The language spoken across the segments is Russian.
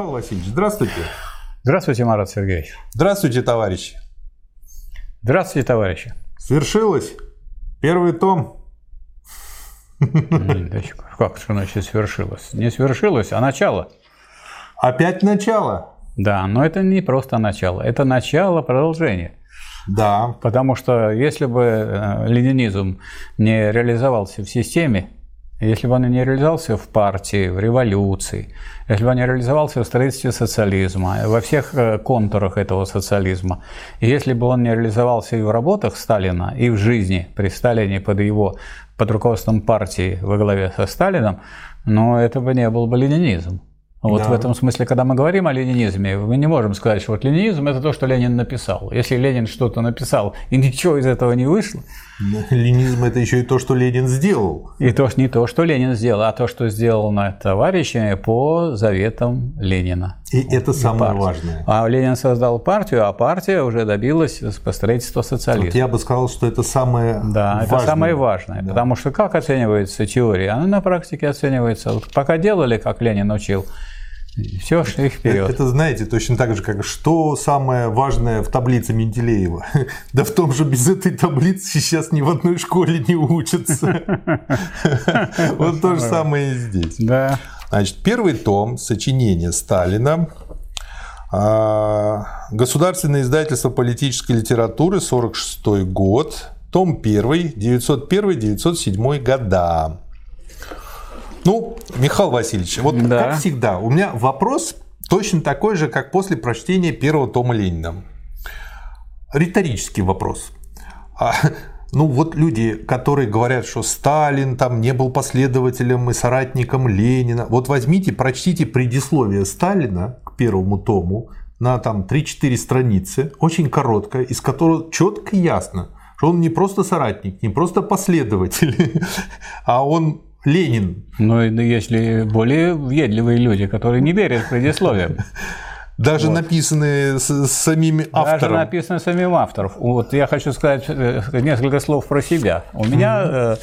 Михаил Васильевич, здравствуйте. Здравствуйте, Марат Сергеевич. Здравствуйте, товарищи. Здравствуйте, товарищи. Свершилось. Первый том. Как же значит свершилось? Не свершилось, а начало. Опять начало. Да, но это не просто начало, это начало продолжения. Да. Потому что если бы э, ленинизм не реализовался в системе, если бы он не реализовался в партии, в революции, если бы он не реализовался в строительстве социализма, во всех э, контурах этого социализма, и если бы он не реализовался и в работах Сталина, и в жизни при Сталине под его под руководством партии во главе со Сталином, но это бы не был бы ленинизм. Вот да. в этом смысле, когда мы говорим о ленинизме, мы не можем сказать, что вот ленинизм – это то, что Ленин написал. Если Ленин что-то написал, и ничего из этого не вышло. Ленинизм – это еще и то, что Ленин сделал. И то, не то, что Ленин сделал, а то, что сделано товарищами по заветам Ленина. И это самое партию. важное. А Ленин создал партию, а партия уже добилась строительства социализма. Вот я бы сказал, что это самое да, важное. это самое важное. Да. Потому что как оценивается теория? Она на практике оценивается. Пока делали, как Ленин учил – все шли вперед. Это, знаете, точно так же, как что самое важное в таблице Менделеева. Да в том же без этой таблицы сейчас ни в одной школе не учатся. Вот то же самое и здесь. Да. Значит, первый том сочинения Сталина а, Государственное издательство политической литературы, 46 год, том 1, 901-907 года. Ну, Михаил Васильевич, вот да. как всегда, у меня вопрос точно такой же, как после прочтения первого тома Ленина. Риторический вопрос. А, ну вот люди, которые говорят, что Сталин там не был последователем и соратником Ленина. Вот возьмите, прочтите предисловие Сталина к первому тому на там 3-4 страницы, очень короткое, из которого четко и ясно, что он не просто соратник, не просто последователь, а он Ленин. Ну, если более въедливые люди, которые не верят предисловиям. Даже вот. написанные с, с самими автором. Даже написанные самим автором. Вот я хочу сказать э, несколько слов про себя. У меня mm-hmm.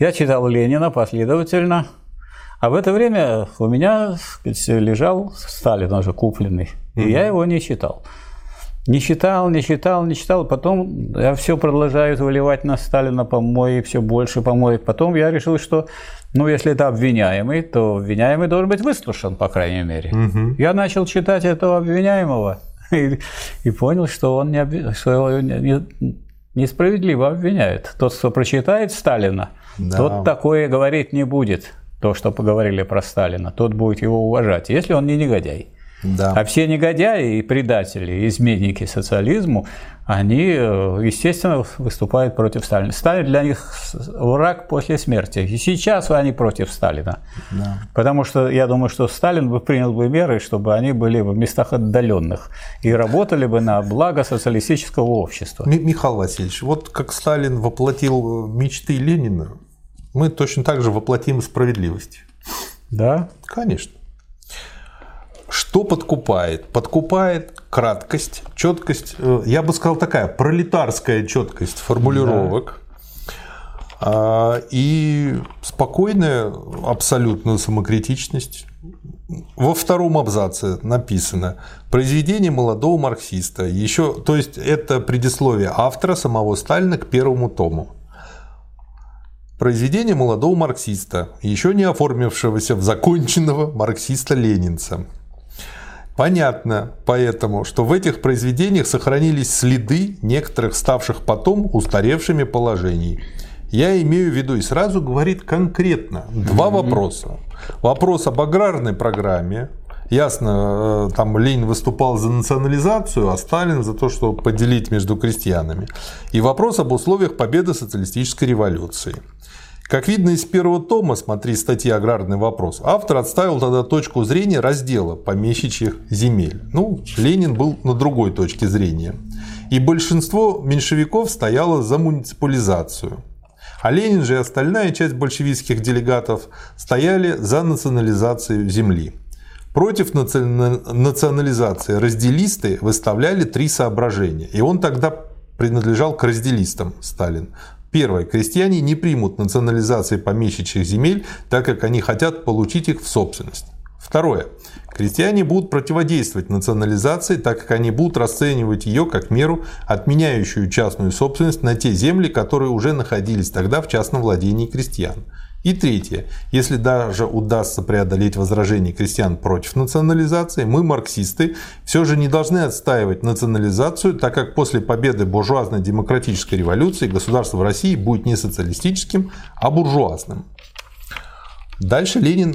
я читал Ленина последовательно, а в это время у меня сказать, лежал Сталин уже купленный, mm-hmm. и я его не читал. Не читал, не читал, не читал. Потом я все продолжаю выливать на Сталина помои, все больше помоек. Потом я решил, что ну, если это обвиняемый, то обвиняемый должен быть выслушан, по крайней мере. Угу. Я начал читать этого обвиняемого и, и понял, что он не, что его не, несправедливо обвиняет. Тот, кто прочитает Сталина, да. тот такое говорить не будет. То, что поговорили про Сталина, тот будет его уважать, если он не негодяй. Да. А все негодяи и предатели, и изменники социализму, они, э, естественно, выступают против Сталина. Сталин для них враг после смерти. И сейчас они против Сталина. Да. Потому что я думаю, что Сталин бы принял бы меры, чтобы они были в местах отдаленных и работали бы на благо социалистического общества. Михаил Васильевич, вот как Сталин воплотил мечты Ленина, мы точно так же воплотим справедливость. Да? Конечно. Что подкупает? Подкупает краткость, четкость, э, я бы сказал такая пролетарская четкость формулировок. Да. И спокойная абсолютная самокритичность. Во втором абзаце написано произведение молодого марксиста. Еще, то есть это предисловие автора самого Сталина к первому тому. Произведение молодого марксиста, еще не оформившегося в законченного марксиста-ленинца. Понятно поэтому, что в этих произведениях сохранились следы некоторых ставших потом устаревшими положений. Я имею в виду и сразу говорит конкретно два mm-hmm. вопроса. Вопрос об аграрной программе. Ясно, э, там Ленин выступал за национализацию, а Сталин за то, чтобы поделить между крестьянами. И вопрос об условиях победы социалистической революции. Как видно из первого тома, смотри статьи «Аграрный вопрос», автор отставил тогда точку зрения раздела помещичьих земель. Ну, Ленин был на другой точке зрения. И большинство меньшевиков стояло за муниципализацию. А Ленин же и остальная часть большевистских делегатов стояли за национализацию земли. Против национализации разделисты выставляли три соображения. И он тогда принадлежал к разделистам, Сталин. Первое. Крестьяне не примут национализации помещичьих земель, так как они хотят получить их в собственность. Второе. Крестьяне будут противодействовать национализации, так как они будут расценивать ее как меру, отменяющую частную собственность на те земли, которые уже находились тогда в частном владении крестьян. И третье. Если даже удастся преодолеть возражения крестьян против национализации, мы, марксисты, все же не должны отстаивать национализацию, так как после победы буржуазно-демократической революции государство в России будет не социалистическим, а буржуазным. Дальше Ленин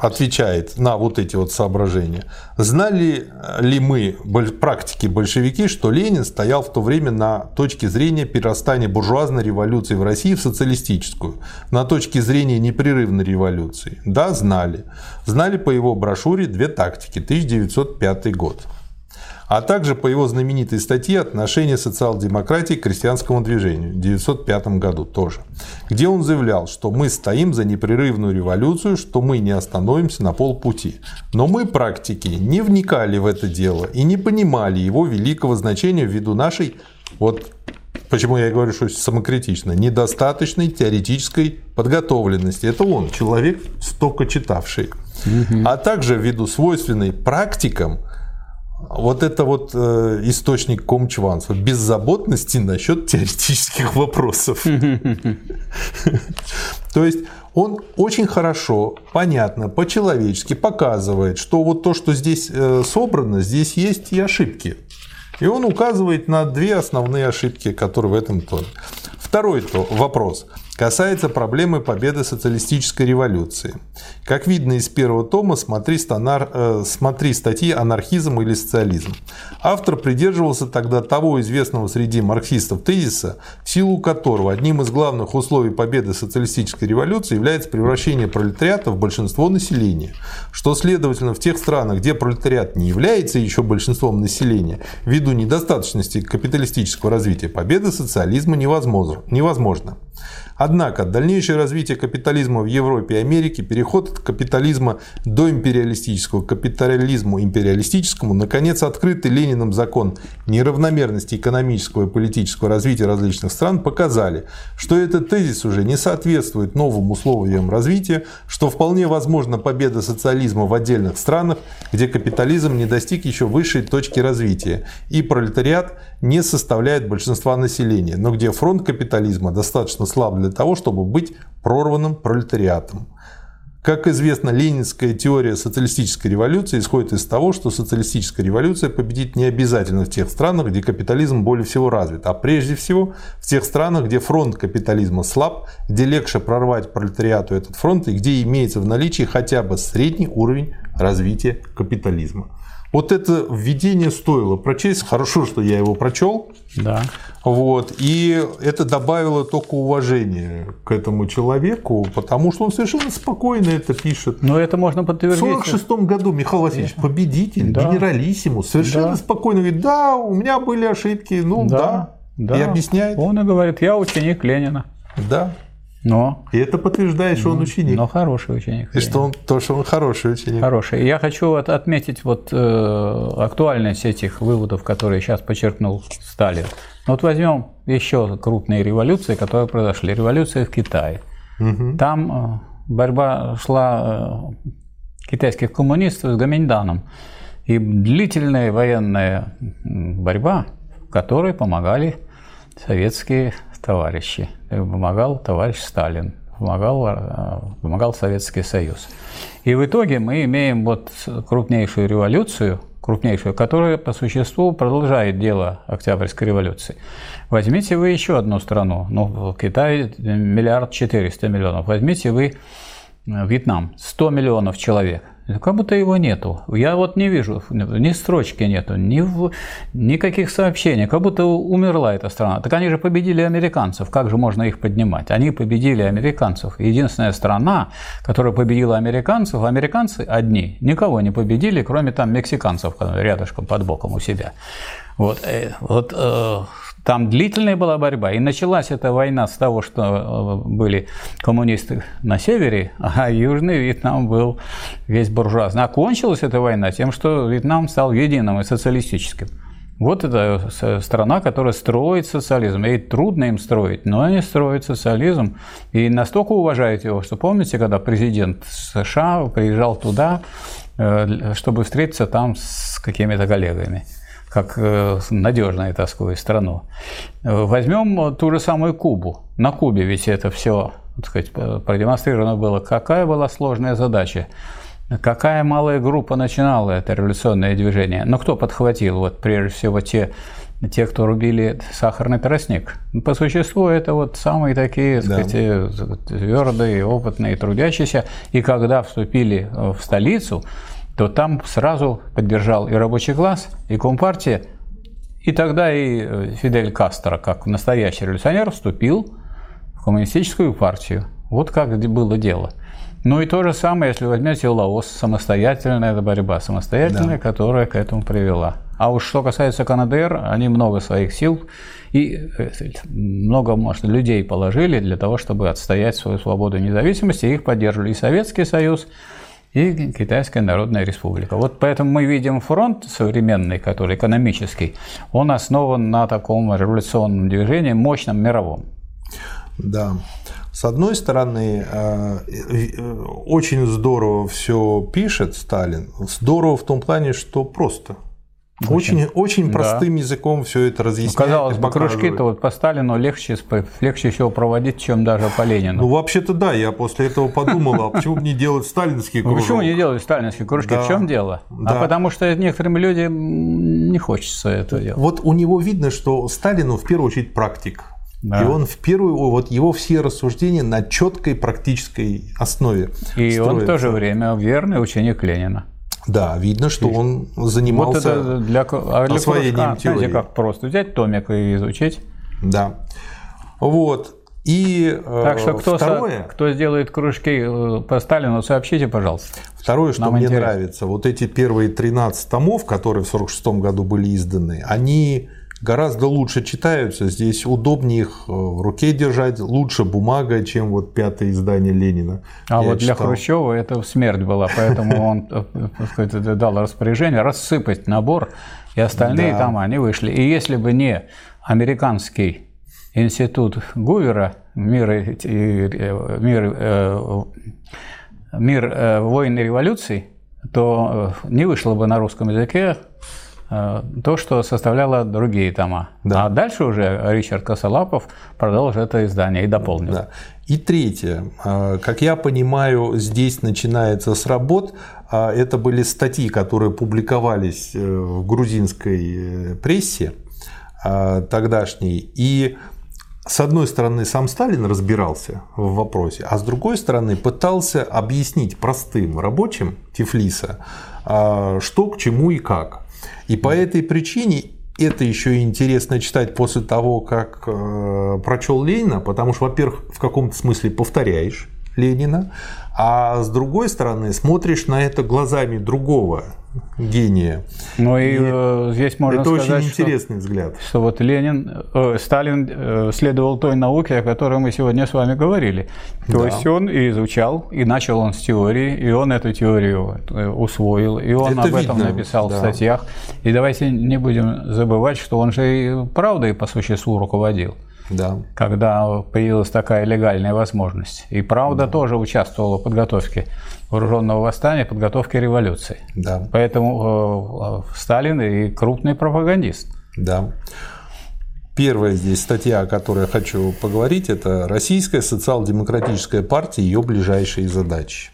отвечает на вот эти вот соображения. Знали ли мы, практики большевики, что Ленин стоял в то время на точке зрения перерастания буржуазной революции в России в социалистическую, на точке зрения непрерывной революции? Да, знали. Знали по его брошюре «Две тактики», 1905 год а также по его знаменитой статье «Отношение социал-демократии к крестьянскому движению» в 1905 году тоже, где он заявлял, что мы стоим за непрерывную революцию, что мы не остановимся на полпути. Но мы, практики, не вникали в это дело и не понимали его великого значения ввиду нашей, вот почему я говорю, что самокритично, недостаточной теоретической подготовленности. Это он, человек, столько читавший. А также ввиду свойственной практикам – вот это вот э, источник комчванства, беззаботности насчет теоретических вопросов. То есть он очень хорошо, понятно, по-человечески показывает, что вот то, что здесь э, собрано, здесь есть и ошибки. И он указывает на две основные ошибки, которые в этом томе. Второй то вопрос касается проблемы победы социалистической революции. Как видно из первого тома, смотри, стонар, э, смотри статьи «Анархизм или социализм». Автор придерживался тогда того известного среди марксистов тезиса, в силу которого одним из главных условий победы социалистической революции является превращение пролетариата в большинство населения, что, следовательно, в тех странах, где пролетариат не является еще большинством населения, ввиду недостаточности капиталистического развития, победа социализма невозможна. Однако дальнейшее развитие капитализма в Европе и Америке, переход от капитализма до империалистического к капитализму империалистическому, наконец открытый Лениным закон неравномерности экономического и политического развития различных стран показали, что этот тезис уже не соответствует новым условиям развития, что вполне возможна победа социализма в отдельных странах, где капитализм не достиг еще высшей точки развития, и пролетариат не составляет большинства населения, но где фронт капитализма достаточно слаб для того, чтобы быть прорванным пролетариатом. Как известно, ленинская теория социалистической революции исходит из того, что социалистическая революция победит не обязательно в тех странах, где капитализм более всего развит, а прежде всего в тех странах, где фронт капитализма слаб, где легче прорвать пролетариату этот фронт и где имеется в наличии хотя бы средний уровень развития капитализма. Вот это введение стоило прочесть. Хорошо, что я его прочел. Да. Вот. И это добавило только уважения к этому человеку, потому что он совершенно спокойно это пишет. Но это можно подтвердить. В 1946 году Михаил Васильевич победитель, да. генералиссимус, совершенно да. спокойно говорит, да, у меня были ошибки, ну да. да. да. И объясняет. Он и говорит, я ученик Ленина. Да. Но. И это подтверждает, что он ученик. Но хороший ученик. И что он, то, что он хороший ученик. Хороший. Я хочу отметить вот э, актуальность этих выводов, которые сейчас подчеркнул Сталин. Вот возьмем еще крупные революции, которые произошли. Революция в Китае. Угу. Там э, борьба шла э, китайских коммунистов с Гаминьданом. И длительная военная борьба, в которой помогали советские товарищи. Помогал товарищ Сталин, помогал, э, помогал Советский Союз. И в итоге мы имеем вот крупнейшую революцию, крупнейшую, которая по существу продолжает дело Октябрьской революции. Возьмите вы еще одну страну, ну, в Китае миллиард четыреста миллионов, возьмите вы Вьетнам, 100 миллионов человек – как будто его нету. Я вот не вижу, ни строчки нету, ни в, никаких сообщений. Как будто умерла эта страна. Так они же победили американцев. Как же можно их поднимать? Они победили американцев. Единственная страна, которая победила американцев, американцы одни. Никого не победили, кроме там мексиканцев рядышком под боком у себя. Вот, э, вот э, там длительная была борьба, и началась эта война с того, что э, были коммунисты на севере, а Южный Вьетнам был весь буржуазный. А кончилась эта война тем, что Вьетнам стал единым и социалистическим. Вот это страна, которая строит социализм. И трудно им строить, но они строят социализм. И настолько уважают его, что помните, когда президент США приезжал туда, э, чтобы встретиться там с какими-то коллегами как э, надежную такую страну. Возьмем ту же самую Кубу. На Кубе ведь это все так сказать, продемонстрировано было, какая была сложная задача Какая малая группа начинала это революционное движение? Но кто подхватил? Вот прежде всего те, те, кто рубили сахарный тростник. По существу это вот самые такие, так да. сказать, твердые, опытные, трудящиеся. И когда вступили в столицу, то там сразу поддержал и рабочий класс, и компартия, и тогда и э, Фидель Кастро, как настоящий революционер, вступил в коммунистическую партию. Вот как было дело. Ну и то же самое, если возьмете Лаос, самостоятельная борьба, самостоятельная, да. которая к этому привела. А уж что касается КНДР, они много своих сил и э, много, может, людей положили для того, чтобы отстоять свою свободу и независимость, и их поддерживали и Советский Союз, и Китайская Народная Республика. Вот поэтому мы видим фронт современный, который экономический, он основан на таком революционном движении, мощном мировом. Да. С одной стороны, э, очень здорово все пишет Сталин. Здорово в том плане, что просто. Очень, очень, простым да. языком все это разъясняет. Ну, казалось бы, кружки-то вот по Сталину легче, легче всего проводить, чем даже по Ленину. Ну, вообще-то да, я после этого подумал, а почему бы не делать сталинские кружки? Ну, почему не делать сталинские кружки? В чем дело? А. А потому что некоторым людям не хочется это делать. Вот у него видно, что Сталину в первую очередь практик. Да. И он в первую, вот его все рассуждения на четкой практической основе. И строятся. он в то же время верный ученик Ленина. Да, видно, что он занимался вот это для, а для освоением кружка, теории. Знаете, как просто взять томик и изучить. Да. Вот. И э, так что кто, второе, со, кто сделает кружки э, по Сталину, сообщите, пожалуйста. Второе, что Нам мне интересно. нравится, вот эти первые 13 томов, которые в 1946 году были изданы, они гораздо лучше читаются. Здесь удобнее их э, в руке держать, лучше бумага, чем вот пятое издание Ленина. А вот читал. для Хрущева это смерть была, поэтому он э, дал распоряжение рассыпать набор, и остальные там они вышли. И если бы не американский институт Гувера, мир, э, мир, мир войн и революций, то не вышло бы на русском языке Э, то, что составляло другие тома. Да. А дальше уже Ричард Косолапов продолжил это издание и дополнил. Да. И третье. Э, как я понимаю, здесь начинается с работ. А это были статьи, которые публиковались э, в грузинской прессе тогдашней. И с одной стороны, сам Сталин разбирался в вопросе, а с другой стороны, пытался объяснить простым рабочим Тифлиса, что к чему и как. И по этой причине это еще интересно читать после того, как э, прочел Ленина, потому что, во-первых, в каком-то смысле повторяешь Ленина, а с другой стороны смотришь на это глазами другого гения. Ну и, и э, здесь можно это сказать, очень интересный что, взгляд. Что вот Ленин, э, Сталин э, следовал той науке, о которой мы сегодня с вами говорили. То да. есть он и изучал, и начал он с теории, и он эту теорию э, усвоил, и он это об этом видно. написал да. в статьях. И давайте не будем забывать, что он же и правдой по существу руководил да. когда появилась такая легальная возможность. И правда да. тоже участвовала в подготовке вооруженного восстания, подготовке революции. Да. Поэтому э, Сталин и крупный пропагандист. Да. Первая здесь статья, о которой я хочу поговорить, это Российская социал-демократическая партия и ее ближайшие задачи.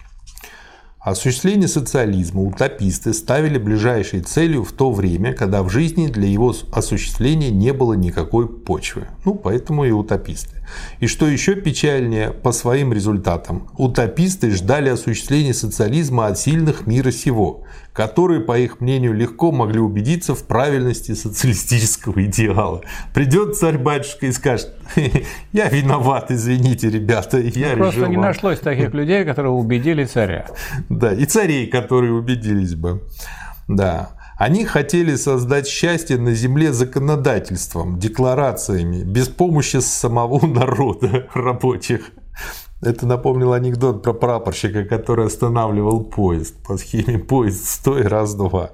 Осуществление социализма утописты ставили ближайшей целью в то время, когда в жизни для его осуществления не было никакой почвы. Ну, поэтому и утописты. И что еще печальнее, по своим результатам, утописты ждали осуществления социализма от сильных мира сего, которые, по их мнению, легко могли убедиться в правильности социалистического идеала. Придет царь-батюшка и скажет, я виноват, извините, ребята, я ну, Просто не нашлось таких людей, которые убедили царя. Да, и царей, которые убедились бы. Да. Они хотели создать счастье на земле законодательством, декларациями, без помощи самого народа рабочих. Это напомнил анекдот про прапорщика, который останавливал поезд по схеме поезд стой, раз-два.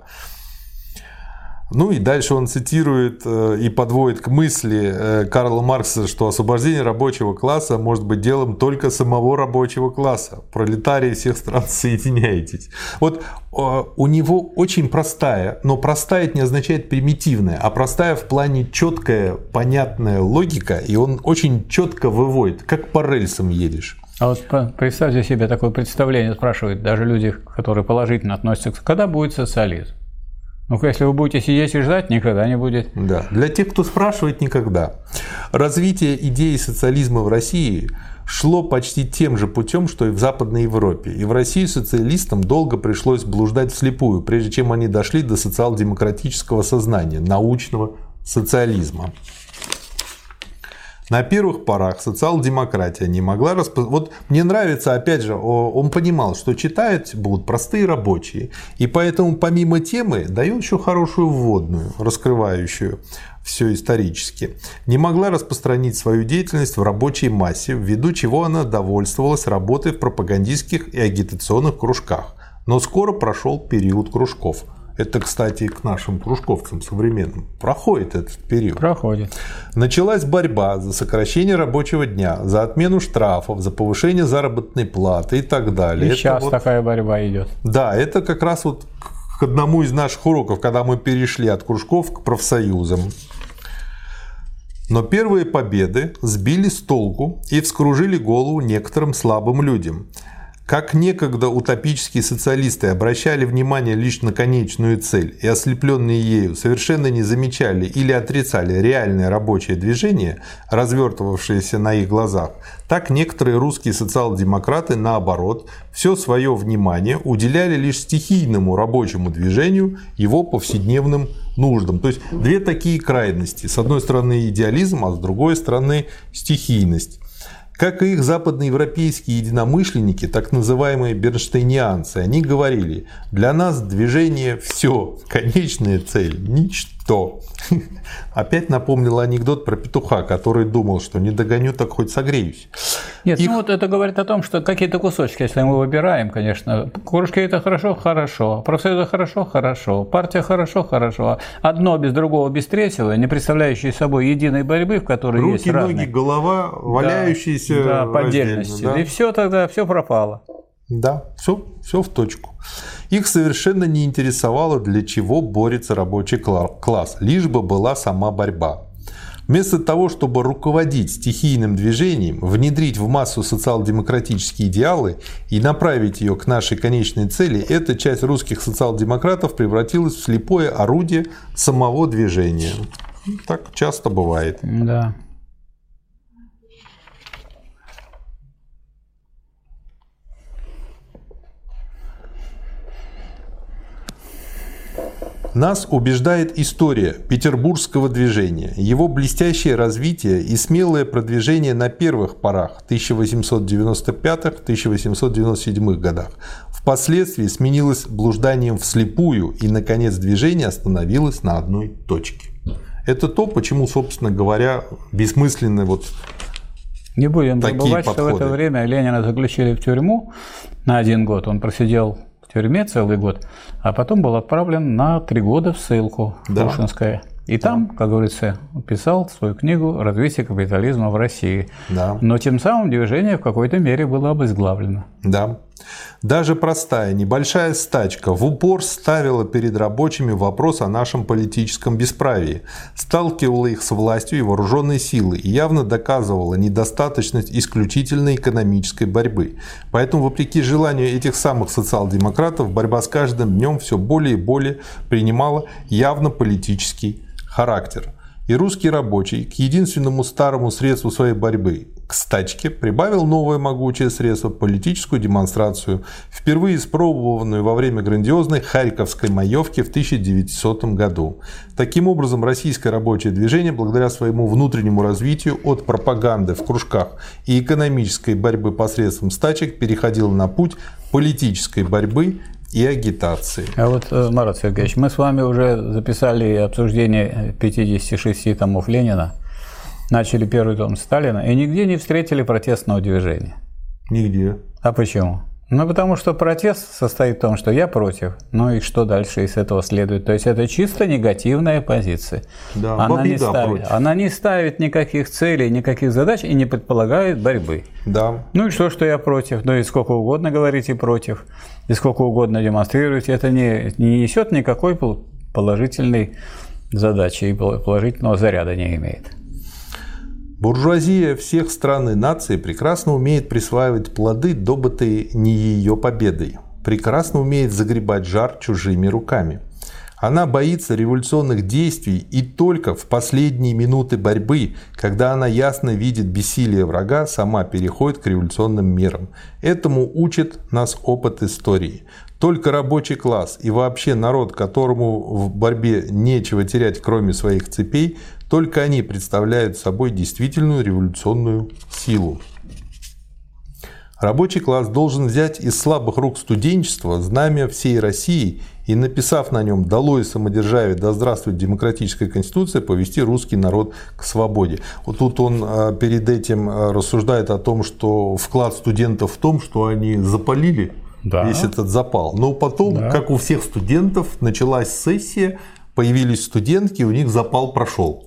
Ну и дальше он цитирует э, и подводит к мысли э, Карла Маркса, что освобождение рабочего класса может быть делом только самого рабочего класса. Пролетарии всех стран соединяйтесь. Вот э, у него очень простая, но простая это не означает примитивная, а простая в плане четкая, понятная логика, и он очень четко выводит, как по рельсам едешь. А вот представьте себе такое представление, спрашивают даже люди, которые положительно относятся когда будет социализм. Ну, если вы будете сидеть и ждать, никогда не будет. Да, для тех, кто спрашивает, никогда. Развитие идеи социализма в России шло почти тем же путем, что и в Западной Европе. И в России социалистам долго пришлось блуждать вслепую, прежде чем они дошли до социал-демократического сознания, научного социализма. На первых порах социал-демократия не могла распознать. Вот мне нравится, опять же, он понимал, что читать будут простые рабочие. И поэтому помимо темы дает еще хорошую вводную, раскрывающую все исторически. Не могла распространить свою деятельность в рабочей массе, ввиду чего она довольствовалась работой в пропагандистских и агитационных кружках. Но скоро прошел период кружков – это, кстати, к нашим кружковцам современным. Проходит этот период. Проходит. Началась борьба за сокращение рабочего дня, за отмену штрафов, за повышение заработной платы и так далее. И это сейчас вот... такая борьба идет. Да, это как раз вот к одному из наших уроков, когда мы перешли от кружков к профсоюзам. Но первые победы сбили с толку и вскружили голову некоторым слабым людям – как некогда утопические социалисты обращали внимание лишь на конечную цель и ослепленные ею совершенно не замечали или отрицали реальное рабочее движение, развертывавшееся на их глазах, так некоторые русские социал-демократы, наоборот, все свое внимание уделяли лишь стихийному рабочему движению, его повседневным нуждам. То есть две такие крайности. С одной стороны идеализм, а с другой стороны стихийность. Как и их западноевропейские единомышленники, так называемые бернштейнианцы, они говорили, для нас движение все, конечная цель, ничто. Опять напомнил анекдот про петуха, который думал, что не догоню, так хоть согреюсь. Нет, Их... ну вот это говорит о том, что какие-то кусочки, если мы выбираем, конечно, кружки это хорошо, хорошо, профсоюзы хорошо, хорошо, партия хорошо, хорошо, одно без другого, без третьего, не представляющие собой единой борьбы, в которой Руки, есть разные. ноги, голова, валяющиеся да, да, по отдельности, да? и все тогда, все пропало. Да, все, все в точку. Их совершенно не интересовало, для чего борется рабочий класс, лишь бы была сама борьба. Вместо того, чтобы руководить стихийным движением, внедрить в массу социал-демократические идеалы и направить ее к нашей конечной цели, эта часть русских социал-демократов превратилась в слепое орудие самого движения. Так часто бывает. Да. Нас убеждает история петербургского движения, его блестящее развитие и смелое продвижение на первых порах 1895-1897 годах. Впоследствии сменилось блужданием вслепую и, наконец, движение остановилось на одной точке. Это то, почему, собственно говоря, бессмысленны вот Не будем такие забывать, подходы. что в это время Ленина заключили в тюрьму на один год. Он просидел в тюрьме целый год, а потом был отправлен на три года в ссылку да. Пушинская. И там, как говорится, писал свою книгу «Развитие капитализма в России». Да. Но тем самым движение в какой-то мере было обезглавлено. Да. Даже простая небольшая стачка в упор ставила перед рабочими вопрос о нашем политическом бесправии, сталкивала их с властью и вооруженной силой и явно доказывала недостаточность исключительной экономической борьбы. Поэтому, вопреки желанию этих самых социал-демократов, борьба с каждым днем все более и более принимала явно политический характер. И русский рабочий к единственному старому средству своей борьбы к стачке прибавил новое могучее средство – политическую демонстрацию, впервые испробованную во время грандиозной Харьковской маевки в 1900 году. Таким образом, российское рабочее движение, благодаря своему внутреннему развитию от пропаганды в кружках и экономической борьбы посредством стачек, переходило на путь политической борьбы и агитации. А вот, э, Марат Сергеевич, мы с вами уже записали обсуждение 56 томов Ленина, начали первый том Сталина, и нигде не встретили протестного движения. Нигде. А почему? Ну, потому что протест состоит в том, что я против. Ну и что дальше из этого следует? То есть это чисто негативная позиция. Да, она, не ставит, против. она не ставит никаких целей, никаких задач и не предполагает борьбы. Да. Ну и что, что я против? Ну и сколько угодно говорите против, и сколько угодно демонстрируете, это не, не несет никакой пол- положительной задачи и пол- положительного заряда не имеет. Буржуазия всех стран и наций прекрасно умеет присваивать плоды, добытые не ее победой. Прекрасно умеет загребать жар чужими руками. Она боится революционных действий и только в последние минуты борьбы, когда она ясно видит бессилие врага, сама переходит к революционным мерам. Этому учит нас опыт истории. Только рабочий класс и вообще народ, которому в борьбе нечего терять, кроме своих цепей, только они представляют собой действительную революционную силу. Рабочий класс должен взять из слабых рук студенчества знамя всей России и, написав на нем «Долой самодержавие, да здравствует демократическая конституция», повести русский народ к свободе. Вот тут он э, перед этим э, рассуждает о том, что вклад студентов в том, что они запалили Да. весь этот запал. Но потом, Да. как у всех студентов, началась сессия, появились студентки, у них запал прошел.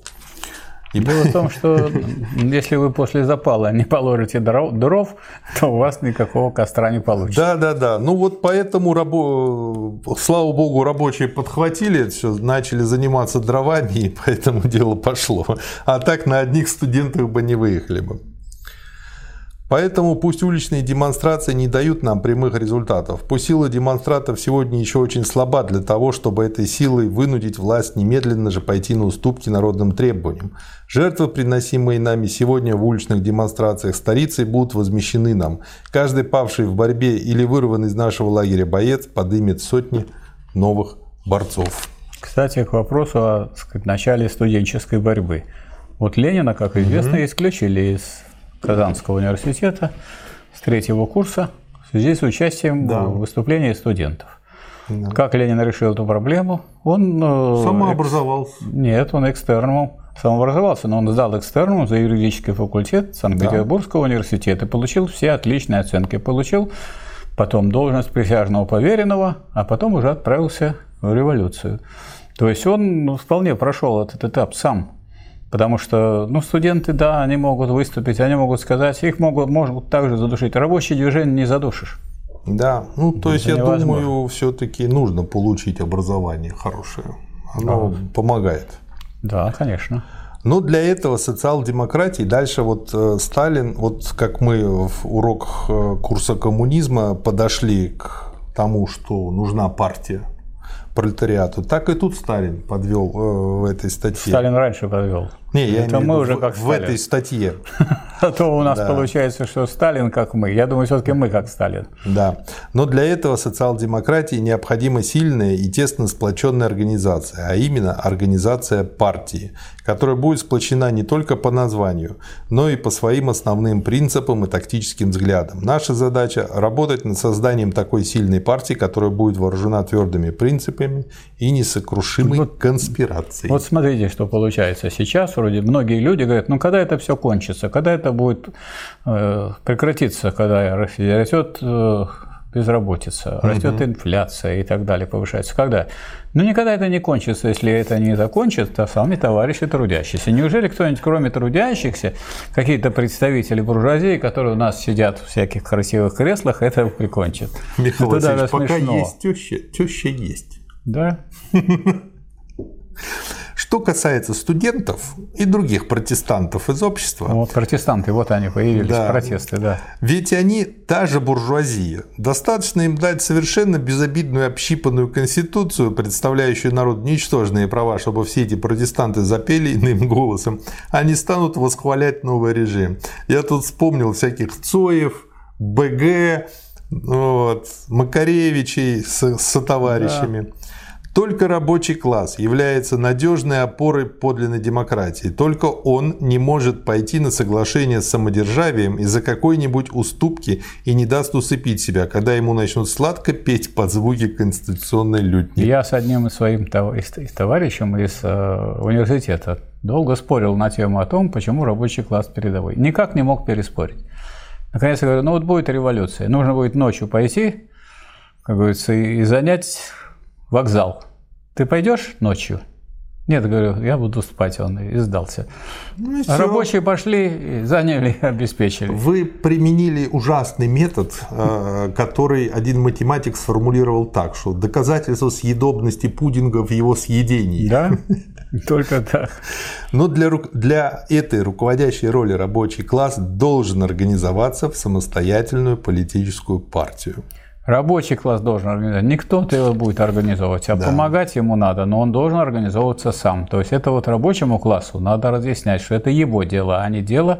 И Дело в том, что если вы после запала не положите дров, то у вас никакого костра не получится. Да, да, да. Ну вот поэтому, рабо... слава богу, рабочие подхватили все, начали заниматься дровами, и поэтому дело пошло. А так на одних студентах бы не выехали бы. Поэтому пусть уличные демонстрации не дают нам прямых результатов. Пусть сила демонстратов сегодня еще очень слаба для того, чтобы этой силой вынудить власть немедленно же пойти на уступки народным требованиям. Жертвы, приносимые нами сегодня в уличных демонстрациях столицы, будут возмещены нам. Каждый павший в борьбе или вырванный из нашего лагеря боец подымет сотни новых борцов. Кстати, к вопросу о сказать, начале студенческой борьбы. Вот Ленина, как известно, исключили из Казанского университета с третьего курса в связи с участием Да. в выступлении студентов. Как Ленин решил эту проблему? Он э, Самообразовался. Нет, он экстерном самообразовался, но он сдал экстерном за юридический факультет Санкт-Петербургского университета, получил все отличные оценки, получил потом должность присяжного поверенного, а потом уже отправился в революцию. То есть он вполне прошел этот этап сам. Потому что ну, студенты, да, они могут выступить, они могут сказать, их могут, могут также задушить. Рабочее движение не задушишь. Да, ну то есть я невозможно. думаю, все-таки нужно получить образование хорошее. Оно помогает. Да, конечно. Но для этого социал-демократии дальше вот э, Сталин, вот как мы в уроках э, курса коммунизма подошли к тому, что нужна партия пролетариату, так и тут Сталин подвел э, в этой статье. Сталин раньше подвел. Не, я Это в мы виду уже как в Сталин. этой статье. А то у нас Да. получается, что Сталин как мы. Я думаю, все-таки мы как Сталин. Да. Но для этого социал-демократии необходима сильная и тесно сплоченная организация, а именно организация партии, которая будет сплочена не только по названию, но и по своим основным принципам и тактическим взглядам. Наша задача – работать над созданием такой сильной партии, которая будет вооружена твердыми принципами и несокрушимой конспирацией. Вот смотрите, что получается. Сейчас вроде многие люди говорят, ну когда это все кончится, когда это будет э, прекратиться, когда растет э, безработица, растет инфляция и так далее, повышается. Когда? Ну никогда это не кончится, если это не закончится, то сами товарищи трудящиеся. Неужели кто-нибудь, кроме трудящихся, какие-то представители буржуазии, которые у нас сидят в всяких красивых креслах, это прикончит? Михаил это даже пока смешно. есть теща, теща есть. Да? Что касается студентов и других протестантов из общества, Вот протестанты, вот они появились, Да. протесты, да. Ведь они та же буржуазия. Достаточно им дать совершенно безобидную общипанную конституцию, представляющую народу ничтожные права, чтобы все эти протестанты запели иным голосом. Они станут восхвалять новый режим. Я тут вспомнил всяких Цоев, БГ, вот, Макаревичей с, со товарищами. Только рабочий класс является надежной опорой подлинной демократии. Только он не может пойти на соглашение с самодержавием из-за какой-нибудь уступки и не даст усыпить себя, когда ему начнут сладко петь под звуки конституционной лютни. Я с одним из своим товарищем из э, университета долго спорил на тему о том, почему рабочий класс передовой. Никак не мог переспорить. Наконец я говорю, ну вот будет революция, нужно будет ночью пойти, как говорится, и занять вокзал. Ты пойдешь ночью? Нет, говорю, я буду спать, он и сдался. Ну, и Рабочие пошли, заняли, обеспечили. Вы применили ужасный метод, э, который один математик сформулировал так, что доказательство съедобности пудинга в его съедении. Да, только так. Но для, для этой руководящей роли рабочий класс должен организоваться в самостоятельную политическую партию. Рабочий класс должен организовать. Не кто-то его будет организовывать, а да. помогать ему надо, но он должен организовываться сам. То есть это вот рабочему классу надо разъяснять, что это его дело, а не дело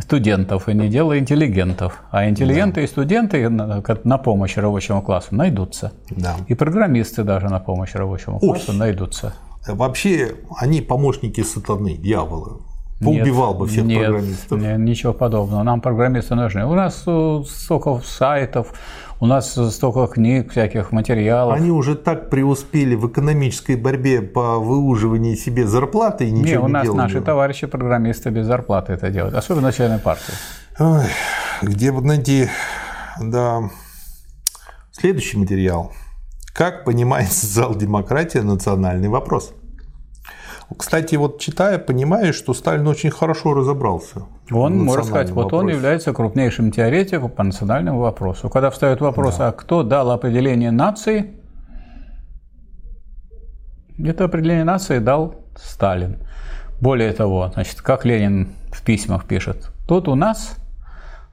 студентов и не дело интеллигентов. А интеллигенты да. и студенты на помощь рабочему классу найдутся. Да. И программисты даже на помощь рабочему классу Ух. найдутся. Вообще они помощники сатаны, дьявола. Поубивал бы всех нет, программистов. Нет, ничего подобного. Нам программисты нужны. У нас столько сайтов, у нас столько книг, всяких материалов. Они уже так преуспели в экономической борьбе по выуживанию себе зарплаты и ничего не, у не нас делают. наши товарищи программисты без зарплаты это делают, особенно начальной партии. Ой, где бы найти, да, следующий материал. Как понимает социал-демократия национальный вопрос? Кстати, вот читая, понимаешь, что Сталин очень хорошо разобрался. Он, можно сказать, вопросе. вот он является крупнейшим теоретиком по национальному вопросу. Когда встает вопрос, да. а кто дал определение нации, это определение нации дал Сталин. Более того, значит, как Ленин в письмах пишет, тут у нас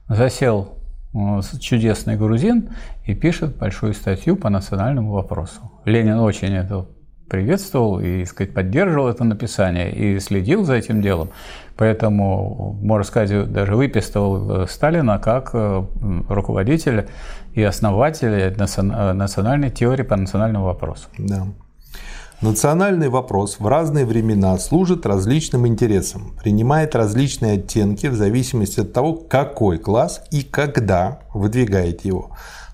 засел э, чудесный грузин и пишет большую статью по национальному вопросу. Ленин очень это приветствовал и сказать, поддерживал это написание и следил за этим делом. Поэтому, можно сказать, даже выписывал э, Сталина как э, руководителя и основателя э, национальной теории по национальному вопросу. Да. Национальный вопрос в разные времена служит различным интересам, принимает различные оттенки в зависимости от того, какой класс и когда выдвигает его.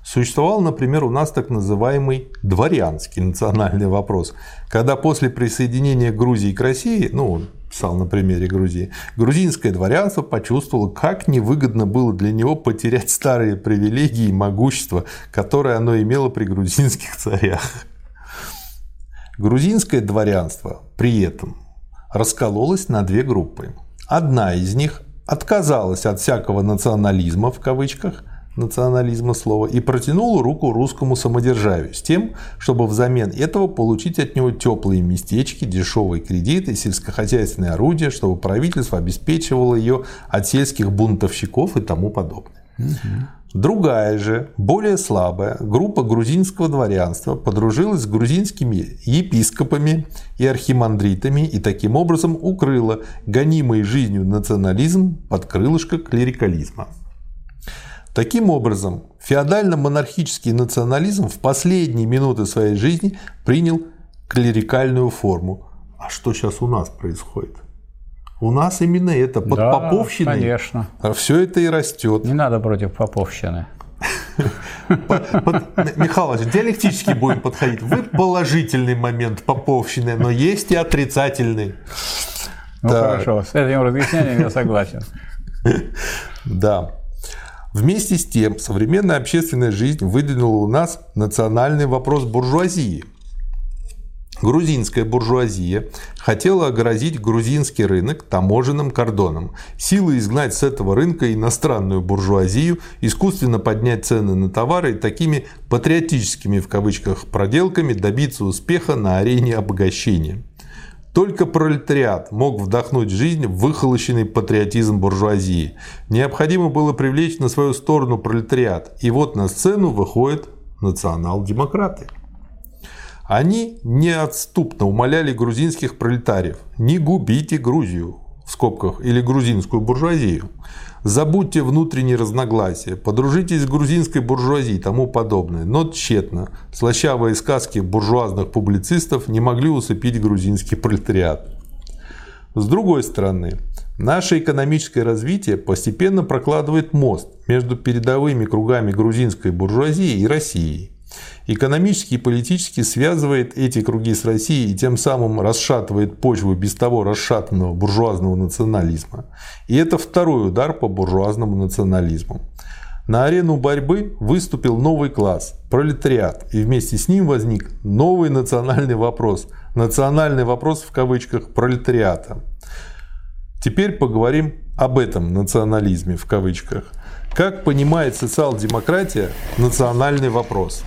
Существовал, например, у нас так называемый дворянский национальный вопрос, когда после присоединения Грузии к России, ну, писал на примере Грузии, грузинское дворянство почувствовало, как невыгодно было для него потерять старые привилегии и могущество, которое оно имело при грузинских царях. Грузинское дворянство при этом раскололось на две группы. Одна из них отказалась от всякого национализма в кавычках – национализма слова и протянул руку русскому самодержавию с тем, чтобы взамен этого получить от него теплые местечки, дешевые кредиты, сельскохозяйственные орудия, чтобы правительство обеспечивало ее от сельских бунтовщиков и тому подобное. Другая же, более слабая группа грузинского дворянства подружилась с грузинскими епископами и архимандритами и таким образом укрыла гонимый жизнью национализм под крылышко клерикализма. Таким образом, феодально-монархический национализм в последние минуты своей жизни принял клерикальную форму. А что сейчас у нас происходит? У нас именно это под да, поповщиной. Конечно. Все это и растет. Не надо против поповщины. Михайлович, диалектически будем подходить. Вы положительный момент поповщины, но есть и отрицательный. Ну хорошо, с этим разъяснением я согласен. Да. Вместе с тем, современная общественная жизнь выдвинула у нас национальный вопрос буржуазии. Грузинская буржуазия хотела огородить грузинский рынок таможенным кордоном, силой изгнать с этого рынка иностранную буржуазию, искусственно поднять цены на товары и такими патриотическими в кавычках проделками добиться успеха на арене обогащения. Только пролетариат мог вдохнуть жизнь в выхолощенный патриотизм буржуазии. Необходимо было привлечь на свою сторону пролетариат. И вот на сцену выходят национал-демократы. Они неотступно умоляли грузинских пролетариев «не губите Грузию» в скобках или грузинскую буржуазию. Забудьте внутренние разногласия, подружитесь с грузинской буржуазией и тому подобное. Но тщетно. Слащавые сказки буржуазных публицистов не могли усыпить грузинский пролетариат. С другой стороны, наше экономическое развитие постепенно прокладывает мост между передовыми кругами грузинской буржуазии и Россией. Экономически и политически связывает эти круги с Россией и тем самым расшатывает почву без того расшатанного буржуазного национализма. И это второй удар по буржуазному национализму. На арену борьбы выступил новый класс – пролетариат, и вместе с ним возник новый национальный вопрос – национальный вопрос в кавычках пролетариата. Теперь поговорим об этом национализме в кавычках. Как понимает социал-демократия национальный вопрос?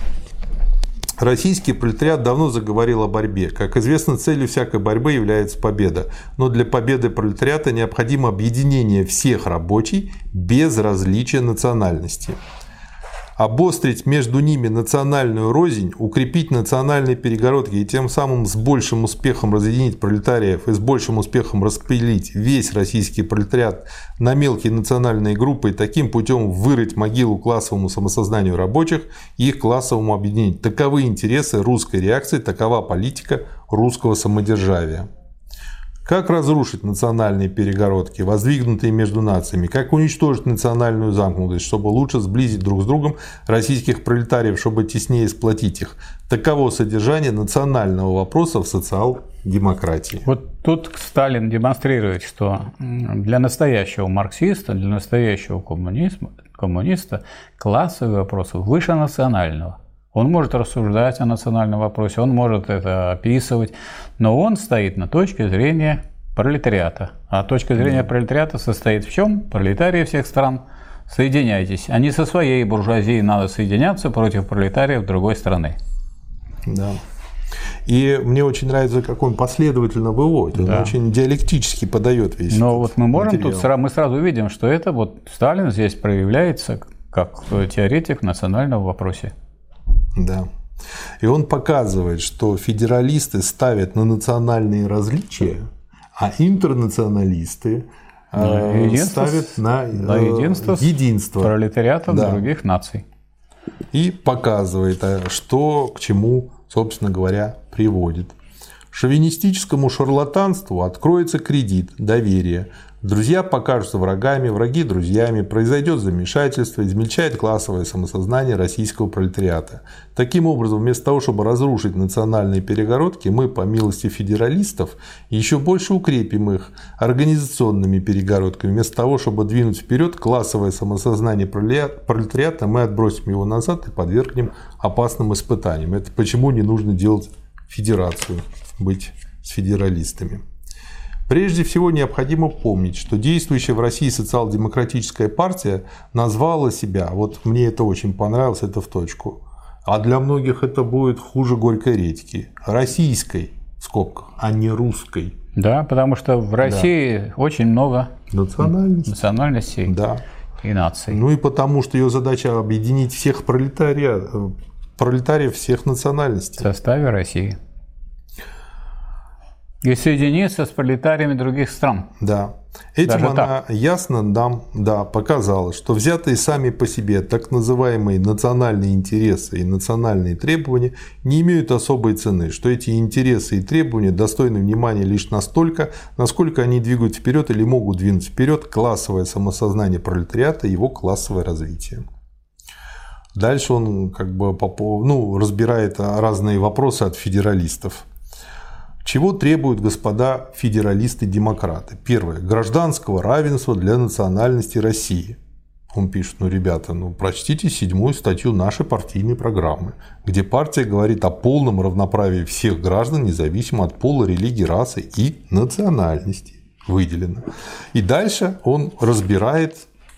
Российский пролетариат давно заговорил о борьбе. Как известно, целью всякой борьбы является победа. Но для победы пролетариата необходимо объединение всех рабочих без различия национальности обострить между ними национальную рознь, укрепить национальные перегородки и тем самым с большим успехом разъединить пролетариев и с большим успехом распилить весь российский пролетариат на мелкие национальные группы и таким путем вырыть могилу классовому самосознанию рабочих и их классовому объединению. Таковы интересы русской реакции, такова политика русского самодержавия. Как разрушить национальные перегородки, воздвигнутые между нациями? Как уничтожить национальную замкнутость, чтобы лучше сблизить друг с другом российских пролетариев, чтобы теснее сплотить их? Таково содержание национального вопроса в социал-демократии. Вот тут Сталин демонстрирует, что для настоящего марксиста, для настоящего коммунизма, коммуниста классовый вопрос выше национального. Он может рассуждать о национальном вопросе, он может это описывать, но он стоит на точке зрения пролетариата. А точка зрения пролетариата состоит в чем? Пролетарии всех стран, соединяйтесь. Они со своей буржуазией надо соединяться против пролетариев другой страны. Да. И мне очень нравится, как он последовательно выводит. Он да. очень диалектически подает весь. Но вот мы можем материал. тут мы сразу видим, что это вот Сталин здесь проявляется как теоретик в национальном вопросе. Да. И он показывает, что федералисты ставят на национальные различия, а интернационалисты на э, ставят на, на э, единство, единство. пролетариатов да. других наций. И показывает, э, что к чему, собственно говоря, приводит. Шовинистическому шарлатанству откроется кредит доверия, Друзья покажутся врагами, враги друзьями, произойдет замешательство, измельчает классовое самосознание российского пролетариата. Таким образом, вместо того, чтобы разрушить национальные перегородки, мы, по милости федералистов, еще больше укрепим их организационными перегородками. Вместо того, чтобы двинуть вперед классовое самосознание пролетариата, мы отбросим его назад и подвергнем опасным испытаниям. Это почему не нужно делать федерацию, быть с федералистами. Прежде всего необходимо помнить, что действующая в России социал-демократическая партия назвала себя, вот мне это очень понравилось, это в точку, а для многих это будет хуже горькой редьки, российской, в скобках, а не русской. Да, потому что в России да. очень много национальностей, национальностей да. и наций. Ну и потому что ее задача объединить всех пролетариев, пролетариев всех национальностей. В составе России и соединиться с пролетариями других стран. Да. Этим Даже она так. ясно нам да, показала, что взятые сами по себе так называемые национальные интересы и национальные требования не имеют особой цены, что эти интересы и требования достойны внимания лишь настолько, насколько они двигают вперед или могут двинуть вперед классовое самосознание пролетариата и его классовое развитие. Дальше он как бы ну, разбирает разные вопросы от федералистов. Чего требуют господа федералисты-демократы? Первое. Гражданского равенства для национальности России. Он пишет, ну, ребята, ну, прочтите седьмую статью нашей партийной программы, где партия говорит о полном равноправии всех граждан, независимо от пола, религии, расы и национальности. Выделено. И дальше он разбирает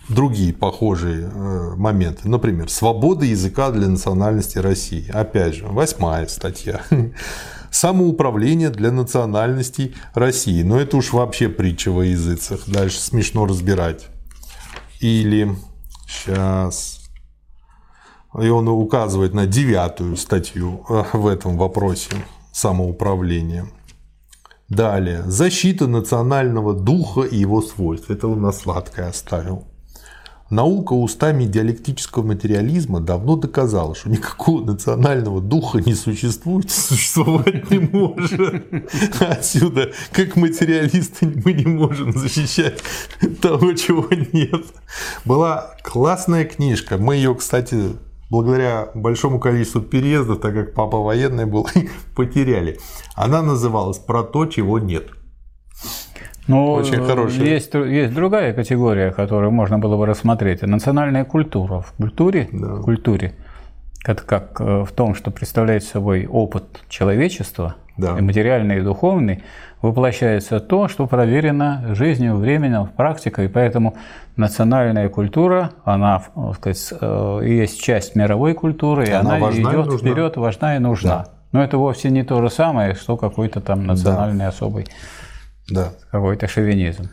другие похожие э, моменты. Например, свобода языка для национальности России. Опять же, восьмая статья самоуправление для национальностей России. Но это уж вообще притча во языцах. Дальше смешно разбирать. Или сейчас. И он указывает на девятую статью э, в этом вопросе самоуправления. Далее. Защита национального духа и его свойств. Это он на сладкое оставил. Наука устами диалектического материализма давно доказала, что никакого национального духа не существует, существовать не может. Отсюда, как материалисты, мы не можем защищать того, чего нет. Была классная книжка, мы ее, кстати, благодаря большому количеству переездов, так как папа военный был, потеряли. Она называлась «Про то, чего нет». Ну, Очень хорошая. Есть, есть другая категория, которую можно было бы рассмотреть. Национальная культура. В культуре, да. в культуре это как э, в том, что представляет собой опыт человечества, да. и материальный, и духовный, воплощается то, что проверено жизнью, временем, практикой. И поэтому национальная культура, она так сказать, э, есть часть мировой культуры, и она, она идет вперед, важна и нужна. Да. Но это вовсе не то же самое, что какой-то там национальный да. особый да. какой-то шовинизм.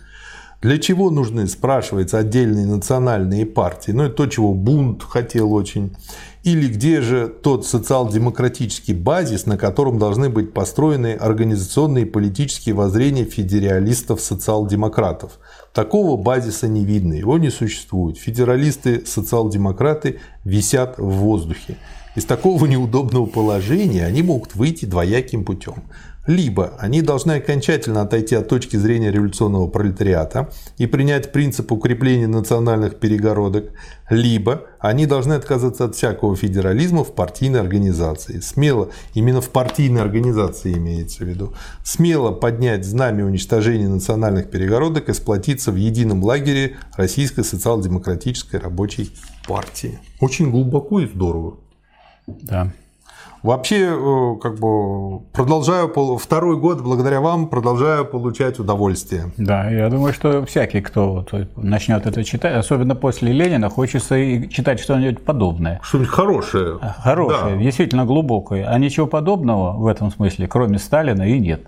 Для чего нужны, спрашивается, отдельные национальные партии? Ну, это то, чего Бунт хотел очень. Или где же тот социал-демократический базис, на котором должны быть построены организационные и политические воззрения федералистов-социал-демократов? Такого базиса не видно, его не существует. Федералисты-социал-демократы висят в воздухе. Из такого неудобного положения они могут выйти двояким путем. Либо они должны окончательно отойти от точки зрения революционного пролетариата и принять принцип укрепления национальных перегородок, либо они должны отказаться от всякого федерализма в партийной организации. Смело, именно в партийной организации имеется в виду, смело поднять знамя уничтожения национальных перегородок и сплотиться в едином лагере Российской социал-демократической рабочей партии. Очень глубоко и здорово. Да. Вообще, э, как бы продолжаю второй год благодаря вам продолжаю получать удовольствие. Да, я думаю, что всякий, кто начнет это читать, особенно после Ленина, хочется и читать что-нибудь подобное. Что-нибудь хорошее. Хорошее, да. действительно глубокое. А ничего подобного в этом смысле, кроме Сталина, и нет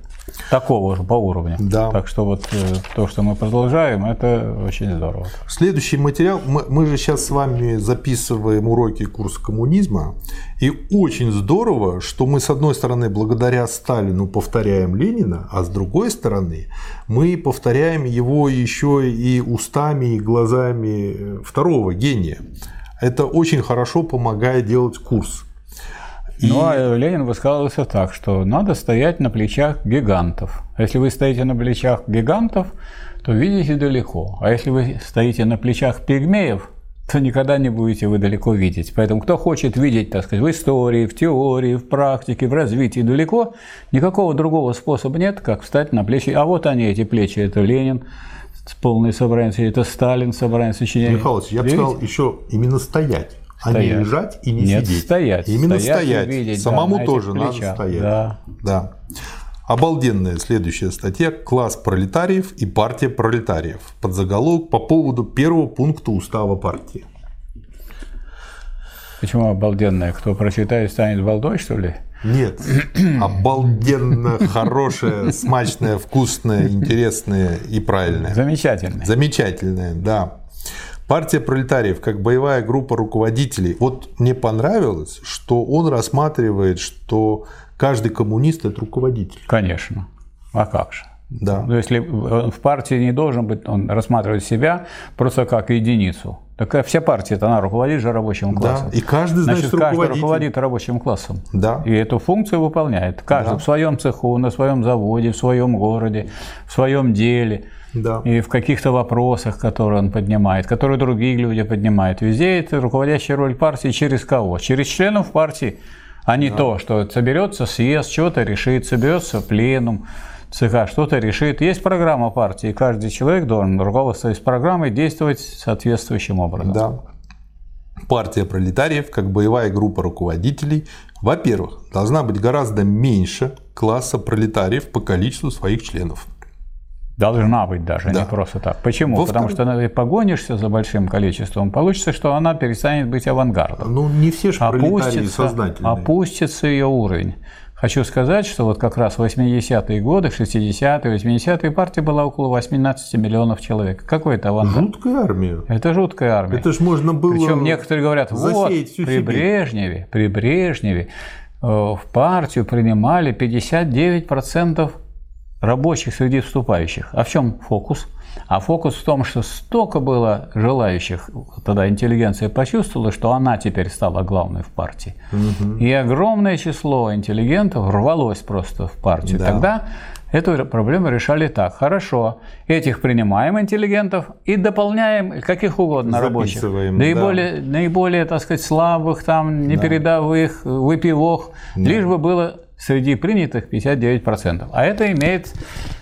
такого же по уровню. Да. Так что вот э, то, что мы продолжаем, это очень здорово. Следующий материал. Мы, мы же сейчас с вами записываем уроки курса коммунизма. И очень здорово, что мы, с одной стороны, благодаря Сталину повторяем Ленина, а с другой стороны, мы повторяем его еще и устами, и глазами э, второго гения. Это очень хорошо помогает делать курс. Ну, а Ленин высказывался так, что надо стоять на плечах гигантов. Если вы стоите на плечах гигантов, то видите далеко. А если вы стоите на плечах пигмеев, то никогда не будете вы далеко видеть. Поэтому кто хочет видеть, так сказать, в истории, в теории, в практике, в развитии далеко, никакого другого способа нет, как встать на плечи. А вот они, эти плечи, это Ленин, полное собрание, это Сталин, собрание сочинений. Михайлович, я бы сказал еще именно стоять. Стоять. А не лежать и не Нет, сидеть. стоять. Именно стоять. стоять. Видеть, Самому да, тоже надо стоять. Да. да. Обалденная следующая статья «Класс пролетариев и партия пролетариев». Под заголовок по поводу первого пункта устава партии. Почему обалденная? Кто прочитает, станет балдой, что ли? Нет, обалденно хорошая, смачная, вкусная, интересная и правильная. Замечательная. Замечательная, да. Партия пролетариев как боевая группа руководителей. Вот мне понравилось, что он рассматривает, что каждый коммунист – это руководитель. Конечно. А как же? Да. Но если в партии не должен быть, он рассматривает себя просто как единицу. Так вся партия, это она руководит же рабочим классом. Да, и каждый, значит, значит каждый руководит рабочим классом. Да. И эту функцию выполняет. Каждый да. в своем цеху, на своем заводе, в своем городе, в своем деле – да. и в каких-то вопросах, которые он поднимает, которые другие люди поднимают. Везде это руководящая роль партии через кого? Через членов партии, а не да. то, что соберется съезд, что-то решит, соберется пленум, ЦК что-то решит. Есть программа партии, и каждый человек должен руководствуясь программой действовать соответствующим образом. Да. Партия пролетариев, как боевая группа руководителей, во-первых, должна быть гораздо меньше класса пролетариев по количеству своих членов. Должна быть даже, да. не просто так. Почему? Во Потому что ты погонишься за большим количеством, получится, что она перестанет быть авангардом. Ну, не все же опустится, сознательные. Опустится ее уровень. Хочу сказать, что вот как раз в 80-е годы, 60-е, 80-е партия была около 18 миллионов человек. Какой это авангард? Жуткая армия. Это жуткая армия. Это же можно было Причем некоторые говорят, вот, при Брежневе, при Брежневе э, в партию принимали 59% рабочих среди вступающих. А в чем фокус? А фокус в том, что столько было желающих, тогда интеллигенция почувствовала, что она теперь стала главной в партии. Угу. И огромное число интеллигентов рвалось просто в партию. Да. Тогда Эту проблему решали так. Хорошо, этих принимаем интеллигентов и дополняем каких угодно рабочих. Наиболее, да. наиболее, так сказать, слабых, там, непередовых, да. выпивок, да. лишь бы было среди принятых 59%. А это имеет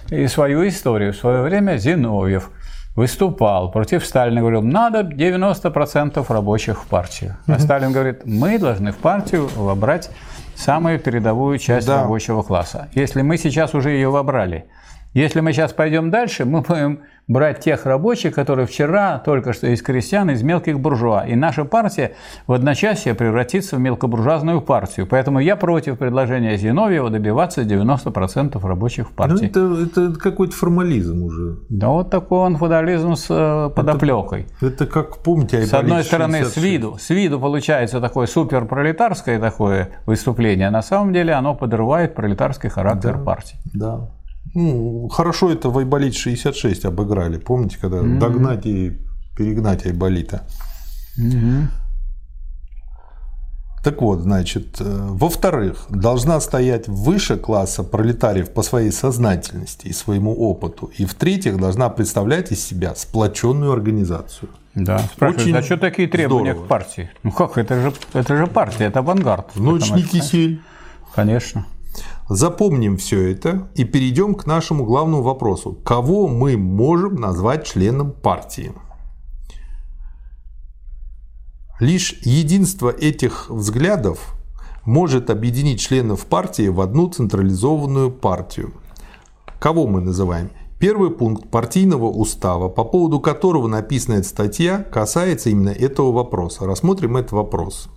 и свою историю. В свое время Зиновьев выступал против Сталина, говорил, надо 90% рабочих в партию. А Сталин говорит, мы должны в партию вобрать самую передовую часть да. рабочего класса. Если мы сейчас уже ее вобрали, если мы сейчас пойдем дальше, мы будем брать тех рабочих, которые вчера только что из крестьян, из мелких буржуа. И наша партия в одночасье превратится в мелкобуржуазную партию. Поэтому я против предложения Зиновьева добиваться 90% рабочих в партии. Ну, это, это какой-то формализм уже. Да вот такой он феодализм с э, подоплекой. Это, это как, помните, С одной стороны, 66. с виду, с виду получается такое суперпролетарское такое выступление, а на самом деле оно подрывает пролетарский характер да, партии. Да. Ну, хорошо это в Айболит 66 обыграли. Помните, когда mm-hmm. догнать и перегнать Айболита? Mm-hmm. Так вот, значит, э, во-вторых, должна стоять выше класса пролетариев по своей сознательности и своему опыту. И в-третьих, должна представлять из себя сплоченную организацию. Да, спрашивают, а что такие требования здорово. к партии? Ну как, это же, это же партия, это авангард. Ночь не кисель. Конечно. Запомним все это и перейдем к нашему главному вопросу. Кого мы можем назвать членом партии? Лишь единство этих взглядов может объединить членов партии в одну централизованную партию. Кого мы называем? Первый пункт партийного устава, по поводу которого написана эта статья, касается именно этого вопроса. Рассмотрим этот вопрос.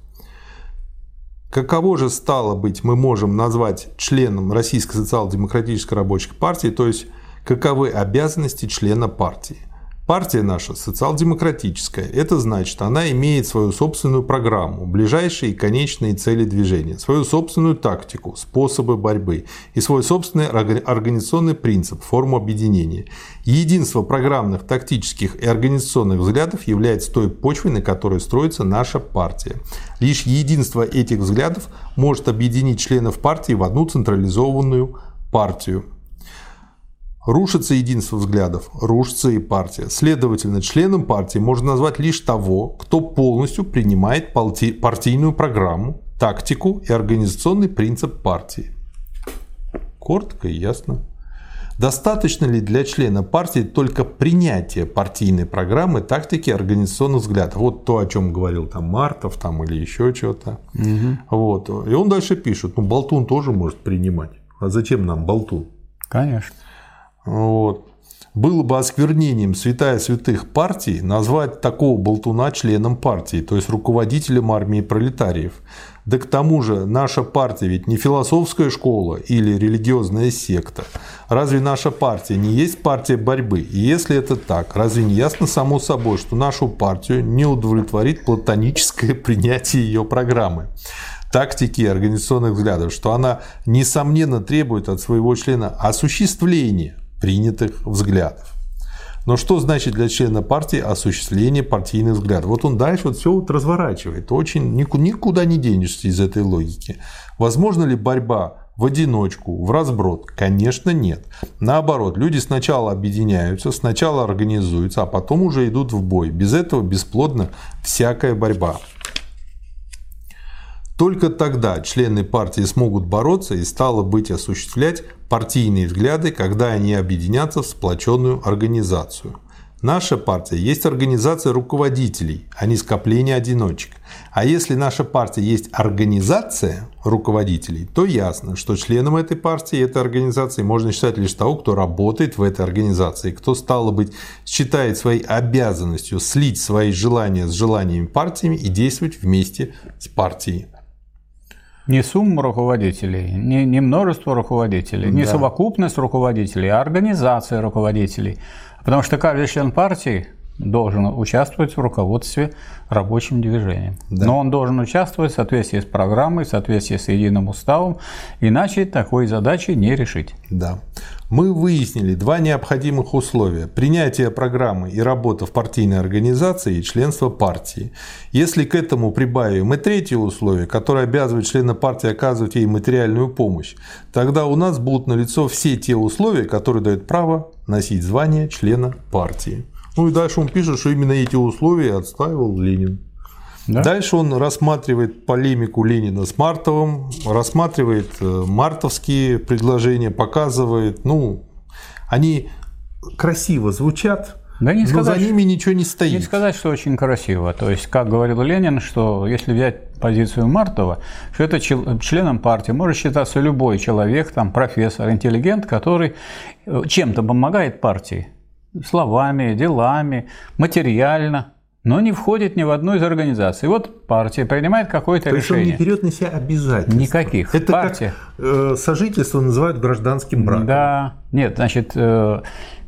Каково же стало быть мы можем назвать членом Российской социал-демократической рабочей партии, то есть каковы обязанности члена партии? Партия наша социал-демократическая. Это значит, она имеет свою собственную программу, ближайшие и конечные цели движения, свою собственную тактику, способы борьбы и свой собственный организационный принцип, форму объединения. Единство программных, тактических и организационных взглядов является той почвой, на которой строится наша партия. Лишь единство этих взглядов может объединить членов партии в одну централизованную партию. Рушится единство взглядов, рушится и партия. Следовательно, членом партии можно назвать лишь того, кто полностью принимает партийную программу, тактику и организационный принцип партии. Коротко и ясно. Достаточно ли для члена партии только принятие партийной программы, тактики, организационных взглядов? Вот то, о чем говорил там Мартов там, или еще что-то. Угу. Вот. И он дальше пишет, ну Болтун тоже может принимать. А зачем нам Болтун? Конечно. Вот. Было бы осквернением святая святых партий назвать такого болтуна членом партии, то есть руководителем армии пролетариев. Да к тому же наша партия ведь не философская школа или религиозная секта. Разве наша партия не есть партия борьбы? И если это так, разве не ясно само собой, что нашу партию не удовлетворит платоническое принятие ее программы? тактики и организационных взглядов, что она, несомненно, требует от своего члена осуществления принятых взглядов. Но что значит для члена партии осуществление партийных взглядов? Вот он дальше вот все вот разворачивает. Очень никуда не денешься из этой логики. Возможно ли борьба в одиночку, в разброд? Конечно, нет. Наоборот, люди сначала объединяются, сначала организуются, а потом уже идут в бой. Без этого бесплодна всякая борьба. Только тогда члены партии смогут бороться и стало быть осуществлять партийные взгляды, когда они объединятся в сплоченную организацию. Наша партия есть организация руководителей, а не скопление одиночек. А если наша партия есть организация руководителей, то ясно, что членом этой партии, этой организации можно считать лишь того, кто работает в этой организации, кто, стало быть, считает своей обязанностью слить свои желания с желаниями партиями и действовать вместе с партией. Не сумма руководителей, не, не множество руководителей, да. не совокупность руководителей, а организация руководителей. Потому что каждый член партии должен участвовать в руководстве рабочим движением. Да. Но он должен участвовать в соответствии с программой, в соответствии с единым уставом, иначе такой задачи не решить. Да. Мы выяснили два необходимых условия – принятие программы и работа в партийной организации и членство партии. Если к этому прибавим и третье условие, которое обязывает члена партии оказывать ей материальную помощь, тогда у нас будут налицо все те условия, которые дают право носить звание члена партии. Ну и дальше он пишет, что именно эти условия отстаивал Ленин. Да? Дальше он рассматривает полемику Ленина с Мартовым, рассматривает э, мартовские предложения, показывает, ну, они красиво звучат, да не сказать, но за ними ничего не стоит. Не сказать, что очень красиво. То есть, как говорил Ленин, что если взять позицию Мартова, что это членом партии может считаться любой человек, там, профессор, интеллигент, который э, чем-то помогает партии словами, делами, материально, но не входит ни в одну из организаций. Вот партия принимает какое-то То решение. То есть он не берет на себя обязательств. Никаких. Это партия. как э, сожительство называют гражданским браком. Да, нет, значит, э,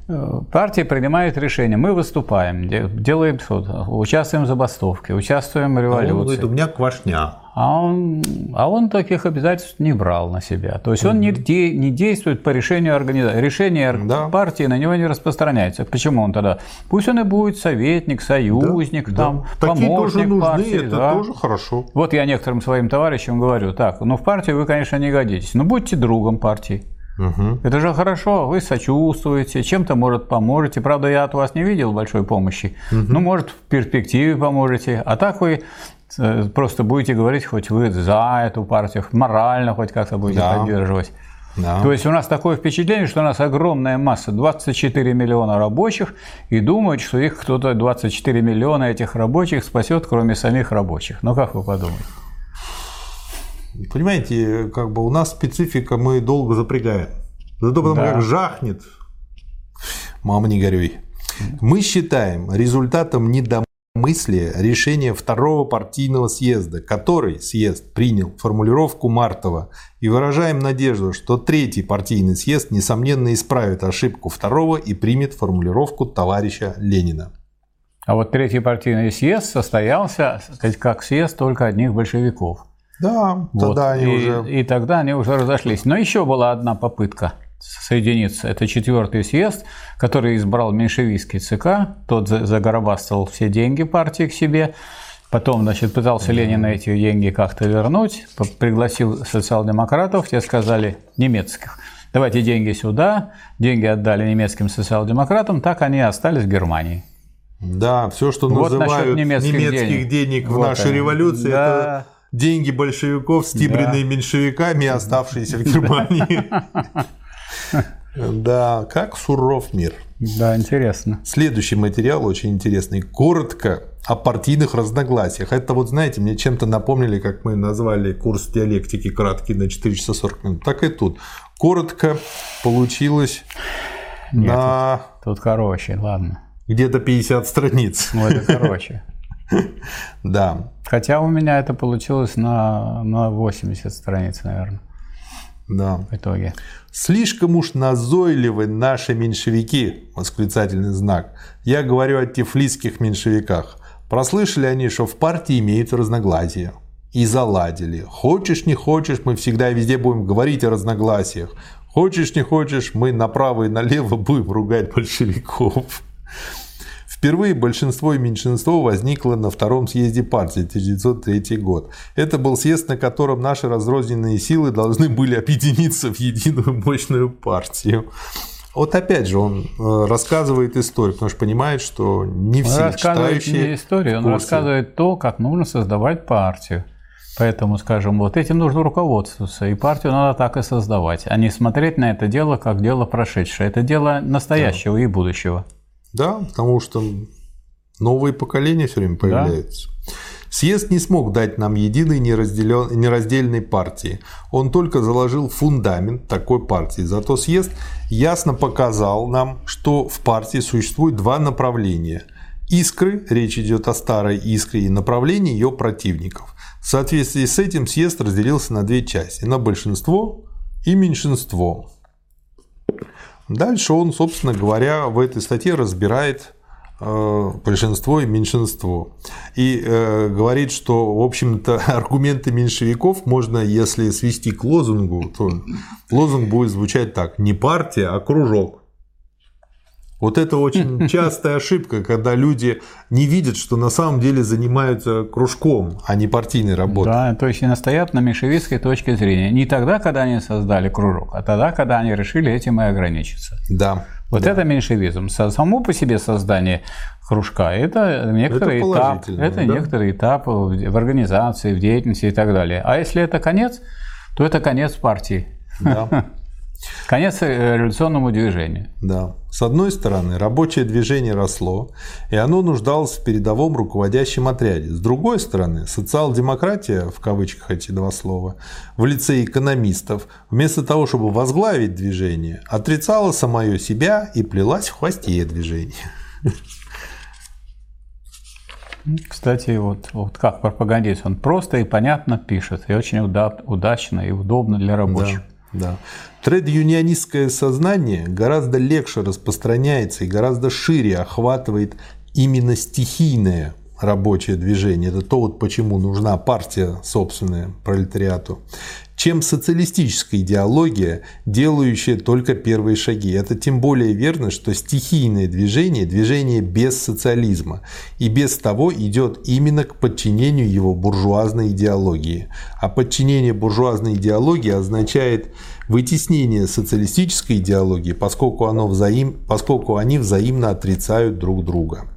э, партия принимает решение, мы выступаем, делаем что-то, участвуем в забастовке, участвуем в революции. А он говорит, у меня квашня. А он, а он таких обязательств не брал на себя. То есть он не, де, не действует по решению организации. Решение да. партии на него не распространяется. Почему он тогда? Пусть он и будет советник, союзник, да, там, да. помощник Такие тоже нужны, партии. Это да. тоже хорошо. Вот я некоторым своим товарищам говорю, так, ну в партию вы, конечно, не годитесь, но будьте другом партии. Угу. Это же хорошо, вы сочувствуете, чем-то, может, поможете. Правда, я от вас не видел большой помощи. Угу. Ну, может, в перспективе поможете. А так вы просто будете говорить, хоть вы за эту партию, морально хоть как-то будете да. поддерживать. Да. То есть у нас такое впечатление, что у нас огромная масса, 24 миллиона рабочих, и думают, что их кто-то, 24 миллиона этих рабочих спасет, кроме самих рабочих. Ну как вы подумаете? Понимаете, как бы у нас специфика, мы долго запрягаем. Зато потом да. как жахнет. Мама, не горюй. Мы считаем результатом недомыслия мысли решения второго партийного съезда, который съезд принял формулировку Мартова, и выражаем надежду, что третий партийный съезд несомненно исправит ошибку второго и примет формулировку товарища Ленина. А вот третий партийный съезд состоялся как съезд только одних большевиков. Да, вот. тогда они и, уже... И тогда они уже разошлись. Но еще была одна попытка соединиться. Это четвертый съезд, который избрал меньшевистский ЦК, тот загоробастал все деньги партии к себе, Потом, значит, пытался Ленин эти деньги как-то вернуть, пригласил социал-демократов, те сказали немецких. Давайте деньги сюда, деньги отдали немецким социал-демократам, так они остались в Германии. Да, все, что вот называют немецких, немецких денег, денег в вот нашей они. революции, да. это деньги большевиков, стибренные да. меньшевиками, оставшиеся в Германии. Да, как суров мир. Да, интересно. Следующий материал очень интересный. Коротко о партийных разногласиях. Это вот, знаете, мне чем-то напомнили, как мы назвали курс диалектики краткий на 4 часа 40 минут. Так и тут. Коротко получилось Нет, на... Тут, тут короче, ладно. Где-то 50 страниц. Ну, это короче. Да. Хотя у меня это получилось на, на 80 страниц, наверное. Да. В итоге. Слишком уж назойливы наши меньшевики, восклицательный знак. Я говорю о тифлисских меньшевиках. Прослышали они, что в партии имеются разногласия. И заладили. Хочешь, не хочешь, мы всегда и везде будем говорить о разногласиях. Хочешь, не хочешь, мы направо и налево будем ругать большевиков. Впервые большинство и меньшинство возникло на втором съезде партии 1903 год. Это был съезд, на котором наши разрозненные силы должны были объединиться в единую мощную партию. Вот опять же он э, рассказывает историю, потому что понимает, что не все он читающие... не историю, он рассказывает то, как нужно создавать партию. Поэтому, скажем, вот этим нужно руководствоваться, и партию надо так и создавать, а не смотреть на это дело как дело прошедшее. Это дело настоящего да. и будущего. Да, потому что новые поколения все время появляются. Да. Съезд не смог дать нам единой нераздельной партии. Он только заложил фундамент такой партии. Зато съезд ясно показал нам, что в партии существует два направления. Искры, речь идет о старой искре и направлении ее противников. В соответствии с этим съезд разделился на две части. На большинство и меньшинство. Дальше он, собственно говоря, в этой статье разбирает э, большинство и меньшинство. И э, говорит, что, в общем-то, аргументы меньшевиков можно, если свести к лозунгу, то лозунг будет звучать так: не партия, а кружок. Вот это очень частая ошибка, когда люди не видят, что на самом деле занимаются кружком, а не партийной работой. Да, то есть и настоят на меньшевистской точке зрения. Не тогда, когда они создали кружок, а тогда, когда они решили этим и ограничиться. Да. Вот да. это меньшевизм. Само по себе создание кружка – это некоторый Это этап, это да. некоторый этап в организации, в деятельности и так далее. А если это конец, то это конец партии, Да. конец э, революционному движению. Да. С одной стороны, рабочее движение росло, и оно нуждалось в передовом руководящем отряде. С другой стороны, социал-демократия, в кавычках эти два слова, в лице экономистов, вместо того, чтобы возглавить движение, отрицала самое себя и плелась в хвосте движения. Кстати, вот, вот как пропагандист, он просто и понятно пишет, и очень уда- удачно и удобно для рабочих. Да, да. Тред-юнионистское сознание гораздо легче распространяется и гораздо шире охватывает именно стихийное рабочее движение. Это то, вот почему нужна партия собственная пролетариату чем социалистическая идеология, делающая только первые шаги. Это тем более верно, что стихийное движение – движение без социализма, и без того идет именно к подчинению его буржуазной идеологии. А подчинение буржуазной идеологии означает вытеснение социалистической идеологии, поскольку, оно взаим, поскольку они взаимно отрицают друг друга.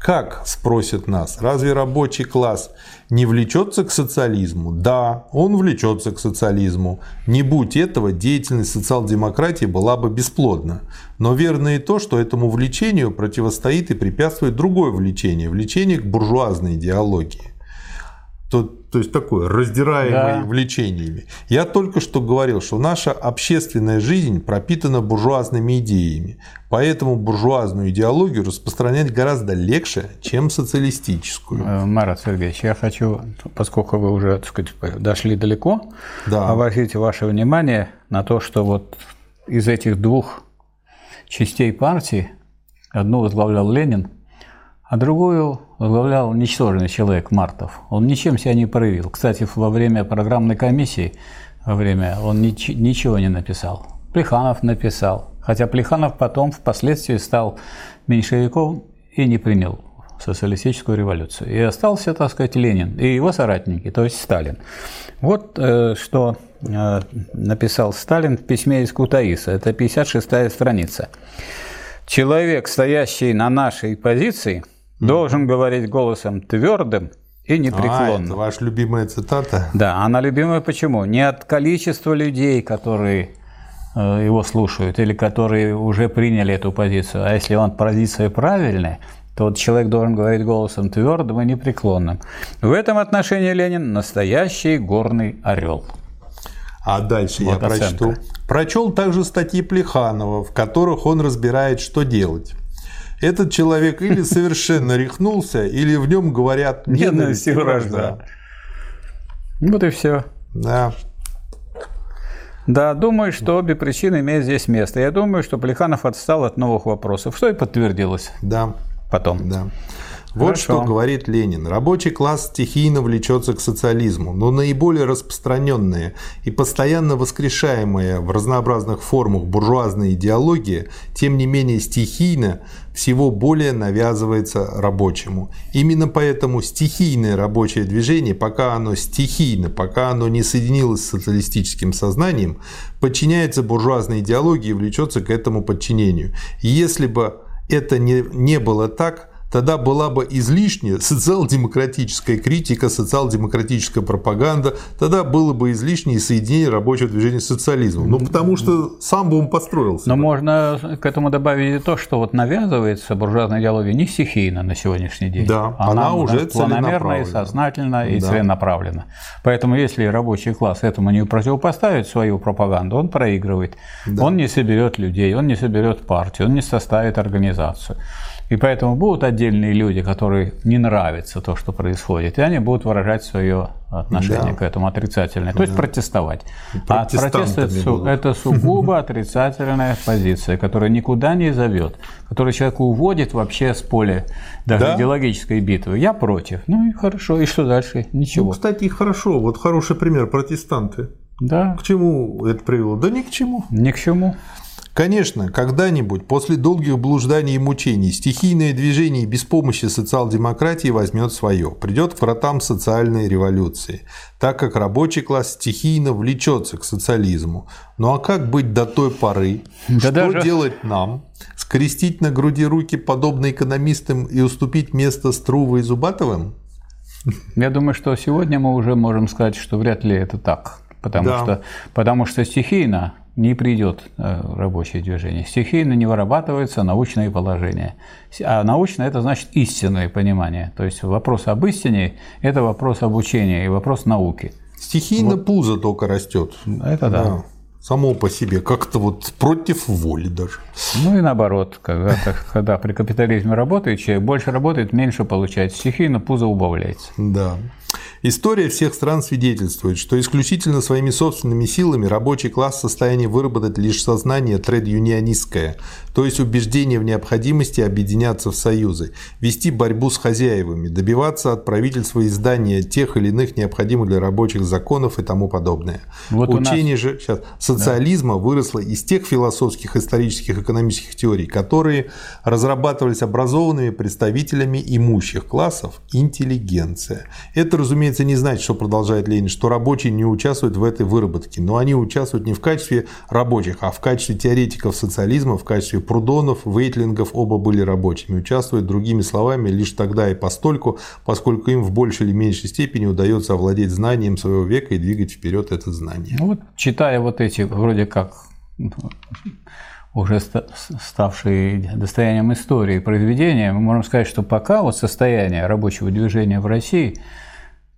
Как, спросят нас, разве рабочий класс не влечется к социализму? Да, он влечется к социализму. Не будь этого, деятельность социал-демократии была бы бесплодна. Но верно и то, что этому влечению противостоит и препятствует другое влечение, влечение к буржуазной идеологии. То, то есть такое, раздираемое Да. влечениями. Я только что говорил, что наша общественная жизнь пропитана буржуазными идеями. Поэтому буржуазную идеологию распространять гораздо легче, чем социалистическую. Э, Марат Сергеевич, я хочу, поскольку вы уже так сказать, дошли далеко, Да. обратить ваше внимание на то, что вот из этих двух частей партии одну возглавлял Ленин, а другую возглавлял ничтожный человек Мартов. Он ничем себя не проявил. Кстати, во время программной комиссии, во время он нич- ничего не написал. Плеханов написал. Хотя Плеханов потом впоследствии стал меньшевиком и не принял социалистическую революцию. И остался, так сказать, Ленин и его соратники, то есть Сталин. Вот э, что э, написал Сталин в письме из Кутаиса. Это 56-я страница. Человек, стоящий на нашей позиции, должен говорить голосом твердым и А, это непреклонным. ваша любимая цитата? Да, она любимая почему? Не от количества людей, которые э, его слушают или которые уже приняли эту позицию, а если он позиция правильная, то вот человек должен говорить голосом твердым и непреклонным. В этом отношении Ленин настоящий горный орел. А дальше я Вот оценка. прочту. Прочел также статьи Плеханова, в которых он разбирает, что делать. Этот человек или совершенно рехнулся, или в нем говорят ненависть и вражда. Вот и все. Да. Да, думаю, что обе причины имеют здесь место. Я думаю, что Плеханов отстал от новых вопросов, что и подтвердилось Да, потом. да. Вот Хорошо. что говорит Ленин. Рабочий класс стихийно влечется к социализму, но наиболее распространенная и постоянно воскрешаемая в разнообразных формах буржуазная идеология, тем не менее стихийно всего более навязывается рабочему. Именно поэтому стихийное рабочее движение, пока оно стихийно, пока оно не соединилось с социалистическим сознанием, подчиняется буржуазной идеологии и влечется к этому подчинению. Если бы это не, не было так, тогда была бы излишняя социал-демократическая критика, социал-демократическая пропаганда, тогда было бы излишнее соединение рабочего движения с социализмом. Ну, потому что сам бы он построился. Но бы. можно к этому добавить и то, что вот навязывается буржуазная идеология не стихийно на сегодняшний день. Да, она уже планомерно и сознательно и Да. целенаправленно. Поэтому если рабочий класс этому не противопоставит свою пропаганду, он проигрывает. Он не соберет людей, он не соберет партию, он не составит организацию. И поэтому будут отдельные люди, которые не нравится то, что происходит, и они будут выражать свое отношение да. к этому отрицательное, то есть да. протестовать. А протест это, это сугубо отрицательная позиция, которая никуда не зовет, которая человека уводит вообще с поля даже да? идеологической битвы. Я против. Ну и хорошо, и что дальше? Ничего. Ну, кстати, хорошо. Вот хороший пример протестанты. Да. К чему это привело? Да ни к чему. Ни к чему. Конечно, когда-нибудь, после долгих блужданий и мучений, стихийное движение без помощи социал-демократии возьмет свое, придет к вратам социальной революции, так как рабочий класс стихийно влечется к социализму. Ну а как быть до той поры? Да Что даже... делать нам? Скрестить на груди руки, подобно экономистам, и уступить место Струве и Зубатовым? Я думаю, что сегодня мы уже можем сказать, что вряд ли это так. Потому, да. что, потому что стихийно не придет э, рабочее движение. Стихийно не вырабатывается научное положение. А научное – это значит истинное понимание. То есть вопрос об истине – это вопрос обучения и вопрос науки. Стихийно вот. пузо только растет. Это да. да. Само по себе, как-то вот против воли даже. Ну и наоборот, когда, когда при капитализме работает человек, больше работает, меньше получает. Стихийно пузо убавляется. Да. История всех стран свидетельствует, что исключительно своими собственными силами рабочий класс в состоянии выработать лишь сознание тред-юнионистское, то есть убеждение в необходимости объединяться в союзы, вести борьбу с хозяевами, добиваться от правительства издания тех или иных необходимых для рабочих законов и тому подобное. Вот Учение нас... же сейчас, социализма да. выросло из тех философских, исторических, экономических теорий, которые разрабатывались образованными представителями имущих классов интеллигенция. Это, разумеется, не значит, что продолжает Ленин, что рабочие не участвуют в этой выработке, но они участвуют не в качестве рабочих, а в качестве теоретиков социализма, в качестве Прудонов, Вейтлингов оба были рабочими, участвуют другими словами лишь тогда и постольку, поскольку им в большей или меньшей степени удается овладеть знанием своего века и двигать вперед это знание. Ну вот, читая вот эти вроде как уже ставшие достоянием истории произведения, мы можем сказать, что пока вот состояние рабочего движения в России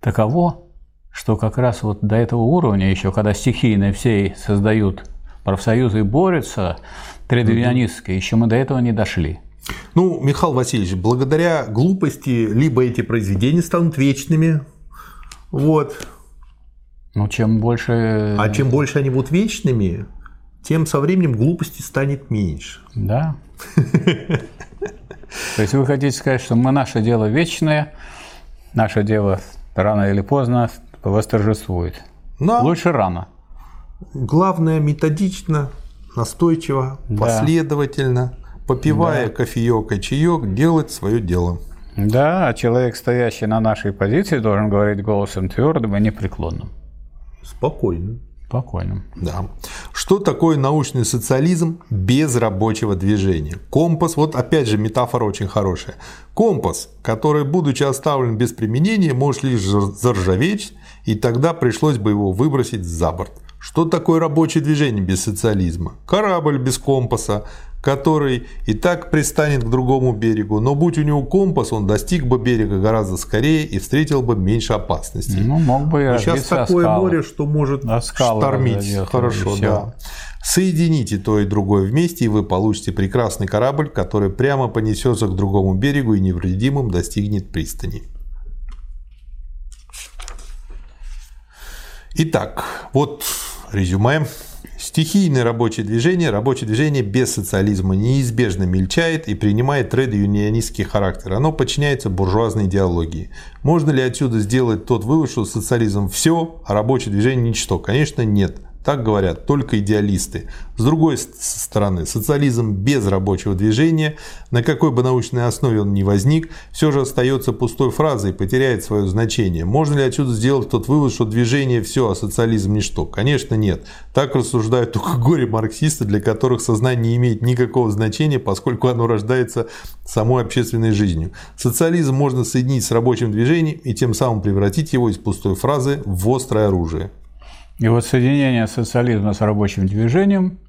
таково, что как раз вот до этого уровня еще, когда стихийно все создают профсоюзы и борются, тредовианистские, еще мы до этого не дошли. Ну, Михаил Васильевич, благодаря глупости либо эти произведения станут вечными, вот. Ну, чем больше... А чем больше они будут вечными, тем со временем глупости станет меньше. Да. То есть вы хотите сказать, что мы наше дело вечное, наше дело рано или поздно восторжествует. Но Лучше рано. Главное методично, настойчиво, да. последовательно, попивая да. кофеек и чаек, делать свое дело. Да, а человек, стоящий на нашей позиции, должен говорить голосом твердым и непреклонным. Спокойно. Спокойным. Да. Что такое научный социализм без рабочего движения? Компас, вот опять же метафора очень хорошая. Компас, который, будучи оставлен без применения, может лишь заржаветь, и тогда пришлось бы его выбросить за борт. Что такое рабочее движение без социализма? Корабль без компаса, который и так пристанет к другому берегу, но будь у него компас, он достиг бы берега гораздо скорее и встретил бы меньше опасностей. Ну, мог бы но сейчас такое скалы. море, что может штормить. Хорошо, да. Соедините то и другое вместе, и вы получите прекрасный корабль, который прямо понесется к другому берегу и невредимым достигнет пристани. Итак, вот резюме. Стихийное рабочее движение, рабочее движение без социализма неизбежно мельчает и принимает тред-юнионистский характер. Оно подчиняется буржуазной идеологии. Можно ли отсюда сделать тот вывод, что социализм все, а рабочее движение ничто? Конечно, нет. Так говорят только идеалисты. С другой стороны, социализм без рабочего движения, на какой бы научной основе он ни возник, все же остается пустой фразой и потеряет свое значение. Можно ли отсюда сделать тот вывод, что движение все, а социализм ничто? Конечно, нет. Так рассуждают только горе-марксисты, для которых сознание не имеет никакого значения, поскольку оно рождается самой общественной жизнью. Социализм можно соединить с рабочим движением и тем самым превратить его из пустой фразы в острое оружие. И вот соединение социализма с рабочим движением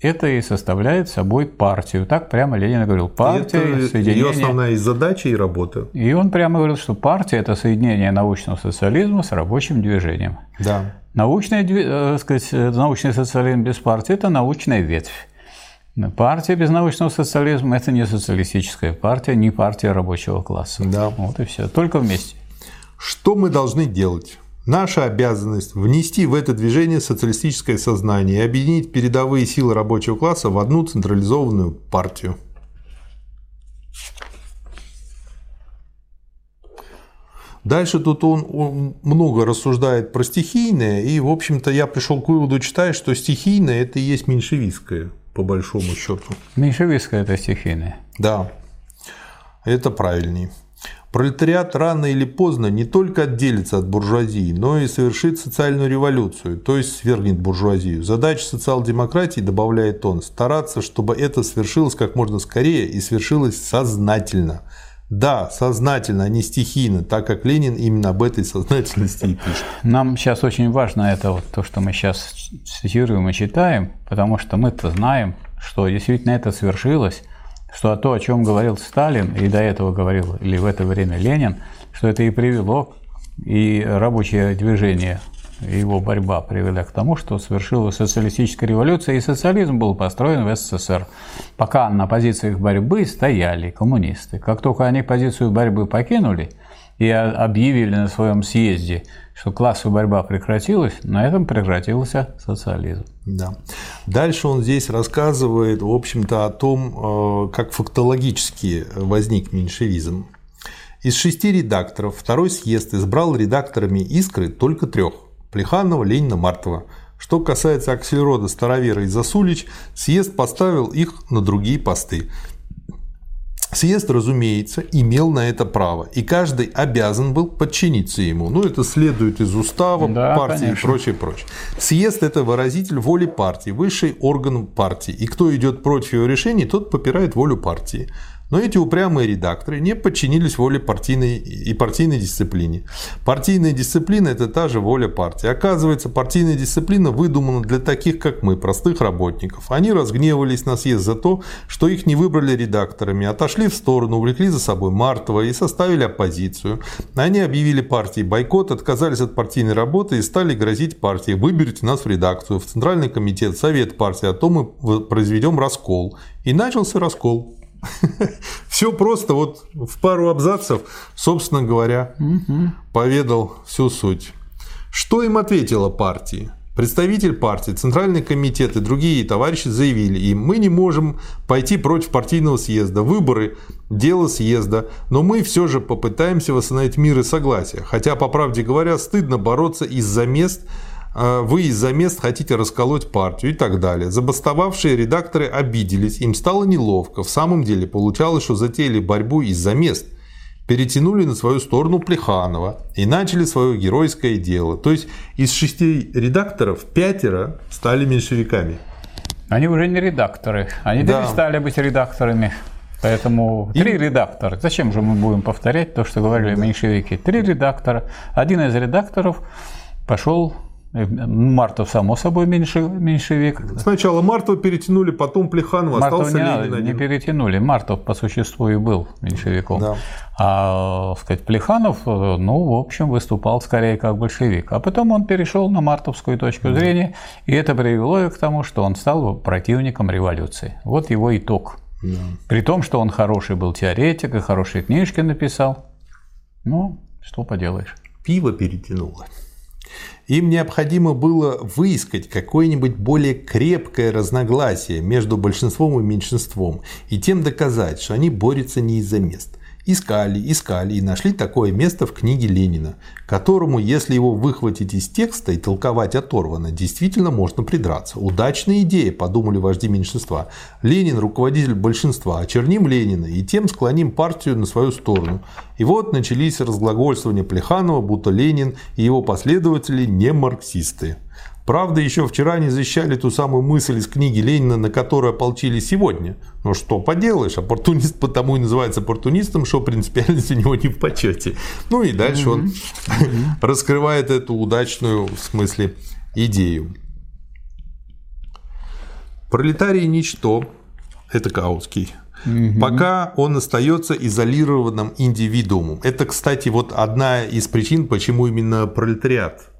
это и составляет собой партию. Так прямо Ленин говорил. Партия, это соединение... ее основная задача и работа. И он прямо говорил, что партия – это соединение научного социализма с рабочим движением. Да. Научный, э, сказать, научный социализм без партии – это научная ветвь. Партия без научного социализма – это не социалистическая партия, не партия рабочего класса. Да. Вот и все. Только вместе. Что мы должны делать? Наша обязанность – внести в это движение социалистическое сознание и объединить передовые силы рабочего класса в одну централизованную партию. Дальше тут он, он много рассуждает про стихийное, и, в общем-то, я пришел к выводу, читая, что стихийное – это и есть меньшевистское, по большому счету. Меньшевистское – это стихийное. Да, это правильней. Пролетариат рано или поздно не только отделится от буржуазии, но и совершит социальную революцию, то есть свергнет буржуазию. Задача социал-демократии, добавляет он, стараться, чтобы это свершилось как можно скорее и свершилось сознательно – да, сознательно, а не стихийно, так как Ленин именно об этой сознательности и пишет. Нам сейчас очень важно это вот то, что мы сейчас цитируем и читаем, потому что мы-то знаем, что действительно это свершилось, что то, о чем говорил Сталин, и до этого говорил, или в это время Ленин, что это и привело и рабочее движение его борьба привела к тому, что совершилась социалистическая революция, и социализм был построен в СССР. Пока на позициях борьбы стояли коммунисты. Как только они позицию борьбы покинули и объявили на своем съезде, что классовая борьба прекратилась, на этом прекратился социализм. Да. Дальше он здесь рассказывает, в общем-то, о том, э, как фактологически возник меньшевизм. Из шести редакторов второй съезд избрал редакторами «Искры» только трех. Плеханова, Ленина, Мартова. Что касается Аксельрода, Старовера и Засулич, съезд поставил их на другие посты. Съезд, разумеется, имел на это право, и каждый обязан был подчиниться ему. Ну, это следует из устава да, партии конечно. и прочее, прочее. Съезд – это выразитель воли партии, высший орган партии. И кто идет против его решений, тот попирает волю партии. Но эти упрямые редакторы не подчинились воле партийной и партийной дисциплине. Партийная дисциплина – это та же воля партии. Оказывается, партийная дисциплина выдумана для таких, как мы, простых работников. Они разгневались на съезд за то, что их не выбрали редакторами, отошли в сторону, увлекли за собой Мартова и составили оппозицию. Они объявили партии бойкот, отказались от партийной работы и стали грозить партии «выберите нас в редакцию, в Центральный комитет, Совет партии, а то мы произведем раскол». И начался раскол. Все просто вот в пару абзацев, собственно говоря, поведал всю суть. Что им ответила партия? Представитель партии, Центральный комитет и другие товарищи заявили им, мы не можем пойти против партийного съезда. Выборы – дело съезда, но мы все же попытаемся восстановить мир и согласие. Хотя, по правде говоря, стыдно бороться из-за мест, вы из-за мест хотите расколоть партию и так далее. Забастовавшие редакторы обиделись, им стало неловко. В самом деле получалось, что затеяли борьбу из-за мест. Перетянули на свою сторону Плеханова и начали свое геройское дело. То есть из шести редакторов пятеро стали меньшевиками. Они уже не редакторы, они да. перестали быть редакторами. Поэтому три и... редактора. Зачем же мы будем повторять то, что говорили да. меньшевики? Три редактора. Один из редакторов пошел Мартов, само собой, меньше, меньшевик. Сначала Мартова перетянули, потом Плеханова, Мартов остался не, Ленин один. Не перетянули, Мартов по существу и был меньшевиком. Да. А, сказать, Плеханов, ну, в общем, выступал скорее как большевик. А потом он перешел на мартовскую точку да. зрения, и это привело к тому, что он стал противником революции. Вот его итог. Да. При том, что он хороший был теоретик и хорошие книжки написал. Ну, что поделаешь. Пиво перетянуло. Им необходимо было выискать какое-нибудь более крепкое разногласие между большинством и меньшинством и тем доказать, что они борются не из-за мест. Искали, искали и нашли такое место в книге Ленина, которому, если его выхватить из текста и толковать оторвано, действительно можно придраться. Удачная идея, подумали вожди меньшинства. Ленин – руководитель большинства, очерним Ленина и тем склоним партию на свою сторону. И вот начались разглагольствования Плеханова, будто Ленин и его последователи не марксисты. Правда, еще вчера они защищали ту самую мысль из книги Ленина, на которую ополчили сегодня. Но что поделаешь, оппортунист потому и называется оппортунистом, что принципиальность у него не в почете. Ну и дальше он раскрывает эту удачную, в смысле, идею. Пролетарий ничто, это Каутский, Угу. Пока он остается изолированным индивидуумом. Это, кстати, вот одна из причин, почему именно пролетариат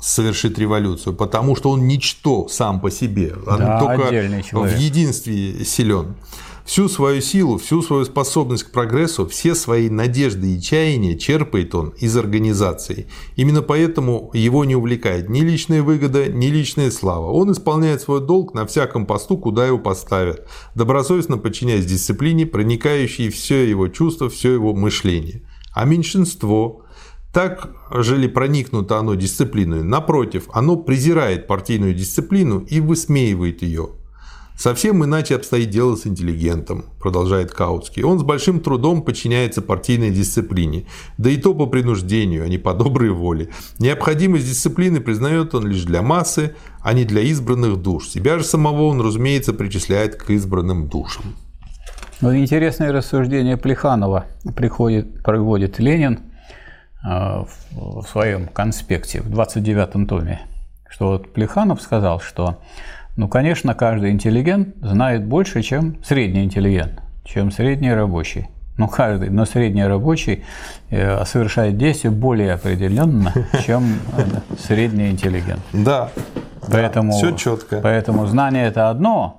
совершит революцию, потому что он ничто сам по себе, он Да, только в единстве силен. Всю свою силу, всю свою способность к прогрессу, все свои надежды и чаяния черпает он из организации. Именно поэтому его не увлекает ни личная выгода, ни личная слава. Он исполняет свой долг на всяком посту, куда его поставят, добросовестно подчиняясь дисциплине, проникающей все его чувства, все его мышление. А меньшинство, так же ли проникнуто оно дисциплиной? Напротив, оно презирает партийную дисциплину и высмеивает ее. Совсем иначе обстоит дело с интеллигентом, продолжает Каутский. Он с большим трудом подчиняется партийной дисциплине, да и то по принуждению, а не по доброй воле. Необходимость дисциплины признает он лишь для массы, а не для избранных душ. Себя же самого он, разумеется, причисляет к избранным душам. Вот интересное рассуждение Плеханова приходит, проводит Ленин в в своем конспекте в 29-м томе, что вот Плеханов сказал, что, ну, конечно, каждый интеллигент знает больше, чем средний интеллигент, чем средний рабочий. Ну, каждый, но средний рабочий э, совершает действия более определенно, чем э, средний интеллигент. Да, Поэтому, все четко. Поэтому знание это одно,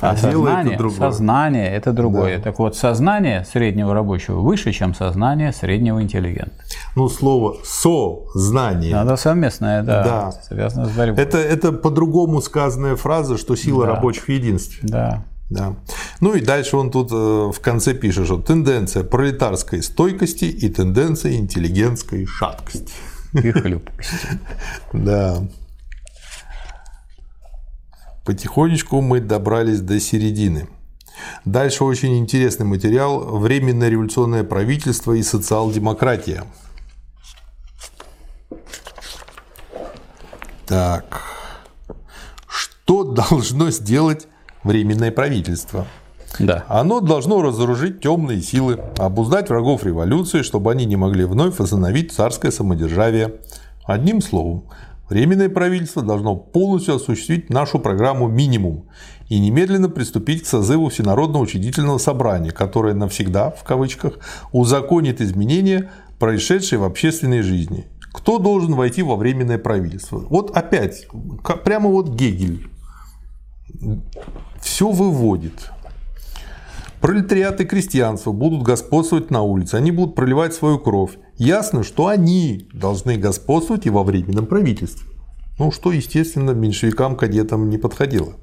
а, А дело это сознание, другое. сознание это другое. Да. Так вот, сознание среднего рабочего выше, чем сознание среднего интеллигента. Ну, слово «сознание». Надо совместное, да, Да. связано с борьбой. Это, это по-другому сказанная фраза, что сила Да. рабочих в единстве. Да. Да. Ну и дальше он тут э, в конце пишет, что тенденция пролетарской стойкости и тенденция интеллигентской шаткости. И хлюпкости. Да. Потихонечку мы добрались до середины. Дальше очень интересный материал «Временное революционное правительство и социал-демократия». Так. Что должно сделать Временное правительство? Да. Оно должно разоружить темные силы, обуздать врагов революции, чтобы они не могли вновь восстановить царское самодержавие. Одним словом, Временное правительство должно полностью осуществить нашу программу «Минимум» и немедленно приступить к созыву Всенародного учредительного собрания, которое навсегда, в кавычках, узаконит изменения, происшедшие в общественной жизни. Кто должен войти во Временное правительство? Вот опять, прямо вот Гегель все выводит. Пролетариат и крестьянство будут господствовать на улице, они будут проливать свою кровь. Ясно, что они должны господствовать и во временном правительстве. Ну, что, естественно, меньшевикам, кадетам не подходило.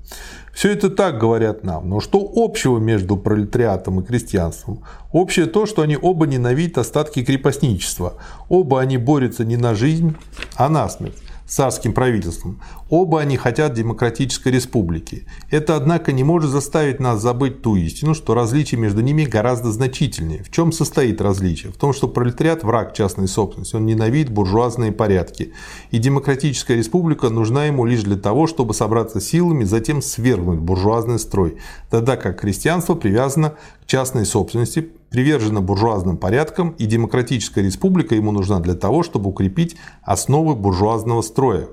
Все это так говорят нам. Но что общего между пролетариатом и крестьянством? Общее то, что они оба ненавидят остатки крепостничества. Оба они борются не на жизнь, а на смерть царским правительством. Оба они хотят демократической республики. Это, однако, не может заставить нас забыть ту истину, что различие между ними гораздо значительнее. В чем состоит различие? В том, что пролетариат – враг частной собственности, он ненавидит буржуазные порядки. И демократическая республика нужна ему лишь для того, чтобы собраться силами, затем свергнуть буржуазный строй. Тогда как крестьянство привязано частной собственности, привержена буржуазным порядкам, и демократическая республика ему нужна для того, чтобы укрепить основы буржуазного строя.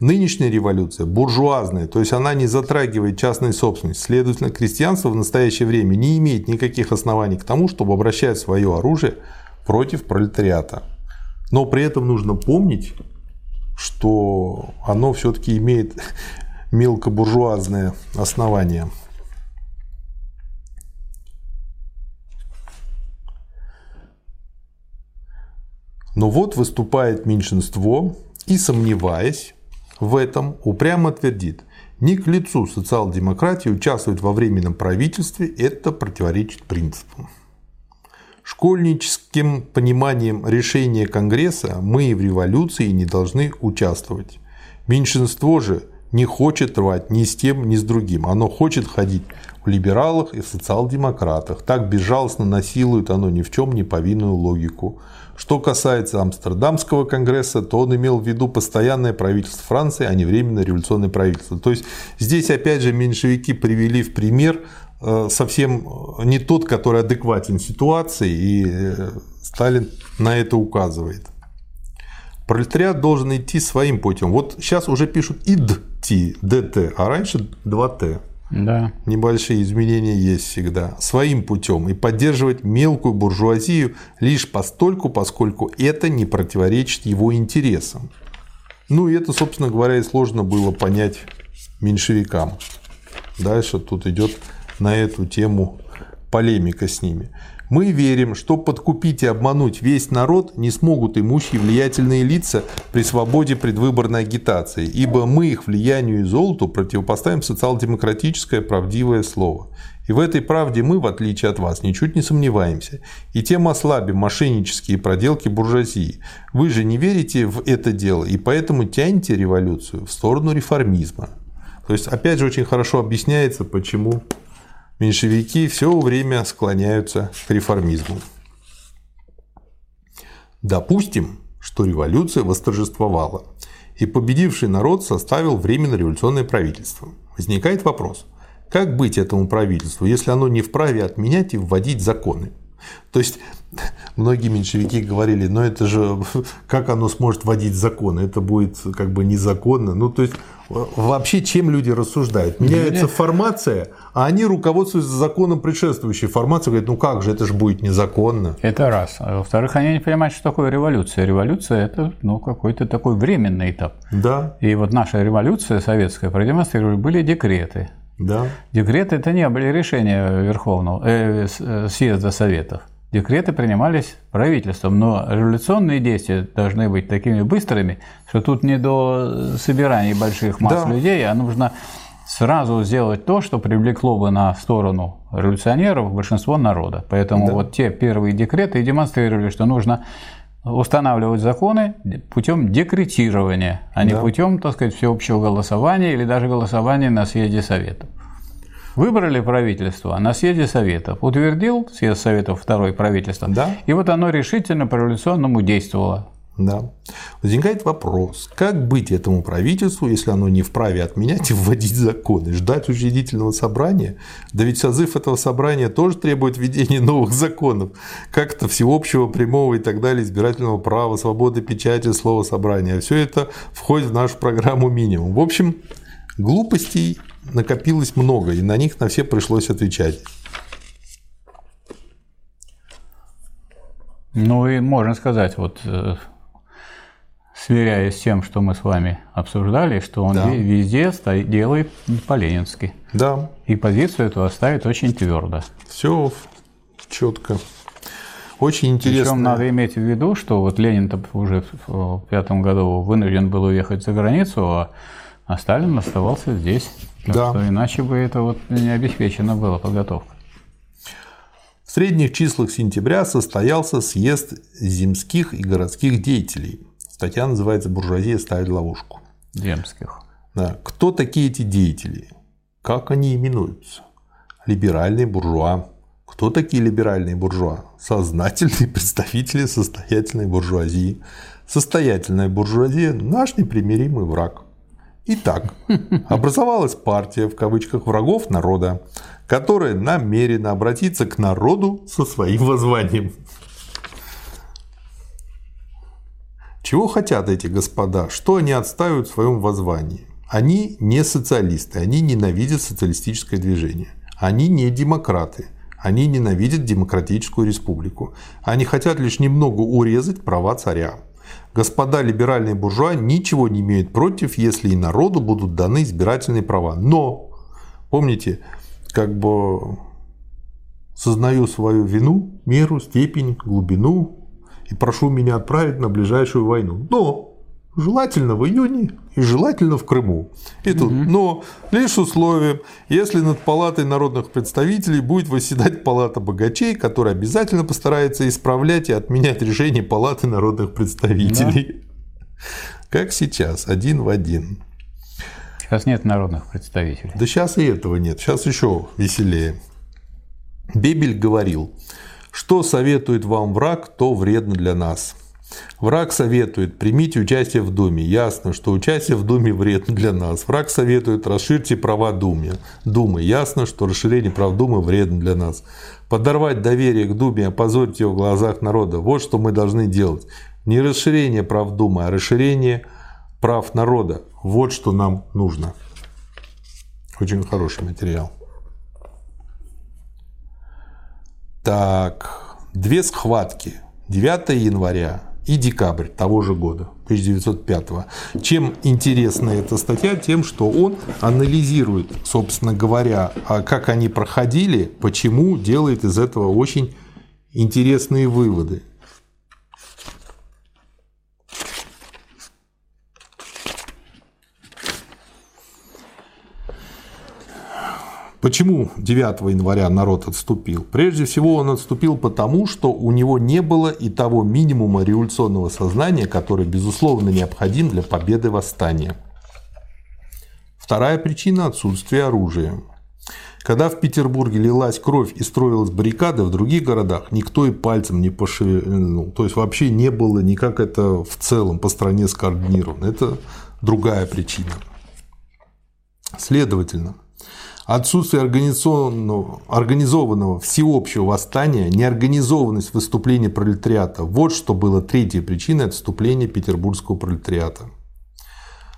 Нынешняя революция буржуазная, то есть она не затрагивает частной собственность. Следовательно, крестьянство в настоящее время не имеет никаких оснований к тому, чтобы обращать свое оружие против пролетариата. Но при этом нужно помнить, что оно все-таки имеет мелкобуржуазное основание. Но вот выступает меньшинство и, сомневаясь в этом, упрямо твердит, не к лицу социал-демократии участвовать во временном правительстве – это противоречит принципам. Школьническим пониманием решения Конгресса мы в революции не должны участвовать. Меньшинство же не хочет рвать ни с тем, ни с другим. Оно хочет ходить в либералах и в социал-демократах. Так безжалостно насилует оно ни в чем не повинную логику. Что касается Амстердамского конгресса, то он имел в виду постоянное правительство Франции, а не временное революционное правительство. То есть здесь опять же меньшевики привели в пример э, совсем не тот, который адекватен ситуации, и э, Сталин на это указывает. Пролетариат должен идти своим путем. Вот сейчас уже пишут ИДТ, ДТ, а раньше 2Т. Да. Небольшие изменения есть всегда. Своим путем. И поддерживать мелкую буржуазию лишь постольку, поскольку это не противоречит его интересам. Ну и это, собственно говоря, и сложно было понять меньшевикам. Дальше тут идет на эту тему полемика с ними. Мы верим, что подкупить и обмануть весь народ не смогут имущие влиятельные лица при свободе предвыборной агитации, ибо мы их влиянию и золоту противопоставим социал-демократическое правдивое слово. И в этой правде мы, в отличие от вас, ничуть не сомневаемся. И тем ослабим мошеннические проделки буржуазии. Вы же не верите в это дело, и поэтому тянете революцию в сторону реформизма. То есть, опять же, очень хорошо объясняется, почему меньшевики все время склоняются к реформизму. Допустим, что революция восторжествовала, и победивший народ составил временно революционное правительство. Возникает вопрос, как быть этому правительству, если оно не вправе отменять и вводить законы? То есть многие меньшевики говорили, но это же как оно сможет вводить законы, это будет как бы незаконно. Ну то есть вообще чем люди рассуждают? Меняется формация, а они руководствуются законом предшествующей формации, говорят, ну как же, это же будет незаконно. Это раз. А во-вторых, они не понимают, что такое революция. Революция – это ну, какой-то такой временный этап. Да. И вот наша революция советская продемонстрировали, были декреты. Да. Декреты – это не были решения Верховного э, э, съезда Советов. Декреты принимались правительством, но революционные действия должны быть такими быстрыми, что тут не до собирания больших масс да. людей, а нужно сразу сделать то, что привлекло бы на сторону революционеров большинство народа. Поэтому да. вот те первые декреты и демонстрировали, что нужно устанавливать законы путем декретирования, а не да. путем, так сказать, всеобщего голосования или даже голосования на съезде Советов. Выбрали правительство, на съезде Советов утвердил съезд Советов второе правительство, да. и вот оно решительно по революционному действовало. Да. Возникает вопрос, как быть этому правительству, если оно не вправе отменять и вводить законы, ждать учредительного собрания? Да ведь созыв этого собрания тоже требует введения новых законов, как-то всеобщего, прямого и так далее, избирательного права, свободы печати, слова собрания. Все это входит в нашу программу минимум. В общем, глупостей накопилось много, и на них на все пришлось отвечать. Ну и можно сказать, вот э, сверяясь с тем, что мы с вами обсуждали, что он да. везде стоит, делает по-ленински. Да. И позицию эту оставит очень твердо. Все четко. Очень интересно. Причем надо иметь в виду, что вот Ленин-то уже в пятом году вынужден был уехать за границу, а, а Сталин оставался здесь. Так да. что иначе бы это вот не обеспечена была подготовка. В средних числах сентября состоялся съезд земских и городских деятелей. Статья называется «Буржуазия ставит ловушку». Земских. Да. Кто такие эти деятели? Как они именуются? Либеральные буржуа. Кто такие либеральные буржуа? Сознательные представители состоятельной буржуазии. Состоятельная буржуазия – наш непримиримый враг. Итак, образовалась партия, в кавычках, врагов народа, которая намерена обратиться к народу со своим воззванием. Чего хотят эти господа? Что они отстаивают в своем воззвании? Они не социалисты, они ненавидят социалистическое движение. Они не демократы, они ненавидят демократическую республику. Они хотят лишь немного урезать права царя. Господа либеральные буржуа ничего не имеют против, если и народу будут даны избирательные права. Но, помните, как бы сознаю свою вину, меру, степень, глубину и прошу меня отправить на ближайшую войну. Но желательно в июне и желательно в Крыму. И тут, угу. но лишь условием, если над палатой народных представителей будет восседать палата богачей, которая обязательно постарается исправлять и отменять решения палаты народных представителей. Да. Как сейчас, один в один. Сейчас нет народных представителей. Да сейчас и этого нет, сейчас еще веселее. Бебель говорил, что советует вам враг, то вредно для нас. Враг советует, примите участие в Думе. Ясно, что участие в Думе вредно для нас. Враг советует, расширьте права Думе. Думы. Ясно, что расширение прав Думы вредно для нас. Подорвать доверие к Думе, опозорить его в глазах народа. Вот что мы должны делать. Не расширение прав Думы, а расширение прав народа. Вот что нам нужно. Очень хороший материал. Так, две схватки. 9 января и декабрь того же года, 1905. Чем интересна эта статья? Тем, что он анализирует, собственно говоря, а как они проходили, почему, делает из этого очень интересные выводы. Почему 9 января народ отступил? Прежде всего он отступил потому, что у него не было и того минимума революционного сознания, который, безусловно, необходим для победы восстания. Вторая причина – отсутствие оружия. Когда в Петербурге лилась кровь и строилась баррикада, в других городах никто и пальцем не пошевельнул. То есть вообще не было никак это в целом по стране скоординировано. Это другая причина. Следовательно, Отсутствие организованного, организованного всеобщего восстания, неорганизованность выступления пролетариата – вот что было третьей причиной отступления петербургского пролетариата.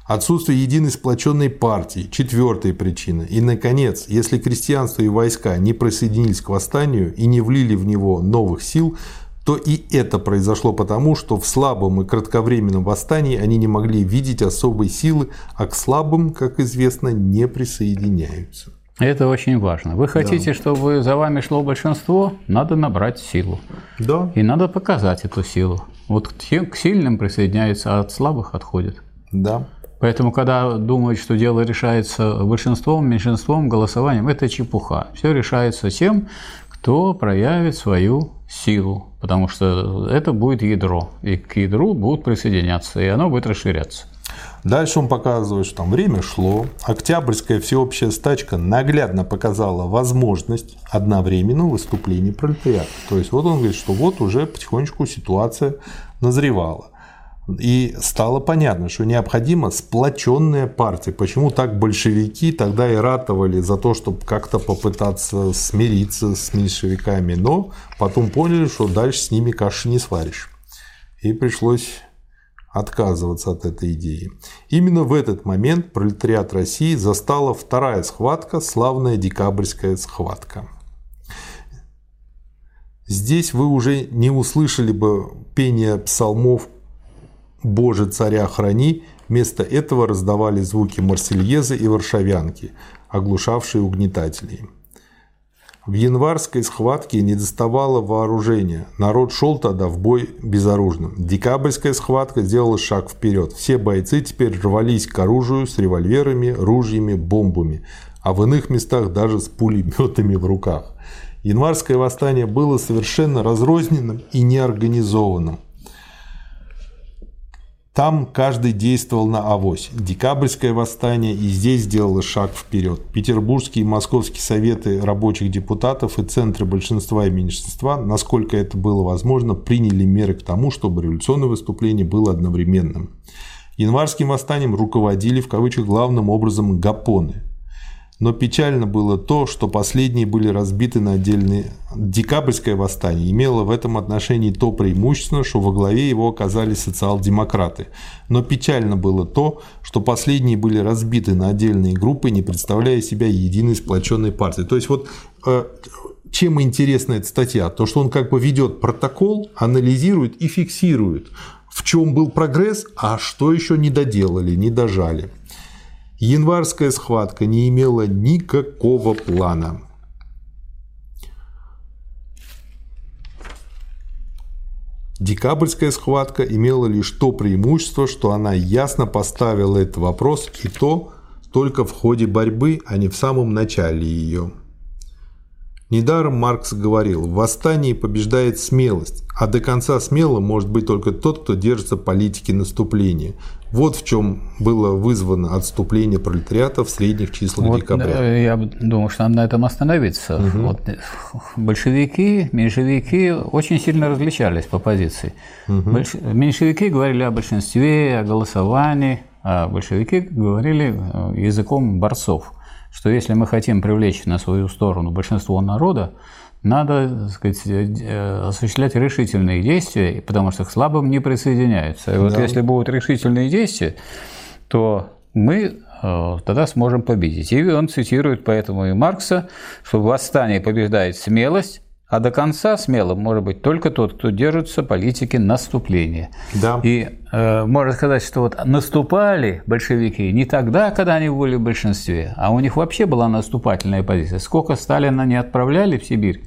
Отсутствие единой сплоченной партии – четвертая причина. И, наконец, если крестьянство и войска не присоединились к восстанию и не влили в него новых сил, то и это произошло потому, что в слабом и кратковременном восстании они не могли видеть особой силы, а к слабым, как известно, не присоединяются. Это очень важно. Вы хотите, да. чтобы за вами шло большинство, надо набрать силу. Да. И надо показать эту силу. Вот к сильным присоединяются, а от слабых отходят. Да. Поэтому, когда думают, что дело решается большинством, меньшинством, голосованием, это чепуха. Все решается тем, кто проявит свою силу, потому что это будет ядро, и к ядру будут присоединяться, и оно будет расширяться. Дальше он показывает, что там время шло, Октябрьская всеобщая стачка наглядно показала возможность одновременного выступления пролетариата. То есть вот он говорит, что вот уже потихонечку ситуация назревала. И стало понятно, что необходима сплоченная партия. Почему так большевики тогда и ратовали за то, чтобы как-то попытаться смириться с меньшевиками, но потом поняли, что дальше с ними каши не сваришь. И пришлось отказываться от этой идеи. Именно в этот момент пролетариат России застала вторая схватка, славная декабрьская схватка. Здесь вы уже не услышали бы пения псалмов «Боже, царя храни», вместо этого раздавали звуки марсельезы и варшавянки, оглушавшие угнетателей. В январской схватке не доставало вооружения. Народ шел тогда в бой безоружным. Декабрьская схватка сделала шаг вперед. Все бойцы теперь рвались к оружию с револьверами, ружьями, бомбами, а в иных местах даже с пулеметами в руках. Январское восстание было совершенно разрозненным и неорганизованным. Там каждый действовал на авось. Декабрьское восстание и здесь сделало шаг вперед. Петербургские и московские советы рабочих депутатов и центры большинства и меньшинства, насколько это было возможно, приняли меры к тому, чтобы революционное выступление было одновременным. Январским восстанием руководили в кавычках главным образом гапоны – но печально было то, что последние были разбиты на отдельные. Декабрьское восстание имело в этом отношении то преимущество, что во главе его оказались социал-демократы. Но печально было то, что последние были разбиты на отдельные группы, не представляя себя единой сплоченной партией. То есть вот э, чем интересна эта статья? То, что он как бы ведет протокол, анализирует и фиксирует, в чем был прогресс, а что еще не доделали, не дожали. Январская схватка не имела никакого плана. Декабрьская схватка имела лишь то преимущество, что она ясно поставила этот вопрос и то только в ходе борьбы, а не в самом начале ее. Недаром Маркс говорил, в восстании побеждает смелость, а до конца смелым может быть только тот, кто держится политики наступления. Вот в чем было вызвано отступление пролетариата в средних числах вот, декабря. Я думаю, что надо на этом остановиться. Угу. Вот, большевики, меньшевики очень сильно различались по позиции. Угу. Больш... Меньшевики говорили о большинстве, о голосовании, а большевики говорили э, языком борцов что если мы хотим привлечь на свою сторону большинство народа, надо так сказать, э, осуществлять решительные действия, потому что к слабым не присоединяются. И вот да. если будут решительные действия, то мы э, тогда сможем победить. И он цитирует поэтому и Маркса, что в восстании побеждает смелость, А до конца смелым может быть только тот, кто держится политики наступления. Да. И э, можно сказать, что вот наступали большевики не тогда, когда они были в большинстве, а у них вообще была наступательная позиция. Сколько Сталина не отправляли в Сибирь,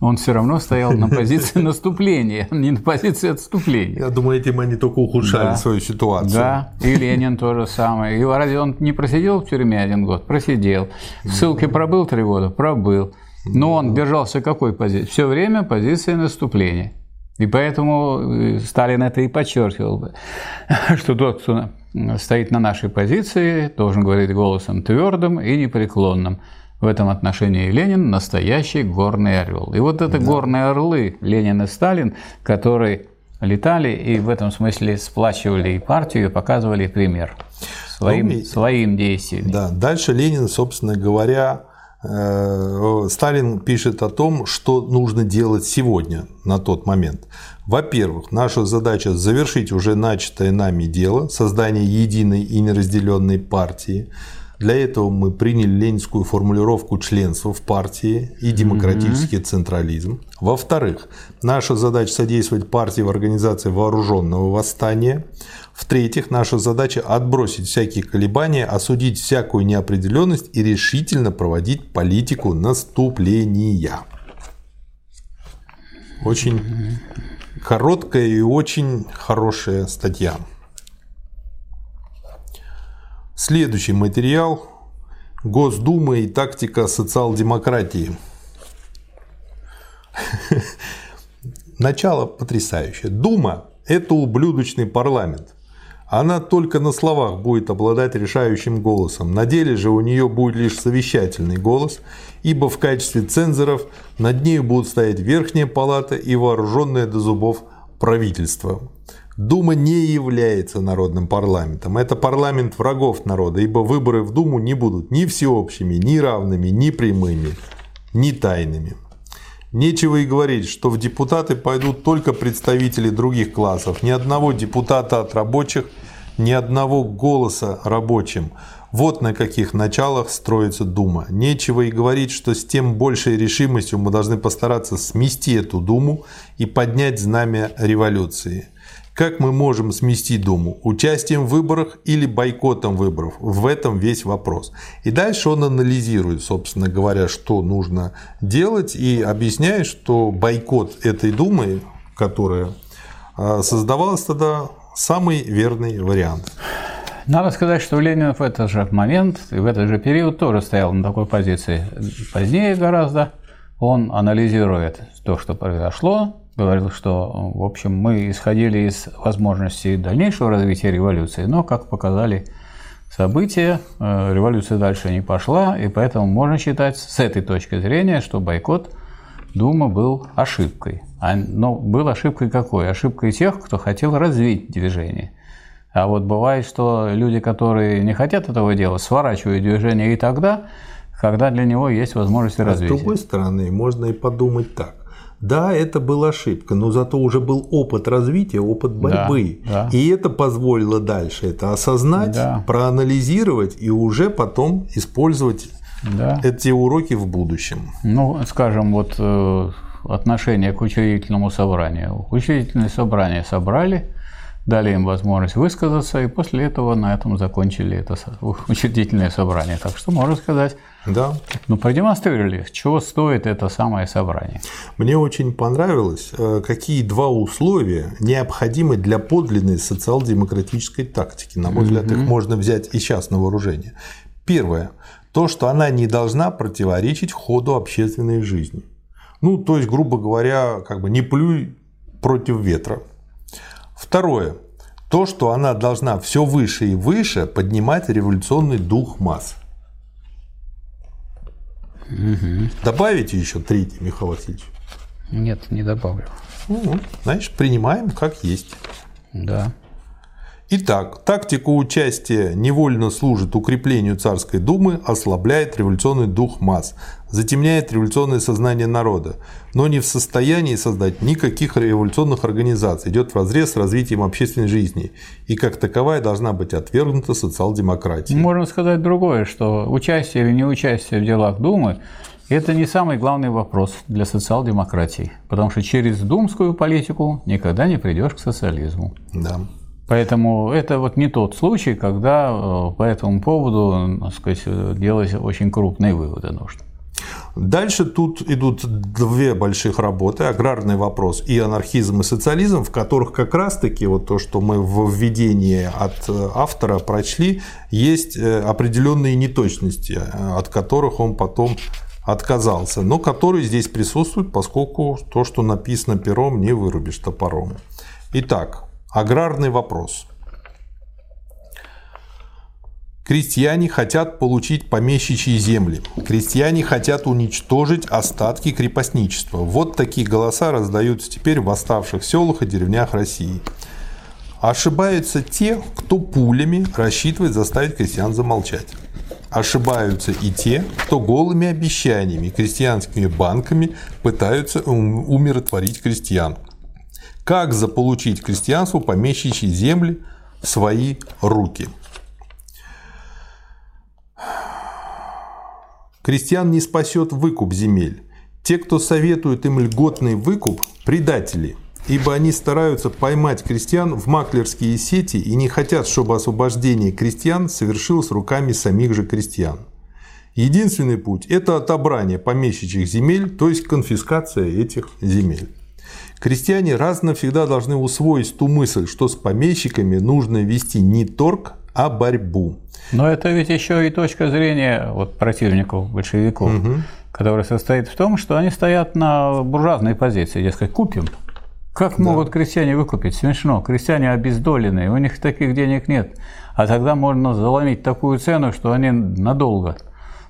он все равно стоял на позиции наступления, не на позиции отступления. Я думаю, этим они только ухудшали Да. свою ситуацию. Да, и Ленин то же самое. И разве он не просидел в тюрьме один год? Просидел. В ссылке пробыл три года? Пробыл. Но он держался какой позиции? Все время позиции наступления. И поэтому э, Сталин это и подчеркивал, что тот, кто стоит на нашей позиции, должен говорить голосом твердым и непреклонным. В этом отношении Ленин настоящий горный орел. И вот это горные орлы Ленин и Сталин, которые летали и в этом смысле сплачивали и партию, и показывали пример своим, Ну, своим действием. Да, дальше Ленин, собственно говоря, Сталин пишет о том, что нужно делать сегодня, на тот момент. Во-первых, наша задача завершить уже начатое нами дело, создание единой и неразделенной партии. Для этого мы приняли ленинскую формулировку членства в партии и демократический централизм. Во-вторых, наша задача содействовать партии в организации вооруженного восстания. В-третьих, наша задача отбросить всякие колебания, осудить всякую неопределенность и решительно проводить политику наступления. Очень короткая и очень хорошая статья. Следующий материал. Госдума и тактика социал-демократии. Начало потрясающее. Дума – это ублюдочный парламент. Она только на словах будет обладать решающим голосом. На деле же у нее будет лишь совещательный голос, ибо в качестве цензоров над нею будут стоять Верхняя палата и вооруженное до зубов правительство. Дума не является народным парламентом. Это парламент врагов народа, ибо выборы в Думу не будут ни всеобщими, ни равными, ни прямыми, ни тайными. Нечего и говорить, что в депутаты пойдут только представители других классов. Ни одного депутата от рабочих, ни одного голоса рабочим. Вот на каких началах строится Дума. Нечего и говорить, что с тем большей решимостью мы должны постараться смести эту Думу и поднять знамя революции. Как мы можем смести Думу? Участием в выборах или бойкотом выборов? В этом весь вопрос. И дальше он анализирует, собственно говоря, что нужно делать и объясняет, что бойкот этой Думы, которая а, создавалась тогда, самый верный вариант. Надо сказать, что Ленин в этот же момент и в этот же период тоже стоял на такой позиции. Позднее гораздо он анализирует то, что произошло, говорил, что, в общем, мы исходили из возможностей дальнейшего развития революции, но, как показали события, э, революция дальше не пошла, и поэтому можно считать с этой точки зрения, что бойкот Дума был ошибкой. А- Но был ошибкой какой? Ошибкой тех, кто хотел развить движение. А вот бывает, что люди, которые не хотят этого делать, сворачивают движение и тогда, когда для него есть возможность А с развития. другой стороны, можно и подумать так. Да, это была ошибка, но зато уже был опыт развития, опыт борьбы. да. И это позволило дальше это осознать, Да. проанализировать и уже потом использовать Да. эти уроки в будущем. Ну, скажем, вот э, отношение к учредительному собранию. Учредительное собрание собрали, дали им возможность высказаться, и после этого на этом закончили это учредительное собрание. Так что можно сказать, Да. ну, продемонстрировали, чего стоит это самое собрание. Мне очень понравилось, э, какие два условия необходимы для подлинной социал-демократической тактики. На мой взгляд, их можно взять и сейчас на вооружение. Первое. То, что она не должна противоречить ходу общественной жизни. Ну, то есть, грубо говоря, как бы не плюй против ветра. Второе. То, что она должна все выше и выше поднимать революционный дух масс. Добавите еще третий, Михаил Васильевич. Нет, не добавлю. Ну, значит, принимаем как есть. Да. Итак, тактика участия невольно служит укреплению Царской Думы, ослабляет революционный дух масс, затемняет революционное сознание народа, но не в состоянии создать никаких революционных организаций, идет вразрез с развитием общественной жизни и как таковая должна быть отвергнута социал-демократией. Можно сказать другое, что участие или неучастие в делах Думы Это не самый главный вопрос для социал-демократии, потому что через думскую политику никогда не придешь к социализму. Да. Поэтому это вот не тот случай, когда э, по этому поводу так сказать, делать очень крупные выводы нужно. Дальше тут идут две больших работы «Аграрный вопрос» и «Анархизм и социализм», в которых как раз-таки вот то, что мы в введении от э, автора прочли, есть э, определенные неточности, от которых он потом отказался, но которые здесь присутствуют, поскольку то, что написано пером, не вырубишь топором. Итак, аграрный вопрос. Крестьяне хотят получить помещичьи земли. Крестьяне хотят уничтожить остатки крепостничества. Вот такие голоса раздаются теперь в оставших селах и деревнях России. Ошибаются те, кто пулями рассчитывает заставить крестьян замолчать. Ошибаются и те, кто голыми обещаниями, крестьянскими банками пытаются умиротворить крестьян. Как заполучить крестьянству помещичьи земли в свои руки? Крестьян не спасет выкуп земель. Те, кто советует им льготный выкуп – предатели – ибо они стараются поймать крестьян в маклерские сети и не хотят, чтобы освобождение крестьян совершилось руками самих же крестьян. Единственный путь – это отобрание помещичьих земель, то есть конфискация этих земель. Крестьяне раз навсегда должны усвоить ту мысль, что с помещиками нужно вести не торг, а борьбу. Но это ведь еще и точка зрения вот, противников большевиков, угу. которая состоит в том, что они стоят на буржуазной позиции, дескать, купим, как да. могут крестьяне выкупить? Смешно. Крестьяне обездоленные, у них таких денег нет. А тогда можно заломить такую цену, что они надолго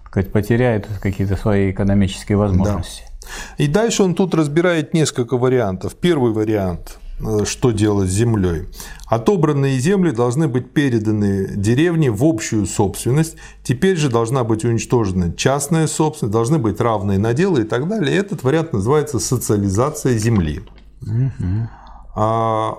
сказать, потеряют какие-то свои экономические возможности. Да. И дальше он тут разбирает несколько вариантов. Первый вариант что делать с землей. Отобранные земли должны быть переданы деревне в общую собственность. Теперь же должна быть уничтожена частная собственность, должны быть равные наделы и так далее. Этот вариант называется социализация земли. А,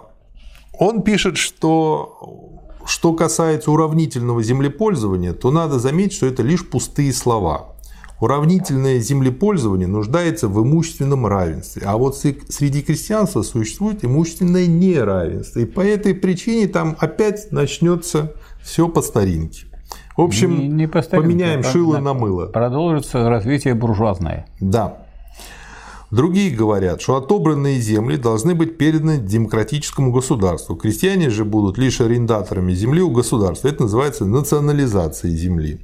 он пишет, что что касается уравнительного землепользования, то надо заметить, что это лишь пустые слова. Уравнительное землепользование нуждается в имущественном равенстве, а вот среди крестьянства существует имущественное неравенство. И по этой причине там опять начнется все по старинке. В общем, не, не по старинке, поменяем а шило на мыло. Продолжится развитие буржуазное. Да. Другие говорят, что отобранные земли должны быть переданы демократическому государству. Крестьяне же будут лишь арендаторами земли у государства. Это называется национализацией земли.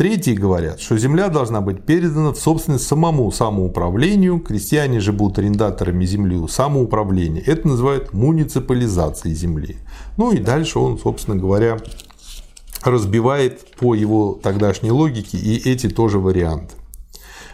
Третьи говорят, что земля должна быть передана в собственность самому самоуправлению, крестьяне же будут арендаторами земли у самоуправления. Это называют муниципализацией земли. Ну и дальше он, собственно говоря, разбивает по его тогдашней логике и эти тоже варианты.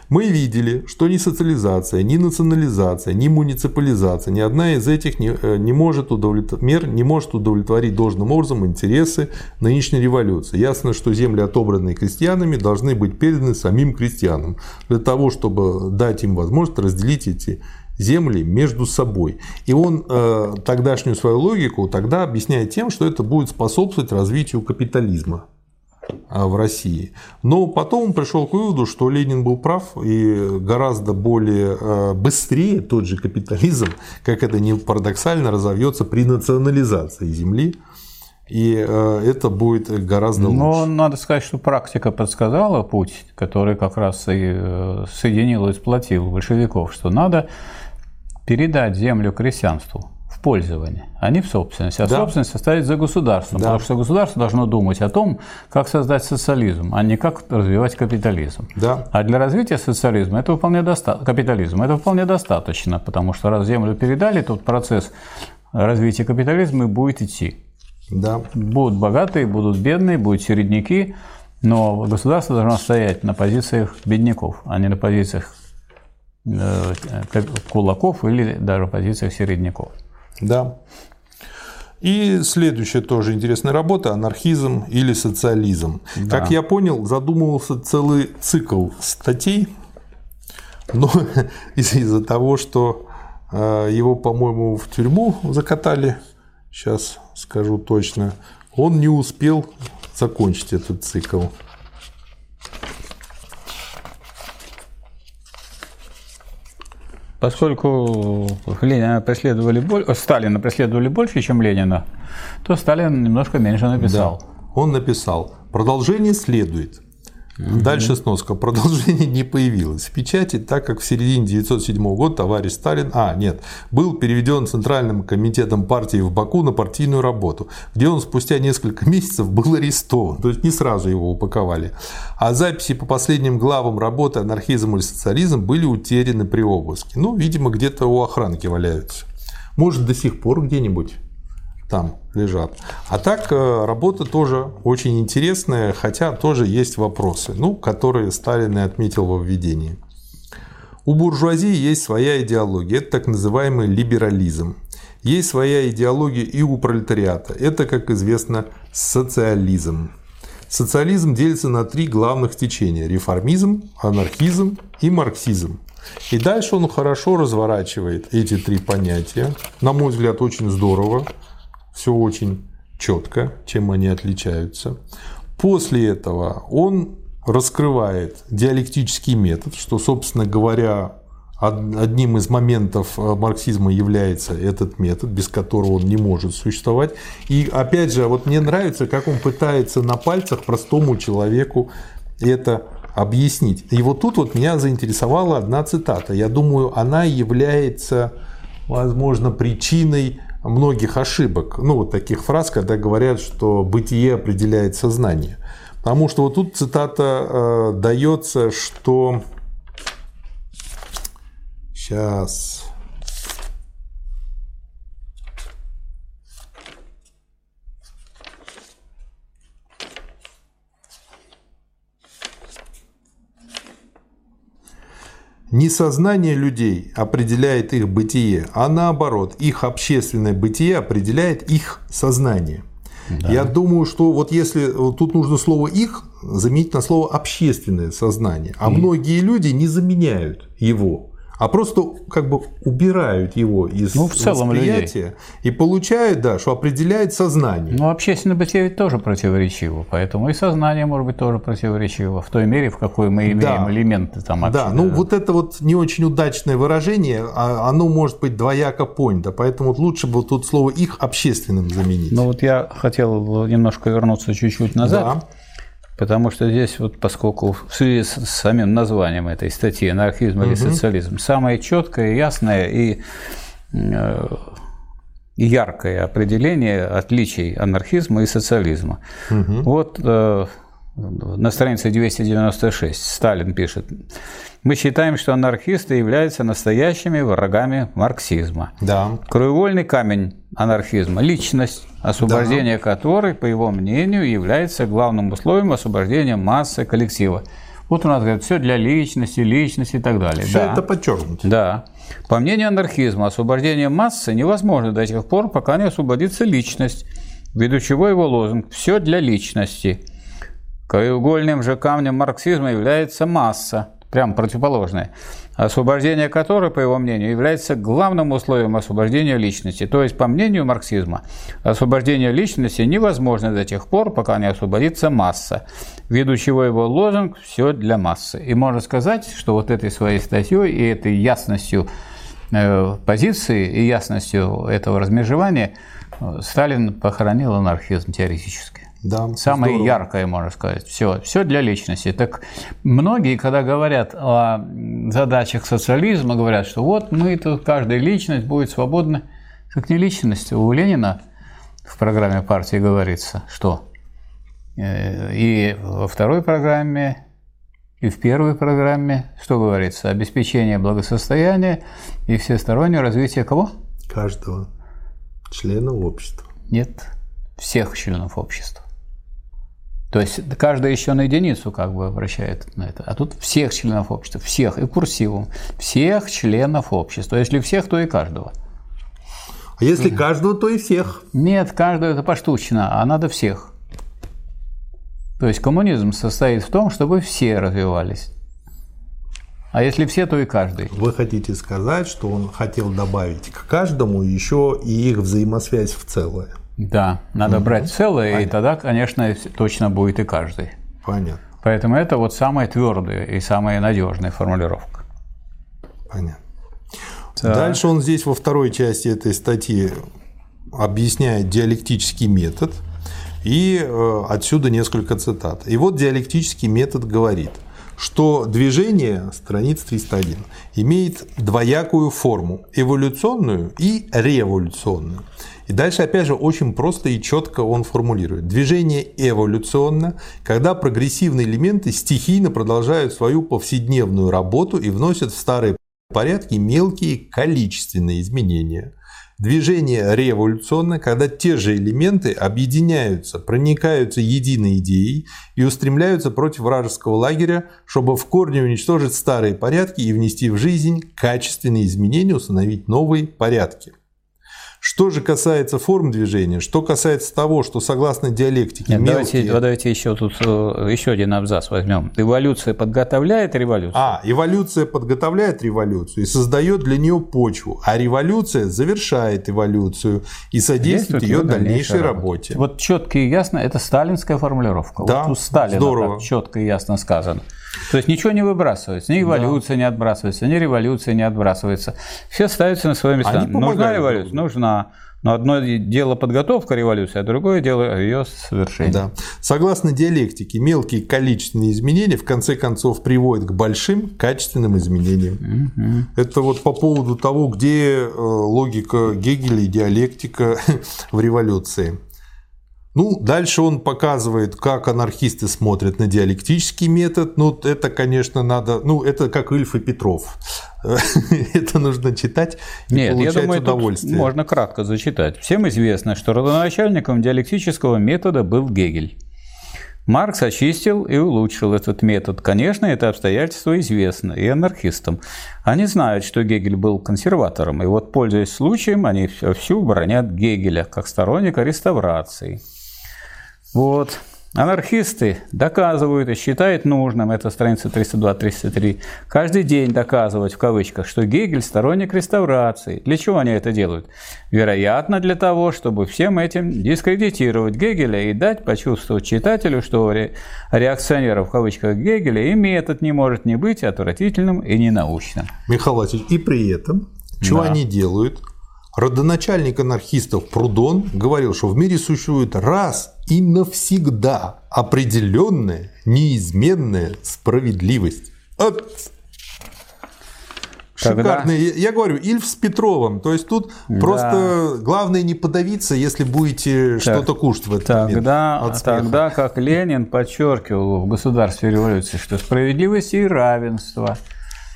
Мы видели, что ни социализация, ни национализация, ни муниципализация, ни одна из этих не, э, не может удовлетворить, мер не может удовлетворить должным образом интересы нынешней революции. Ясно, что земли, отобранные крестьянами, должны быть переданы самим крестьянам, для того, чтобы дать им возможность разделить эти земли между собой. И он э, тогдашнюю свою логику тогда объясняет тем, что это будет способствовать развитию капитализма. А, в России. Но потом он пришел к выводу, что Ленин был прав и гораздо более а, быстрее тот же капитализм, как это не парадоксально, разовьется при национализации земли. И а, это будет гораздо лучше. Но надо сказать, что практика подсказала путь, который как раз и э, соединил и сплотил большевиков, что надо передать землю крестьянству в пользование, а не в собственность. А да. собственность оставить за государством, да. потому что государство должно думать о том, как создать социализм, а не как развивать капитализм. Да. А для развития социализма это вполне достаточно, капитализма это вполне достаточно, потому что раз землю передали, тот процесс развития капитализма будет идти. Да. Будут богатые, будут бедные, будут середняки, но государство должно стоять на позициях бедняков, а не на позициях э, кулаков или даже позициях середняков. Да. И следующая тоже интересная работа – анархизм или социализм. Да. Как я понял, задумывался целый цикл статей, но из-за того, что э, его, по-моему, в тюрьму закатали, сейчас скажу точно, он не успел закончить этот цикл. Поскольку Ленина преследовали больше, Сталина преследовали больше, чем Ленина, то Сталин немножко меньше написал. Да. Он написал, продолжение следует. Дальше сноска. Продолжение не появилось в печати, так как в середине 1907 года товарищ Сталин, а, нет, был переведен Центральным комитетом партии в Баку на партийную работу, где он спустя несколько месяцев был арестован. То есть не сразу его упаковали. А записи по последним главам работы «Анархизм или социализм» были утеряны при обыске. Ну, видимо, где-то у охранки валяются. Может, до сих пор где-нибудь там лежат. А так э, работа тоже очень интересная, хотя тоже есть вопросы, ну, которые Сталин и отметил во введении. У буржуазии есть своя идеология, это так называемый либерализм. Есть своя идеология и у пролетариата, это, как известно, социализм. Социализм делится на три главных течения – реформизм, анархизм и марксизм. И дальше он хорошо разворачивает эти три понятия. На мой взгляд, очень здорово все очень четко, чем они отличаются. После этого он раскрывает диалектический метод, что, собственно говоря, одним из моментов э, марксизма является этот метод, без которого он не может существовать. И опять же, вот мне нравится, как он пытается на пальцах простому человеку это объяснить. И вот тут вот меня заинтересовала одна цитата. Я думаю, она является, возможно, причиной многих ошибок, ну вот таких фраз, когда говорят, что бытие определяет сознание. Потому что вот тут цитата э, дается, что сейчас Не сознание людей определяет их бытие, а наоборот, их общественное бытие определяет их сознание. Да. Я думаю, что вот если тут нужно слово их заменить на слово общественное сознание, а и... многие люди не заменяют его а просто как бы убирают его из ну, в целом восприятия людей. и получают, да, что определяет сознание. Ну, общественное бытие ведь тоже противоречиво, поэтому и сознание может быть тоже противоречиво, в той мере, в какой мы имеем да. элементы там Да, ну вот это вот не очень удачное выражение, а оно может быть двояко понято, поэтому лучше бы тут слово «их» общественным заменить. Ну вот я хотел немножко вернуться чуть-чуть назад. Да. Потому что здесь, вот, поскольку в связи с самим названием этой статьи «Анархизм или социализм», самое четкое, ясное и э, яркое определение отличий анархизма и социализма. Угу. Вот э, на странице 296 Сталин пишет, мы считаем, что анархисты являются настоящими врагами марксизма. Да. Краеугольный камень анархизма – личность, освобождение да. которой, по его мнению, является главным условием освобождения массы коллектива. Вот у нас говорят, все для личности, личности и так далее. Все да. это подчеркнуто. Да. По мнению анархизма, освобождение массы невозможно до тех пор, пока не освободится личность, ввиду чего его лозунг «все для личности». Краеугольным же камнем марксизма является масса, прям противоположное, освобождение которой, по его мнению, является главным условием освобождения личности. То есть, по мнению марксизма, освобождение личности невозможно до тех пор, пока не освободится масса, ввиду чего его лозунг «все для массы». И можно сказать, что вот этой своей статьей и этой ясностью э, позиции и ясностью этого размежевания э, Сталин похоронил анархизм теоретически. Да, Самое здорово. яркое, можно сказать. Все, все для личности. Так многие, когда говорят о задачах социализма, говорят, что вот мы тут, каждая личность будет свободна. Так не личность. У Ленина в программе партии говорится, что э, и во второй программе, и в первой программе, что говорится? Обеспечение благосостояния и всестороннее развитие кого? Каждого члена общества. Нет, всех членов общества. То есть каждый еще на единицу как бы обращает на это. А тут всех членов общества, всех, и курсивом, всех членов общества. Если всех, то и каждого. А если каждого, то и всех? Нет, каждого это поштучно, а надо всех. То есть коммунизм состоит в том, чтобы все развивались. А если все, то и каждый. Вы хотите сказать, что он хотел добавить к каждому еще и их взаимосвязь в целое? Да, надо угу. брать целое, Понятно. и тогда, конечно, точно будет и каждый. Понятно. Поэтому это вот самая твердая и самая надежная формулировка. Понятно. Так. Дальше он здесь во второй части этой статьи объясняет диалектический метод, и э, отсюда несколько цитат. И вот диалектический метод говорит, что движение, страница 301, имеет двоякую форму – эволюционную и революционную. И дальше, опять же, очень просто и четко он формулирует. Движение эволюционно, когда прогрессивные элементы стихийно продолжают свою повседневную работу и вносят в старые порядки мелкие количественные изменения. Движение революционно, когда те же элементы объединяются, проникаются единой идеей и устремляются против вражеского лагеря, чтобы в корне уничтожить старые порядки и внести в жизнь качественные изменения, установить новые порядки. Что же касается форм движения, что касается того, что согласно диалектике Нет, мелкие... давайте, давайте еще тут э, еще один абзац возьмем. Эволюция подготовляет революцию. А, эволюция подготовляет революцию и создает для нее почву, а революция завершает эволюцию и содействует ее дальнейшей работе. работе. Вот четко и ясно, это сталинская формулировка. Да, вот у Сталина здорово. четко и ясно сказано. То есть ничего не выбрасывается, ни эволюция да. не отбрасывается, ни революция не отбрасывается. Все ставятся на свои места. Нужна революция? Нужна. Но одно дело подготовка революции, а другое дело ее совершение. Да. Согласно диалектике, мелкие количественные изменения в конце концов приводят к большим качественным изменениям. Угу. Это вот по поводу того, где э, логика Гегеля и диалектика в революции. Ну, дальше он показывает, как анархисты смотрят на диалектический метод. Ну, это, конечно, надо... Ну, это как Ильф и Петров. это нужно читать и Нет, получать я думаю, удовольствие. можно кратко зачитать. Всем известно, что родоначальником диалектического метода был Гегель. Маркс очистил и улучшил этот метод. Конечно, это обстоятельство известно и анархистам. Они знают, что Гегель был консерватором, и вот, пользуясь случаем, они всю бронят Гегеля как сторонника реставрации. Вот. Анархисты доказывают и считают нужным, это страница 302-303, каждый день доказывать в кавычках, что Гегель сторонник реставрации. Для чего они это делают? Вероятно, для того, чтобы всем этим дискредитировать Гегеля и дать почувствовать читателю, что реакционеров в кавычках Гегеля и метод не может не быть отвратительным и ненаучным. Михаил Васильевич, и при этом, что да. они делают? Родоначальник анархистов Прудон говорил, что в мире существует раз и навсегда определенная, неизменная справедливость. Вот. Шикарный. Я, я говорю, Ильф с Петровым. То есть тут да. просто главное не подавиться, если будете что-то кушать в этот тогда, момент. Тогда, как Ленин подчеркивал в государстве революции, что справедливость и равенство –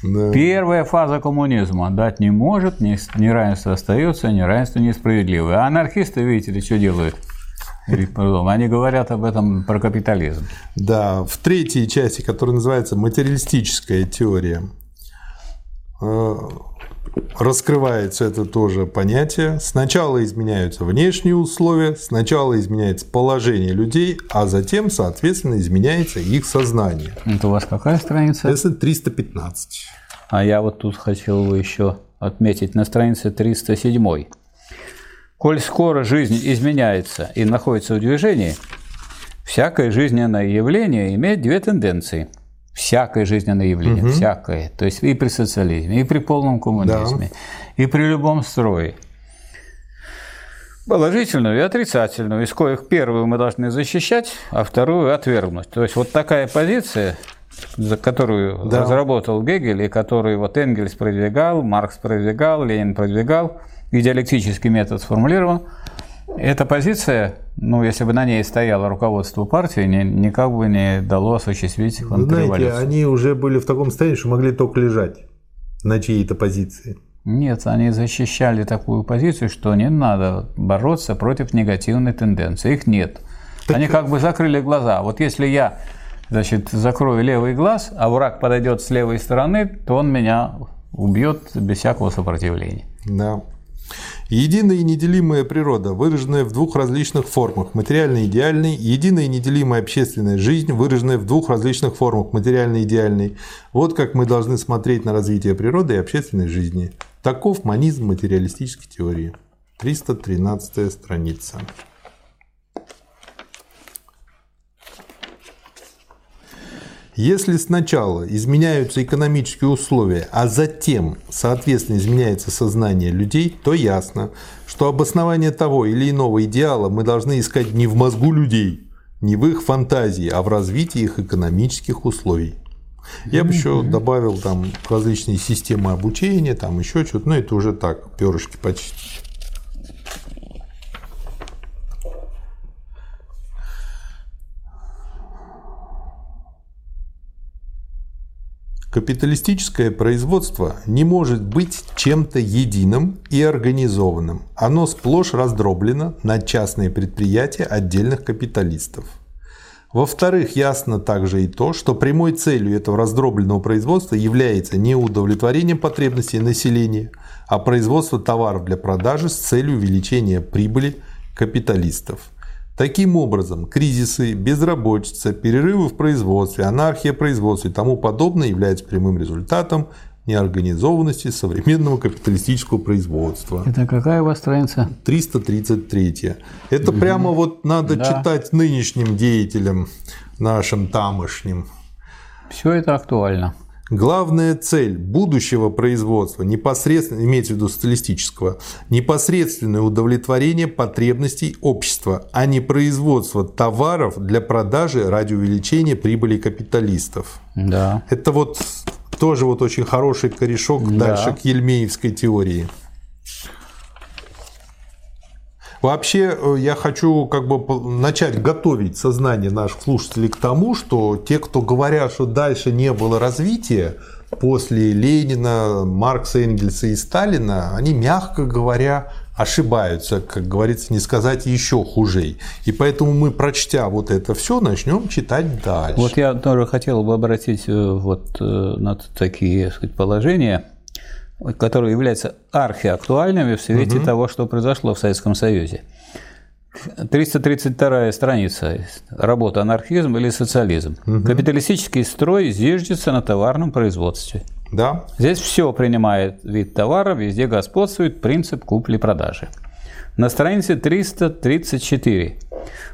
да. Первая фаза коммунизма дать не может, неравенство остается, неравенство несправедливое. А анархисты, видите ли, что делают? Они говорят об этом про капитализм. Да, в третьей части, которая называется «Материалистическая теория», э, раскрывается это тоже понятие. Сначала изменяются внешние условия, сначала изменяется положение людей, а затем, соответственно, изменяется их сознание. Это у вас какая страница? Это 315. А я вот тут хотел бы еще отметить на странице 307. Коль скоро жизнь изменяется и находится в движении, всякое жизненное явление имеет две тенденции – всякое жизненное явление, угу. всякое. То есть и при социализме, и при полном коммунизме, да. и при любом строе. Положительную и отрицательную, из коих первую мы должны защищать, а вторую отвергнуть. То есть вот такая позиция, за которую да. разработал Гегель, и которую вот Энгельс продвигал, Маркс продвигал, Ленин продвигал, и диалектический метод сформулирован – эта позиция, ну, если бы на ней стояло руководство партии, ни, никак бы не дало осуществить Вы знаете, они уже были в таком состоянии, что могли только лежать на чьей-то позиции. Нет, они защищали такую позицию, что не надо бороться против негативной тенденции. Их нет. Так... Они как бы закрыли глаза. Вот если я значит, закрою левый глаз, а враг подойдет с левой стороны, то он меня убьет без всякого сопротивления. Да. Единая и неделимая природа, выраженная в двух различных формах – материальной и идеальной, единая и неделимая общественная жизнь, выраженная в двух различных формах – материальной и идеальной. Вот как мы должны смотреть на развитие природы и общественной жизни. Таков манизм материалистической теории. 313 страница. Если сначала изменяются экономические условия, а затем, соответственно, изменяется сознание людей, то ясно, что обоснование того или иного идеала мы должны искать не в мозгу людей, не в их фантазии, а в развитии их экономических условий. Я бы еще добавил там различные системы обучения, там еще что-то, но это уже так, перышки почистить. Капиталистическое производство не может быть чем-то единым и организованным. Оно сплошь раздроблено на частные предприятия отдельных капиталистов. Во-вторых, ясно также и то, что прямой целью этого раздробленного производства является не удовлетворение потребностей населения, а производство товаров для продажи с целью увеличения прибыли капиталистов – Таким образом, кризисы, безработица, перерывы в производстве, анархия производства и тому подобное являются прямым результатом неорганизованности современного капиталистического производства. Это какая у вас страница? 333. Это угу. прямо вот надо да. читать нынешним деятелям, нашим тамошним. Все это актуально. Главная цель будущего производства, непосредственно, имеется в виду социалистического, непосредственное удовлетворение потребностей общества, а не производство товаров для продажи ради увеличения прибыли капиталистов. Да. Это вот тоже вот очень хороший корешок да. дальше к Ельмеевской теории. Вообще, э, я хочу как бы начать готовить сознание наших слушателей к тому, что те, кто говорят, что дальше не было развития, после Ленина, Маркса, Энгельса и Сталина, они, мягко говоря, ошибаются, как говорится, не сказать еще хуже. И поэтому мы, прочтя вот это все, начнем читать дальше. Вот я тоже хотел бы обратить э, вот э, на такие сказать, положения которые являются архиактуальными в свете угу. того, что произошло в Советском Союзе. 332 страница. Работа «Анархизм или социализм». Угу. Капиталистический строй зиждется на товарном производстве. Да. Здесь все принимает вид товара, везде господствует принцип купли-продажи. На странице 334.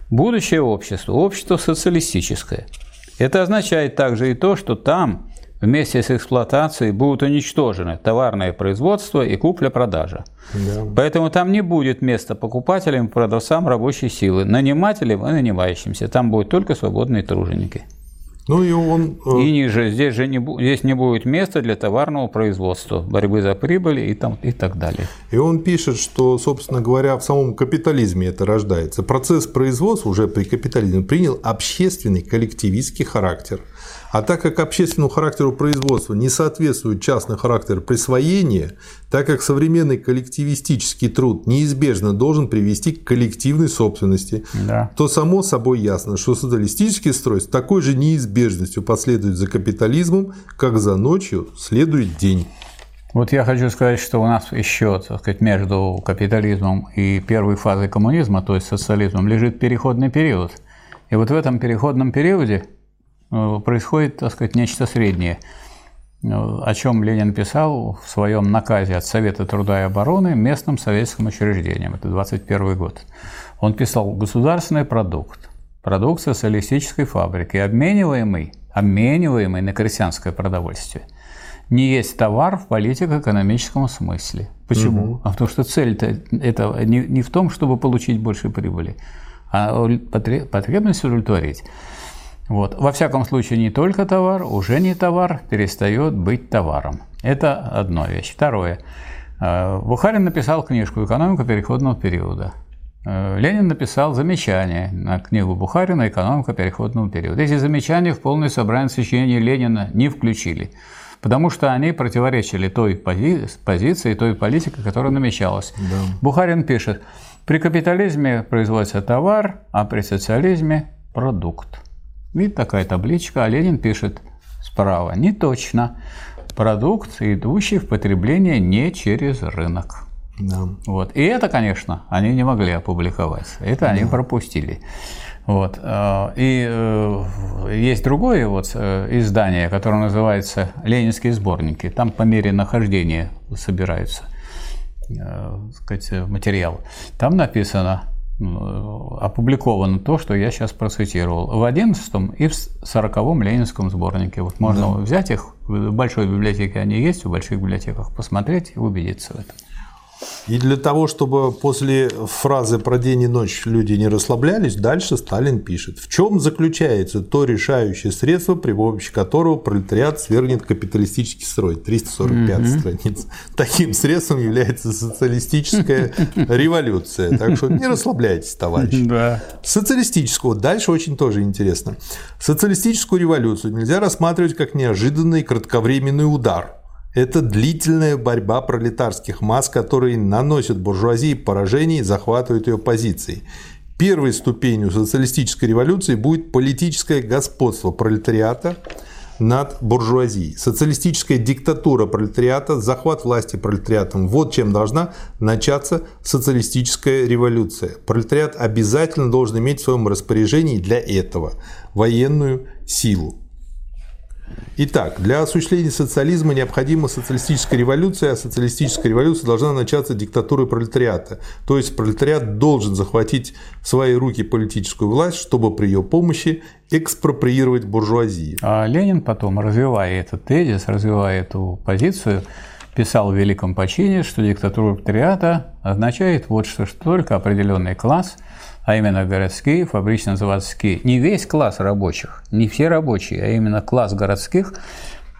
Будущее общество, общество социалистическое. Это означает также и то, что там вместе с эксплуатацией будут уничтожены товарное производство и купля-продажа. Да. Поэтому там не будет места покупателям, продавцам рабочей силы, нанимателям и нанимающимся. Там будут только свободные труженики. Ну и он... Э, и ниже, здесь же не, здесь не будет места для товарного производства, борьбы за прибыль и, там, и так далее. И он пишет, что, собственно говоря, в самом капитализме это рождается. Процесс производства уже при капитализме принял общественный коллективистский характер – а так как общественному характеру производства не соответствует частный характер присвоения, так как современный коллективистический труд неизбежно должен привести к коллективной собственности, да. то само собой ясно, что социалистический строй с такой же неизбежностью последует за капитализмом, как за ночью следует день. Вот я хочу сказать, что у нас еще, так сказать, между капитализмом и первой фазой коммунизма, то есть социализмом, лежит переходный период. И вот в этом переходном периоде Э, происходит, так сказать, нечто среднее, э, о чем Ленин писал в своем наказе от Совета труда и обороны местным советским учреждениям. Это 21 год. Он писал «Государственный продукт, продукт социалистической фабрики, обмениваемый, обмениваемый на крестьянское продовольствие, не есть товар в политико-экономическом смысле. Почему? Угу. А потому что цель-то это не, не в том, чтобы получить больше прибыли, а потребность удовлетворить. Вот. Во всяком случае, не только товар, уже не товар, перестает быть товаром. Это одна вещь. Второе. Э, Бухарин написал книжку «Экономика переходного периода». Э, Ленин написал замечание на книгу Бухарина «Экономика переходного периода». Эти замечания в полное собрание сочинений Ленина не включили, потому что они противоречили той пози позиции, той политике, которая намечалась. Да. Бухарин пишет, при капитализме производится товар, а при социализме – продукт. Видите, такая табличка, а Ленин пишет справа. Не точно. Продукт, идущий в потребление не через рынок. Да. Вот. И это, конечно, они не могли опубликовать. Это да. они пропустили. Вот. Э, и э, есть другое вот э, издание, которое называется «Ленинские сборники». Там по мере нахождения собираются сказать, материал. Там написано опубликовано то, что я сейчас процитировал. В 11 и в 40-м Ленинском сборнике. Вот можно да. взять их, в большой библиотеке они есть, в больших библиотеках посмотреть и убедиться в этом. И для того, чтобы после фразы про день и ночь люди не расслаблялись, дальше Сталин пишет. В чем заключается то решающее средство, при помощи которого пролетариат свергнет капиталистический строй? 345 угу. страниц. Таким средством является социалистическая революция. Так что не расслабляйтесь, товарищи. Да. Социалистическую. Дальше очень тоже интересно. Социалистическую революцию нельзя рассматривать как неожиданный кратковременный удар – это длительная борьба пролетарских масс, которые наносят буржуазии поражений и захватывают ее позиции. Первой ступенью социалистической революции будет политическое господство пролетариата над буржуазией. Социалистическая диктатура пролетариата, захват власти пролетариатом – вот чем должна начаться социалистическая революция. Пролетариат обязательно должен иметь в своем распоряжении для этого военную силу. Итак, для осуществления социализма необходима социалистическая революция, а социалистическая революция должна начаться диктатурой пролетариата. То есть пролетариат должен захватить в свои руки политическую власть, чтобы при ее помощи экспроприировать буржуазию. А Ленин потом, развивая этот тезис, развивая эту позицию, писал в Великом почине, что диктатура пролетариата означает вот что, что только определенный класс – а именно городские, фабрично-заводские. Не весь класс рабочих, не все рабочие, а именно класс городских,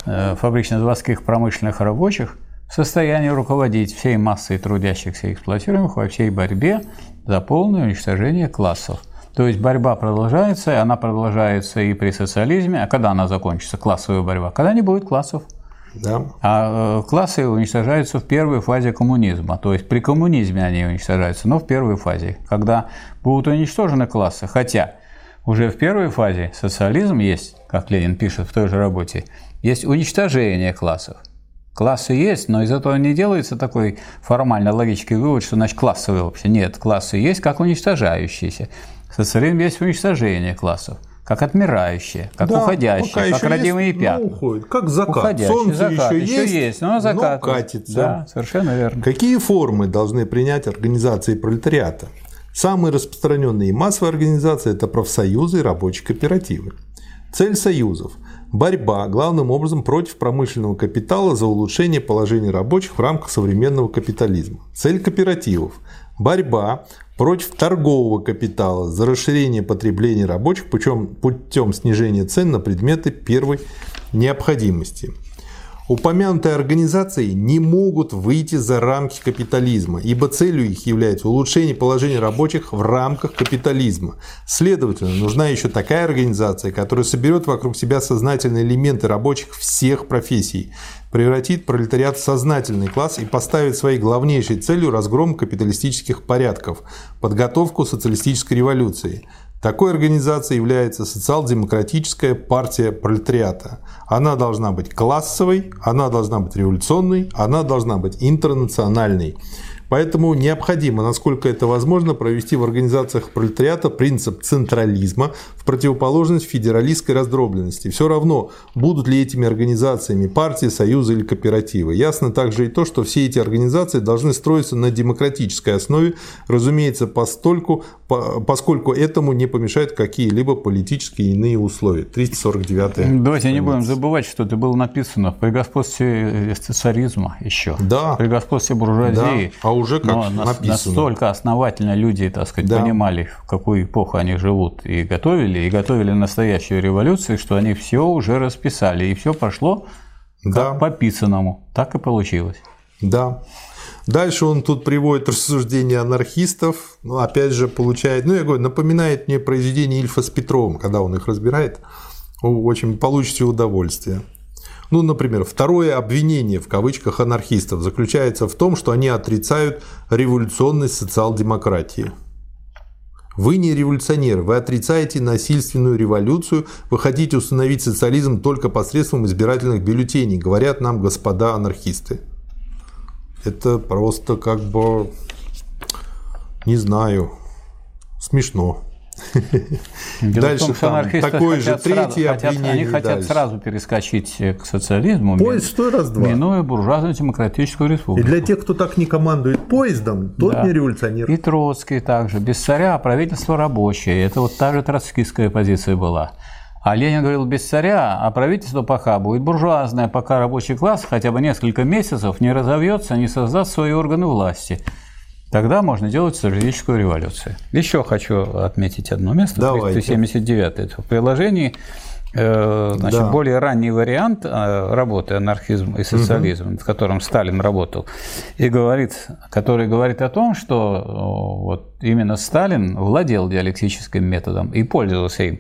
э, фабрично-заводских промышленных рабочих в состоянии руководить всей массой трудящихся и эксплуатируемых во всей борьбе за полное уничтожение классов. То есть борьба продолжается, и она продолжается и при социализме. А когда она закончится, классовая борьба? Когда не будет классов. Да. А э, классы уничтожаются в первой фазе коммунизма, то есть при коммунизме они уничтожаются, но в первой фазе, когда будут уничтожены классы. Хотя уже в первой фазе социализм есть, как Ленин пишет в той же работе, есть уничтожение классов. Классы есть, но из этого не делается такой формально логический вывод, что значит классовые вообще. Нет, классы есть как уничтожающиеся. Социализм есть уничтожение классов как отмирающее, как да, уходящее, как родимые есть, пятна. уходит, как закат. Уходящий, Солнце закат, еще, еще есть, есть но, закат, но катится. Да, совершенно верно. Какие формы должны принять организации пролетариата? Самые распространенные и массовые организации – это профсоюзы и рабочие кооперативы. Цель союзов – борьба, главным образом, против промышленного капитала за улучшение положения рабочих в рамках современного капитализма. Цель кооперативов – борьба против торгового капитала за расширение потребления рабочих путем, путем снижения цен на предметы первой необходимости. Упомянутые организации не могут выйти за рамки капитализма, ибо целью их является улучшение положения рабочих в рамках капитализма. Следовательно, нужна еще такая организация, которая соберет вокруг себя сознательные элементы рабочих всех профессий, превратит пролетариат в сознательный класс и поставит своей главнейшей целью разгром капиталистических порядков, подготовку социалистической революции – такой организацией является социал-демократическая партия пролетариата. Она должна быть классовой, она должна быть революционной, она должна быть интернациональной. Поэтому необходимо, насколько это возможно, провести в организациях пролетариата принцип централизма в противоположность федералистской раздробленности. Все равно, будут ли этими организациями партии, союзы или кооперативы. Ясно также и то, что все эти организации должны строиться на демократической основе, разумеется, постольку, поскольку этому не помешают какие-либо политические иные условия. 349 Давайте не будем забывать, что это было написано при господстве царизма еще. Да. При господстве буржуазии. Да. А уже как Но написано. Настолько основательно люди, так сказать, да. понимали, в какую эпоху они живут, и готовили, и готовили настоящую революцию, что они все уже расписали, и все прошло да. как по писанному. Так и получилось. Да. Дальше он тут приводит рассуждения анархистов, ну, опять же, получает, ну, я говорю, напоминает мне произведение Ильфа с Петровым, когда он их разбирает, очень получите удовольствие. Ну, например, второе обвинение в кавычках анархистов заключается в том, что они отрицают революционность социал-демократии. Вы не революционер, вы отрицаете насильственную революцию, вы хотите установить социализм только посредством избирательных бюллетеней, говорят нам господа анархисты. Это просто как бы, не знаю, смешно. Дело Дальше том, что там такое же хотят сразу- хотят- Они хотят дальше. сразу перескочить э, к социализму, Поезд стой раз-два. минуя буржуазно-демократическую И республику. для тех, кто так не командует поездом, тот Да. не революционер. И Троцкий также. Без царя, а правительство рабочее. Это вот та же троцкистская позиция была. А Ленин говорил, без царя, а правительство пока будет буржуазное, пока рабочий класс хотя бы несколько месяцев не разовьется, не создаст свои органы власти. Тогда можно делать социалистическую революцию. Еще хочу отметить одно место, Давайте. 379. Это в приложении э, значит, Да. более ранний вариант э, работы анархизм и социализм, в котором Сталин работал, и говорит, который говорит о том, что э, вот именно Сталин владел диалектическим методом и пользовался им.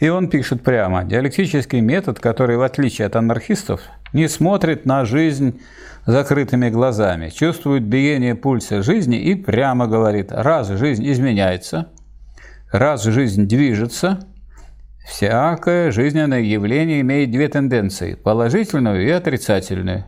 И он пишет прямо, диалектический метод, который, в отличие от анархистов, не смотрит на жизнь закрытыми глазами, чувствует биение пульса жизни и прямо говорит, раз жизнь изменяется, раз жизнь движется, всякое жизненное явление имеет две тенденции – положительную и отрицательную.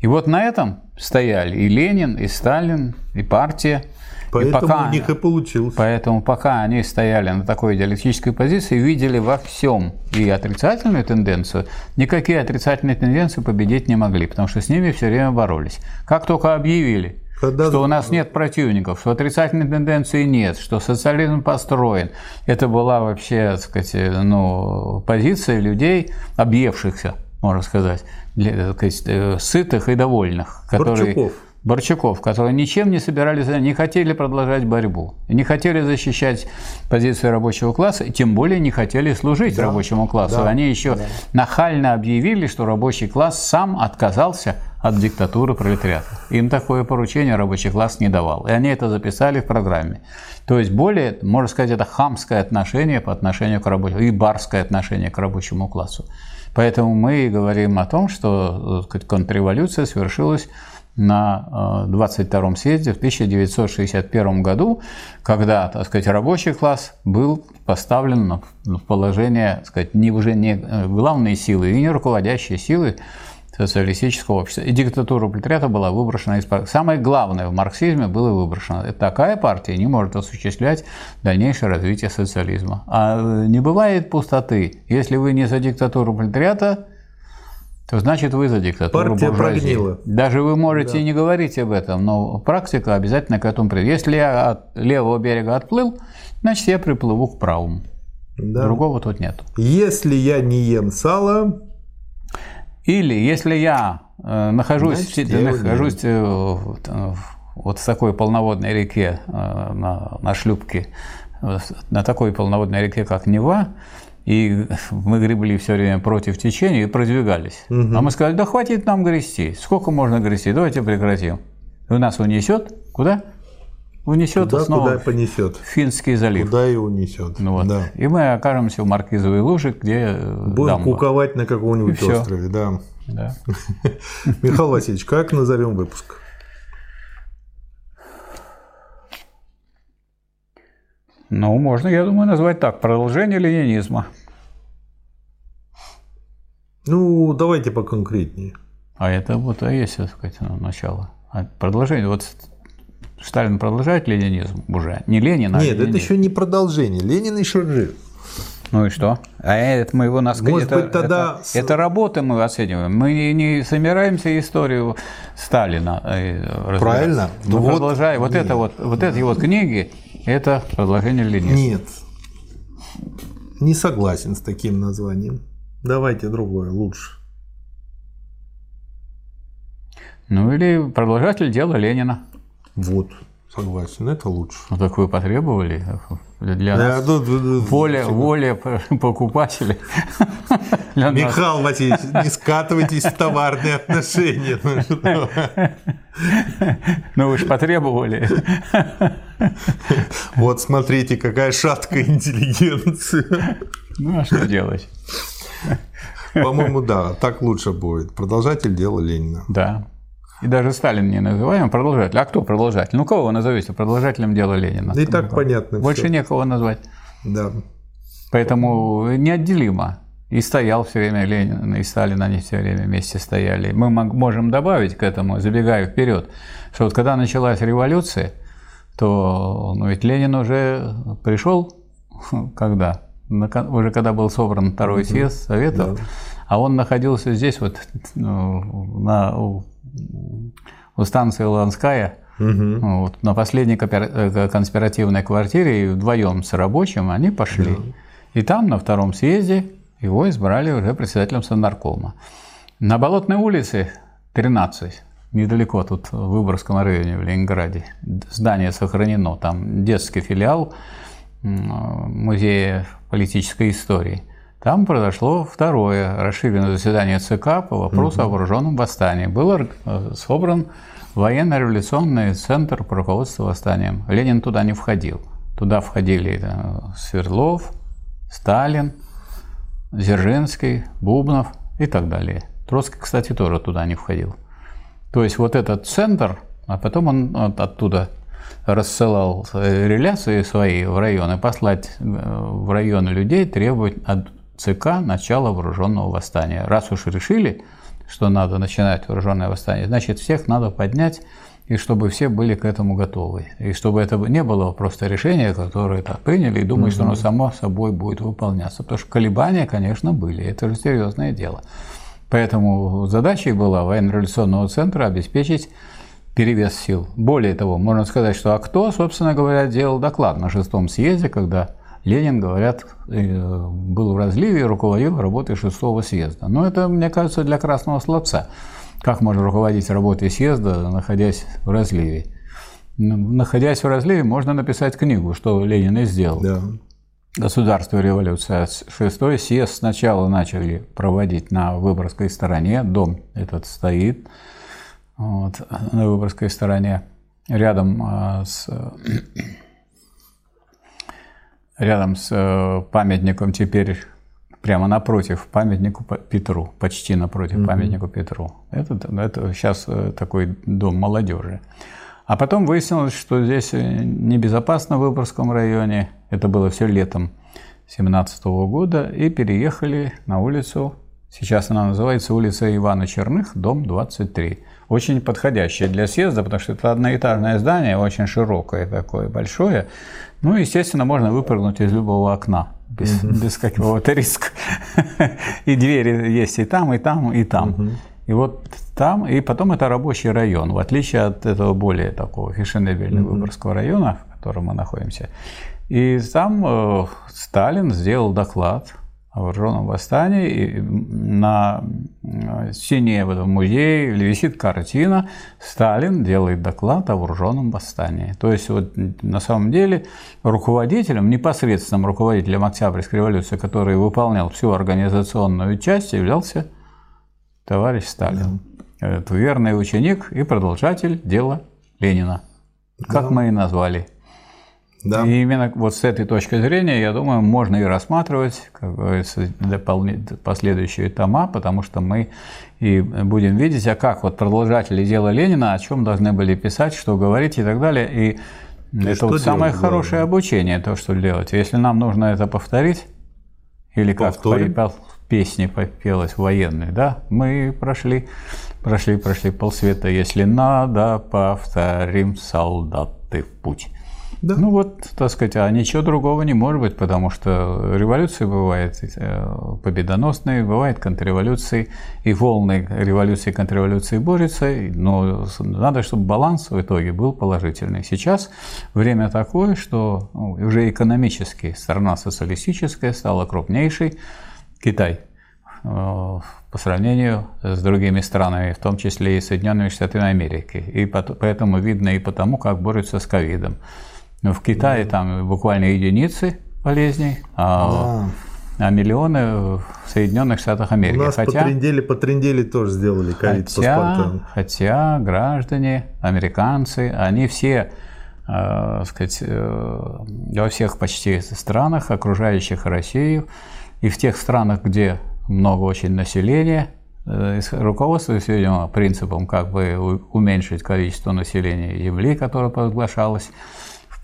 И вот на этом стояли и Ленин, и Сталин, и партия. И Поэтому пока- у них и получилось. Поэтому пока они стояли на такой диалектической позиции, видели во всем и отрицательную тенденцию, никакие отрицательные тенденции победить не могли, потому что с ними все время боролись. Как только объявили, Когда- что у нас нет противников, что отрицательной тенденции нет, что социализм построен, это была вообще, так сказать, ну, позиция людей, объевшихся, можно сказать, для, так сказать, э, сытых и довольных, которые Борчуков. Борчуков, которые ничем не собирались, не хотели продолжать борьбу, не хотели защищать позиции рабочего класса, и тем более не хотели служить рабочему классу. да, Они еще нахально объявили, что рабочий класс сам отказался от диктатуры пролетариата. Им такое поручение рабочий класс не давал. И они это записали в программе. То есть более, можно сказать, это хамское отношение по отношению к рабочему, и барское отношение к рабочему классу. Поэтому мы и говорим о том, что сказать, контрреволюция совершилась на э, 22-м съезде в 1961 году, когда, так сказать, рабочий класс был поставлен в положение, так сказать, не уже не э, главной силы и не руководящей силы социалистического общества. И диктатура пролетариата была выброшена из пар- Самое главное в марксизме было выброшено. Такая партия не может осуществлять дальнейшее развитие социализма. А э, не бывает пустоты. Если вы не за диктатуру пролетариата, то значит вы за диктатуру Партия буржуазии. прогнила. Даже вы можете и не говорить об этом, но практика обязательно к этому придет. Если я от левого берега отплыл, значит я приплыву к правому. Да. Другого тут нет. Если я не ем сало, Или если я э, нахожусь, Значит, в- я нахожусь э, в- в- вот в такой полноводной реке э, на, на шлюпке, э, на такой полноводной реке, как Нева, и мы гребли все время против течения и продвигались. А мы сказали, да хватит нам грести, сколько можно грести, давайте прекратим. И нас унесет куда? Унесет туда, снова куда понесет. Финский залив. Куда и унесет. Ну вот. Да. И мы окажемся в Маркизовой луже, где э, Будем дамба. куковать на каком-нибудь острове, да. Да. Михаил Васильевич, как назовем выпуск? Ну, можно, я думаю, назвать так. Продолжение ленинизма. Ну, давайте поконкретнее. А это вот и есть, так сказать, начало. А продолжение. Вот Сталин продолжает ленинизм уже. Не Ленин, а Нет, это ленинизм. еще не продолжение. Ленин еще жив. Ну и что? А это мы его нас... Может это, быть, тогда это, это работа мы оцениваем. Мы не, собираемся историю Сталина э. Правильно. Мы Ну вот- продолжаем. Вот, это вот, вот эти вот книги, это продолжение ленинизма. Нет. Не согласен с таким названием. Давайте другое, лучше. Ну или продолжатель дела Ленина. Вот, согласен, это лучше. Ну так вы потребовали для Да, нас. тут- тут- тут- Воля, воля нас. Михаил Васильевич, не скатывайтесь в товарные отношения. Ну, что? Ну вы же потребовали. Вот смотрите, какая шаткая интеллигенция. Ну а что делать? По-моему, да, так лучше будет. Продолжатель дела Ленина. Да. И даже Сталин не называем продолжатель. А кто продолжатель? Ну кого вы назовете продолжателем дела Ленина? И так понятно. Больше всё. некого назвать. Да. Поэтому неотделимо. И стоял все время Ленин, и Сталин, они все время вместе стояли. Мы можем добавить к этому, забегая вперед, что вот когда началась революция, то ну, ведь Ленин уже пришел когда? Уже когда был собран второй съезд Советов, да. а он находился здесь вот ну, на, у, станции Ланская, угу. вот, на последней э, конспиративной квартире, и вдвоем с рабочим они пошли. Да. И там на втором съезде его избрали уже председателем Совнаркома. На Болотной улице 13 недалеко тут, в Выборгском районе, в Ленинграде. Здание сохранено, там детский филиал Музея политической истории. Там произошло второе расширенное заседание ЦК по вопросу угу. о вооруженном восстании. Был э, собран военно-революционный центр по руководству восстанием. Ленин туда не входил. Туда входили э, Свердлов, Сталин, Дзержинский, Бубнов и так далее. Троцкий, кстати, тоже туда не входил. То есть вот этот центр, а потом он оттуда рассылал реляции свои в районы, послать э, в районы людей, требовать от ЦК начала вооруженного восстания. Раз уж решили, что надо начинать вооруженное восстание, значит, всех надо поднять, и чтобы все были к этому готовы. И чтобы это не было просто решение, которое так приняли и думают, угу. что оно само собой будет выполняться. Потому что колебания, конечно, были. Это же серьезное дело. Поэтому задачей была военно-революционного центра обеспечить перевес сил. Более того, можно сказать, что а кто, собственно говоря, делал доклад на шестом съезде, когда Ленин, говорят, э, был в разливе и руководил работой шестого съезда. Но это, мне кажется, для красного словца. Как можно руководить работой съезда, находясь в разливе? Находясь в разливе, можно написать книгу, что Ленин и сделал. Да. Государство революция. Шестой съезд сначала начали проводить на Выборгской стороне, дом этот стоит вот, на Выборгской стороне, рядом а, с рядом с э, памятником теперь прямо напротив памятнику Петру, почти напротив mm-hmm. памятнику Петру. Это, это сейчас э, такой дом молодежи. А потом выяснилось, что здесь э, небезопасно в Выборгском районе. Это было все летом 2017 года. И переехали на улицу, сейчас она называется улица Ивана Черных, дом 23. Очень подходящая для съезда, потому что это одноэтажное здание, очень широкое такое, большое. Ну, естественно, можно выпрыгнуть из любого окна без, угу. без какого-то риска. И двери есть и там, и там, и там. Угу. И вот там, и потом это рабочий район, в отличие от этого более такого фешенебельного mm-hmm. Выборгского района, в котором мы находимся. И там э, Сталин сделал доклад о вооруженном восстании, и на э, стене в этом музее висит картина, Сталин делает доклад о вооруженном восстании. То есть вот на самом деле руководителем, непосредственным руководителем Октябрьской революции, который выполнял всю организационную часть, являлся товарищ Сталин. Да. Это верный ученик и продолжатель дела Ленина. Как да. мы и назвали. Да. И именно вот с этой точки зрения, я думаю, можно и рассматривать, как говорится, последующие тома, потому что мы и будем видеть, а как вот продолжатели дела Ленина, о чем должны были писать, что говорить и так далее. И, и это вот самое делать, хорошее главное. обучение, то, что делать. Если нам нужно это повторить, или как песни пелось военной, да, мы прошли, прошли, прошли полсвета, если надо, повторим, солдаты в путь. Да. Ну вот, так сказать, а ничего другого не может быть, потому что революции бывают э, победоносные, бывают контрреволюции, и волны революции и контрреволюции борются, но надо, чтобы баланс в итоге был положительный. Сейчас время такое, что ну, уже экономически страна социалистическая стала крупнейшей, Китай э, по сравнению с другими странами, в том числе и Соединенными Штатами Америки. И поэтому видно и потому, как борются с ковидом. Но в Китае там буквально единицы болезней, а, да. а миллионы в Соединенных Штатах Америки. У нас хотя, по трендели, по трендели тоже сделали ковид хотя, хотя граждане, американцы, они все э, сказать, э, во всех почти странах, окружающих Россию, и в тех странах, где много очень населения, э, руководствуясь, видимо, принципом, как бы уменьшить количество населения Земли, которое провозглашалось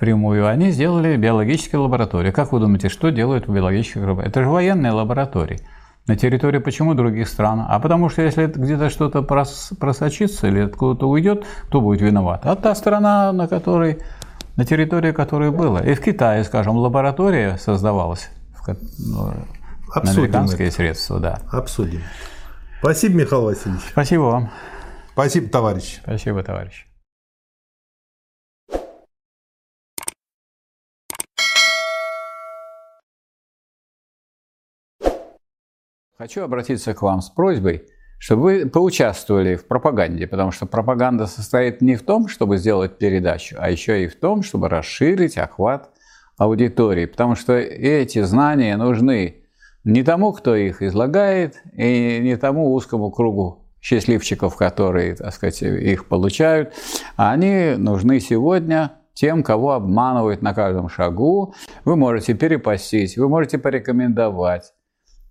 впрямую, они сделали биологические лаборатории. Как вы думаете, что делают в биологических лабораториях? Это же военные лаборатории. На территории почему других стран? А потому что если где-то что-то просочится или откуда-то уйдет, кто будет виноват? А та страна, на которой на территории которой было. И в Китае, скажем, лаборатория создавалась ну, Обсудим американские это. средства, да. Обсудим. Спасибо, Михаил Васильевич. Спасибо вам. Спасибо, товарищ. Спасибо, товарищ. Хочу обратиться к вам с просьбой, чтобы вы поучаствовали в пропаганде, потому что пропаганда состоит не в том, чтобы сделать передачу, а еще и в том, чтобы расширить охват аудитории, потому что эти знания нужны не тому, кто их излагает, и не тому узкому кругу счастливчиков, которые, так сказать, их получают, а они нужны сегодня тем, кого обманывают на каждом шагу. Вы можете перепостить, вы можете порекомендовать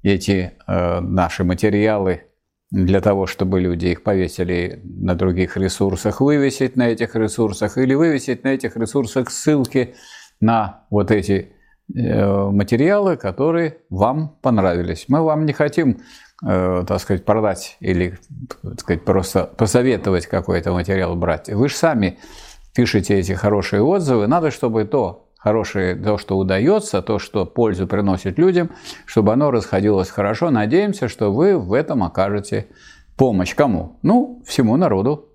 эти э, наши материалы для того, чтобы люди их повесили на других ресурсах, вывесить на этих ресурсах или вывесить на этих ресурсах ссылки на вот эти э, материалы, которые вам понравились. Мы вам не хотим, э, так сказать, продать или, так сказать, просто посоветовать какой-то материал брать. Вы же сами пишете эти хорошие отзывы. Надо, чтобы то хорошее, то, что удается, то, что пользу приносит людям, чтобы оно расходилось хорошо. Надеемся, что вы в этом окажете помощь кому? Ну, всему народу.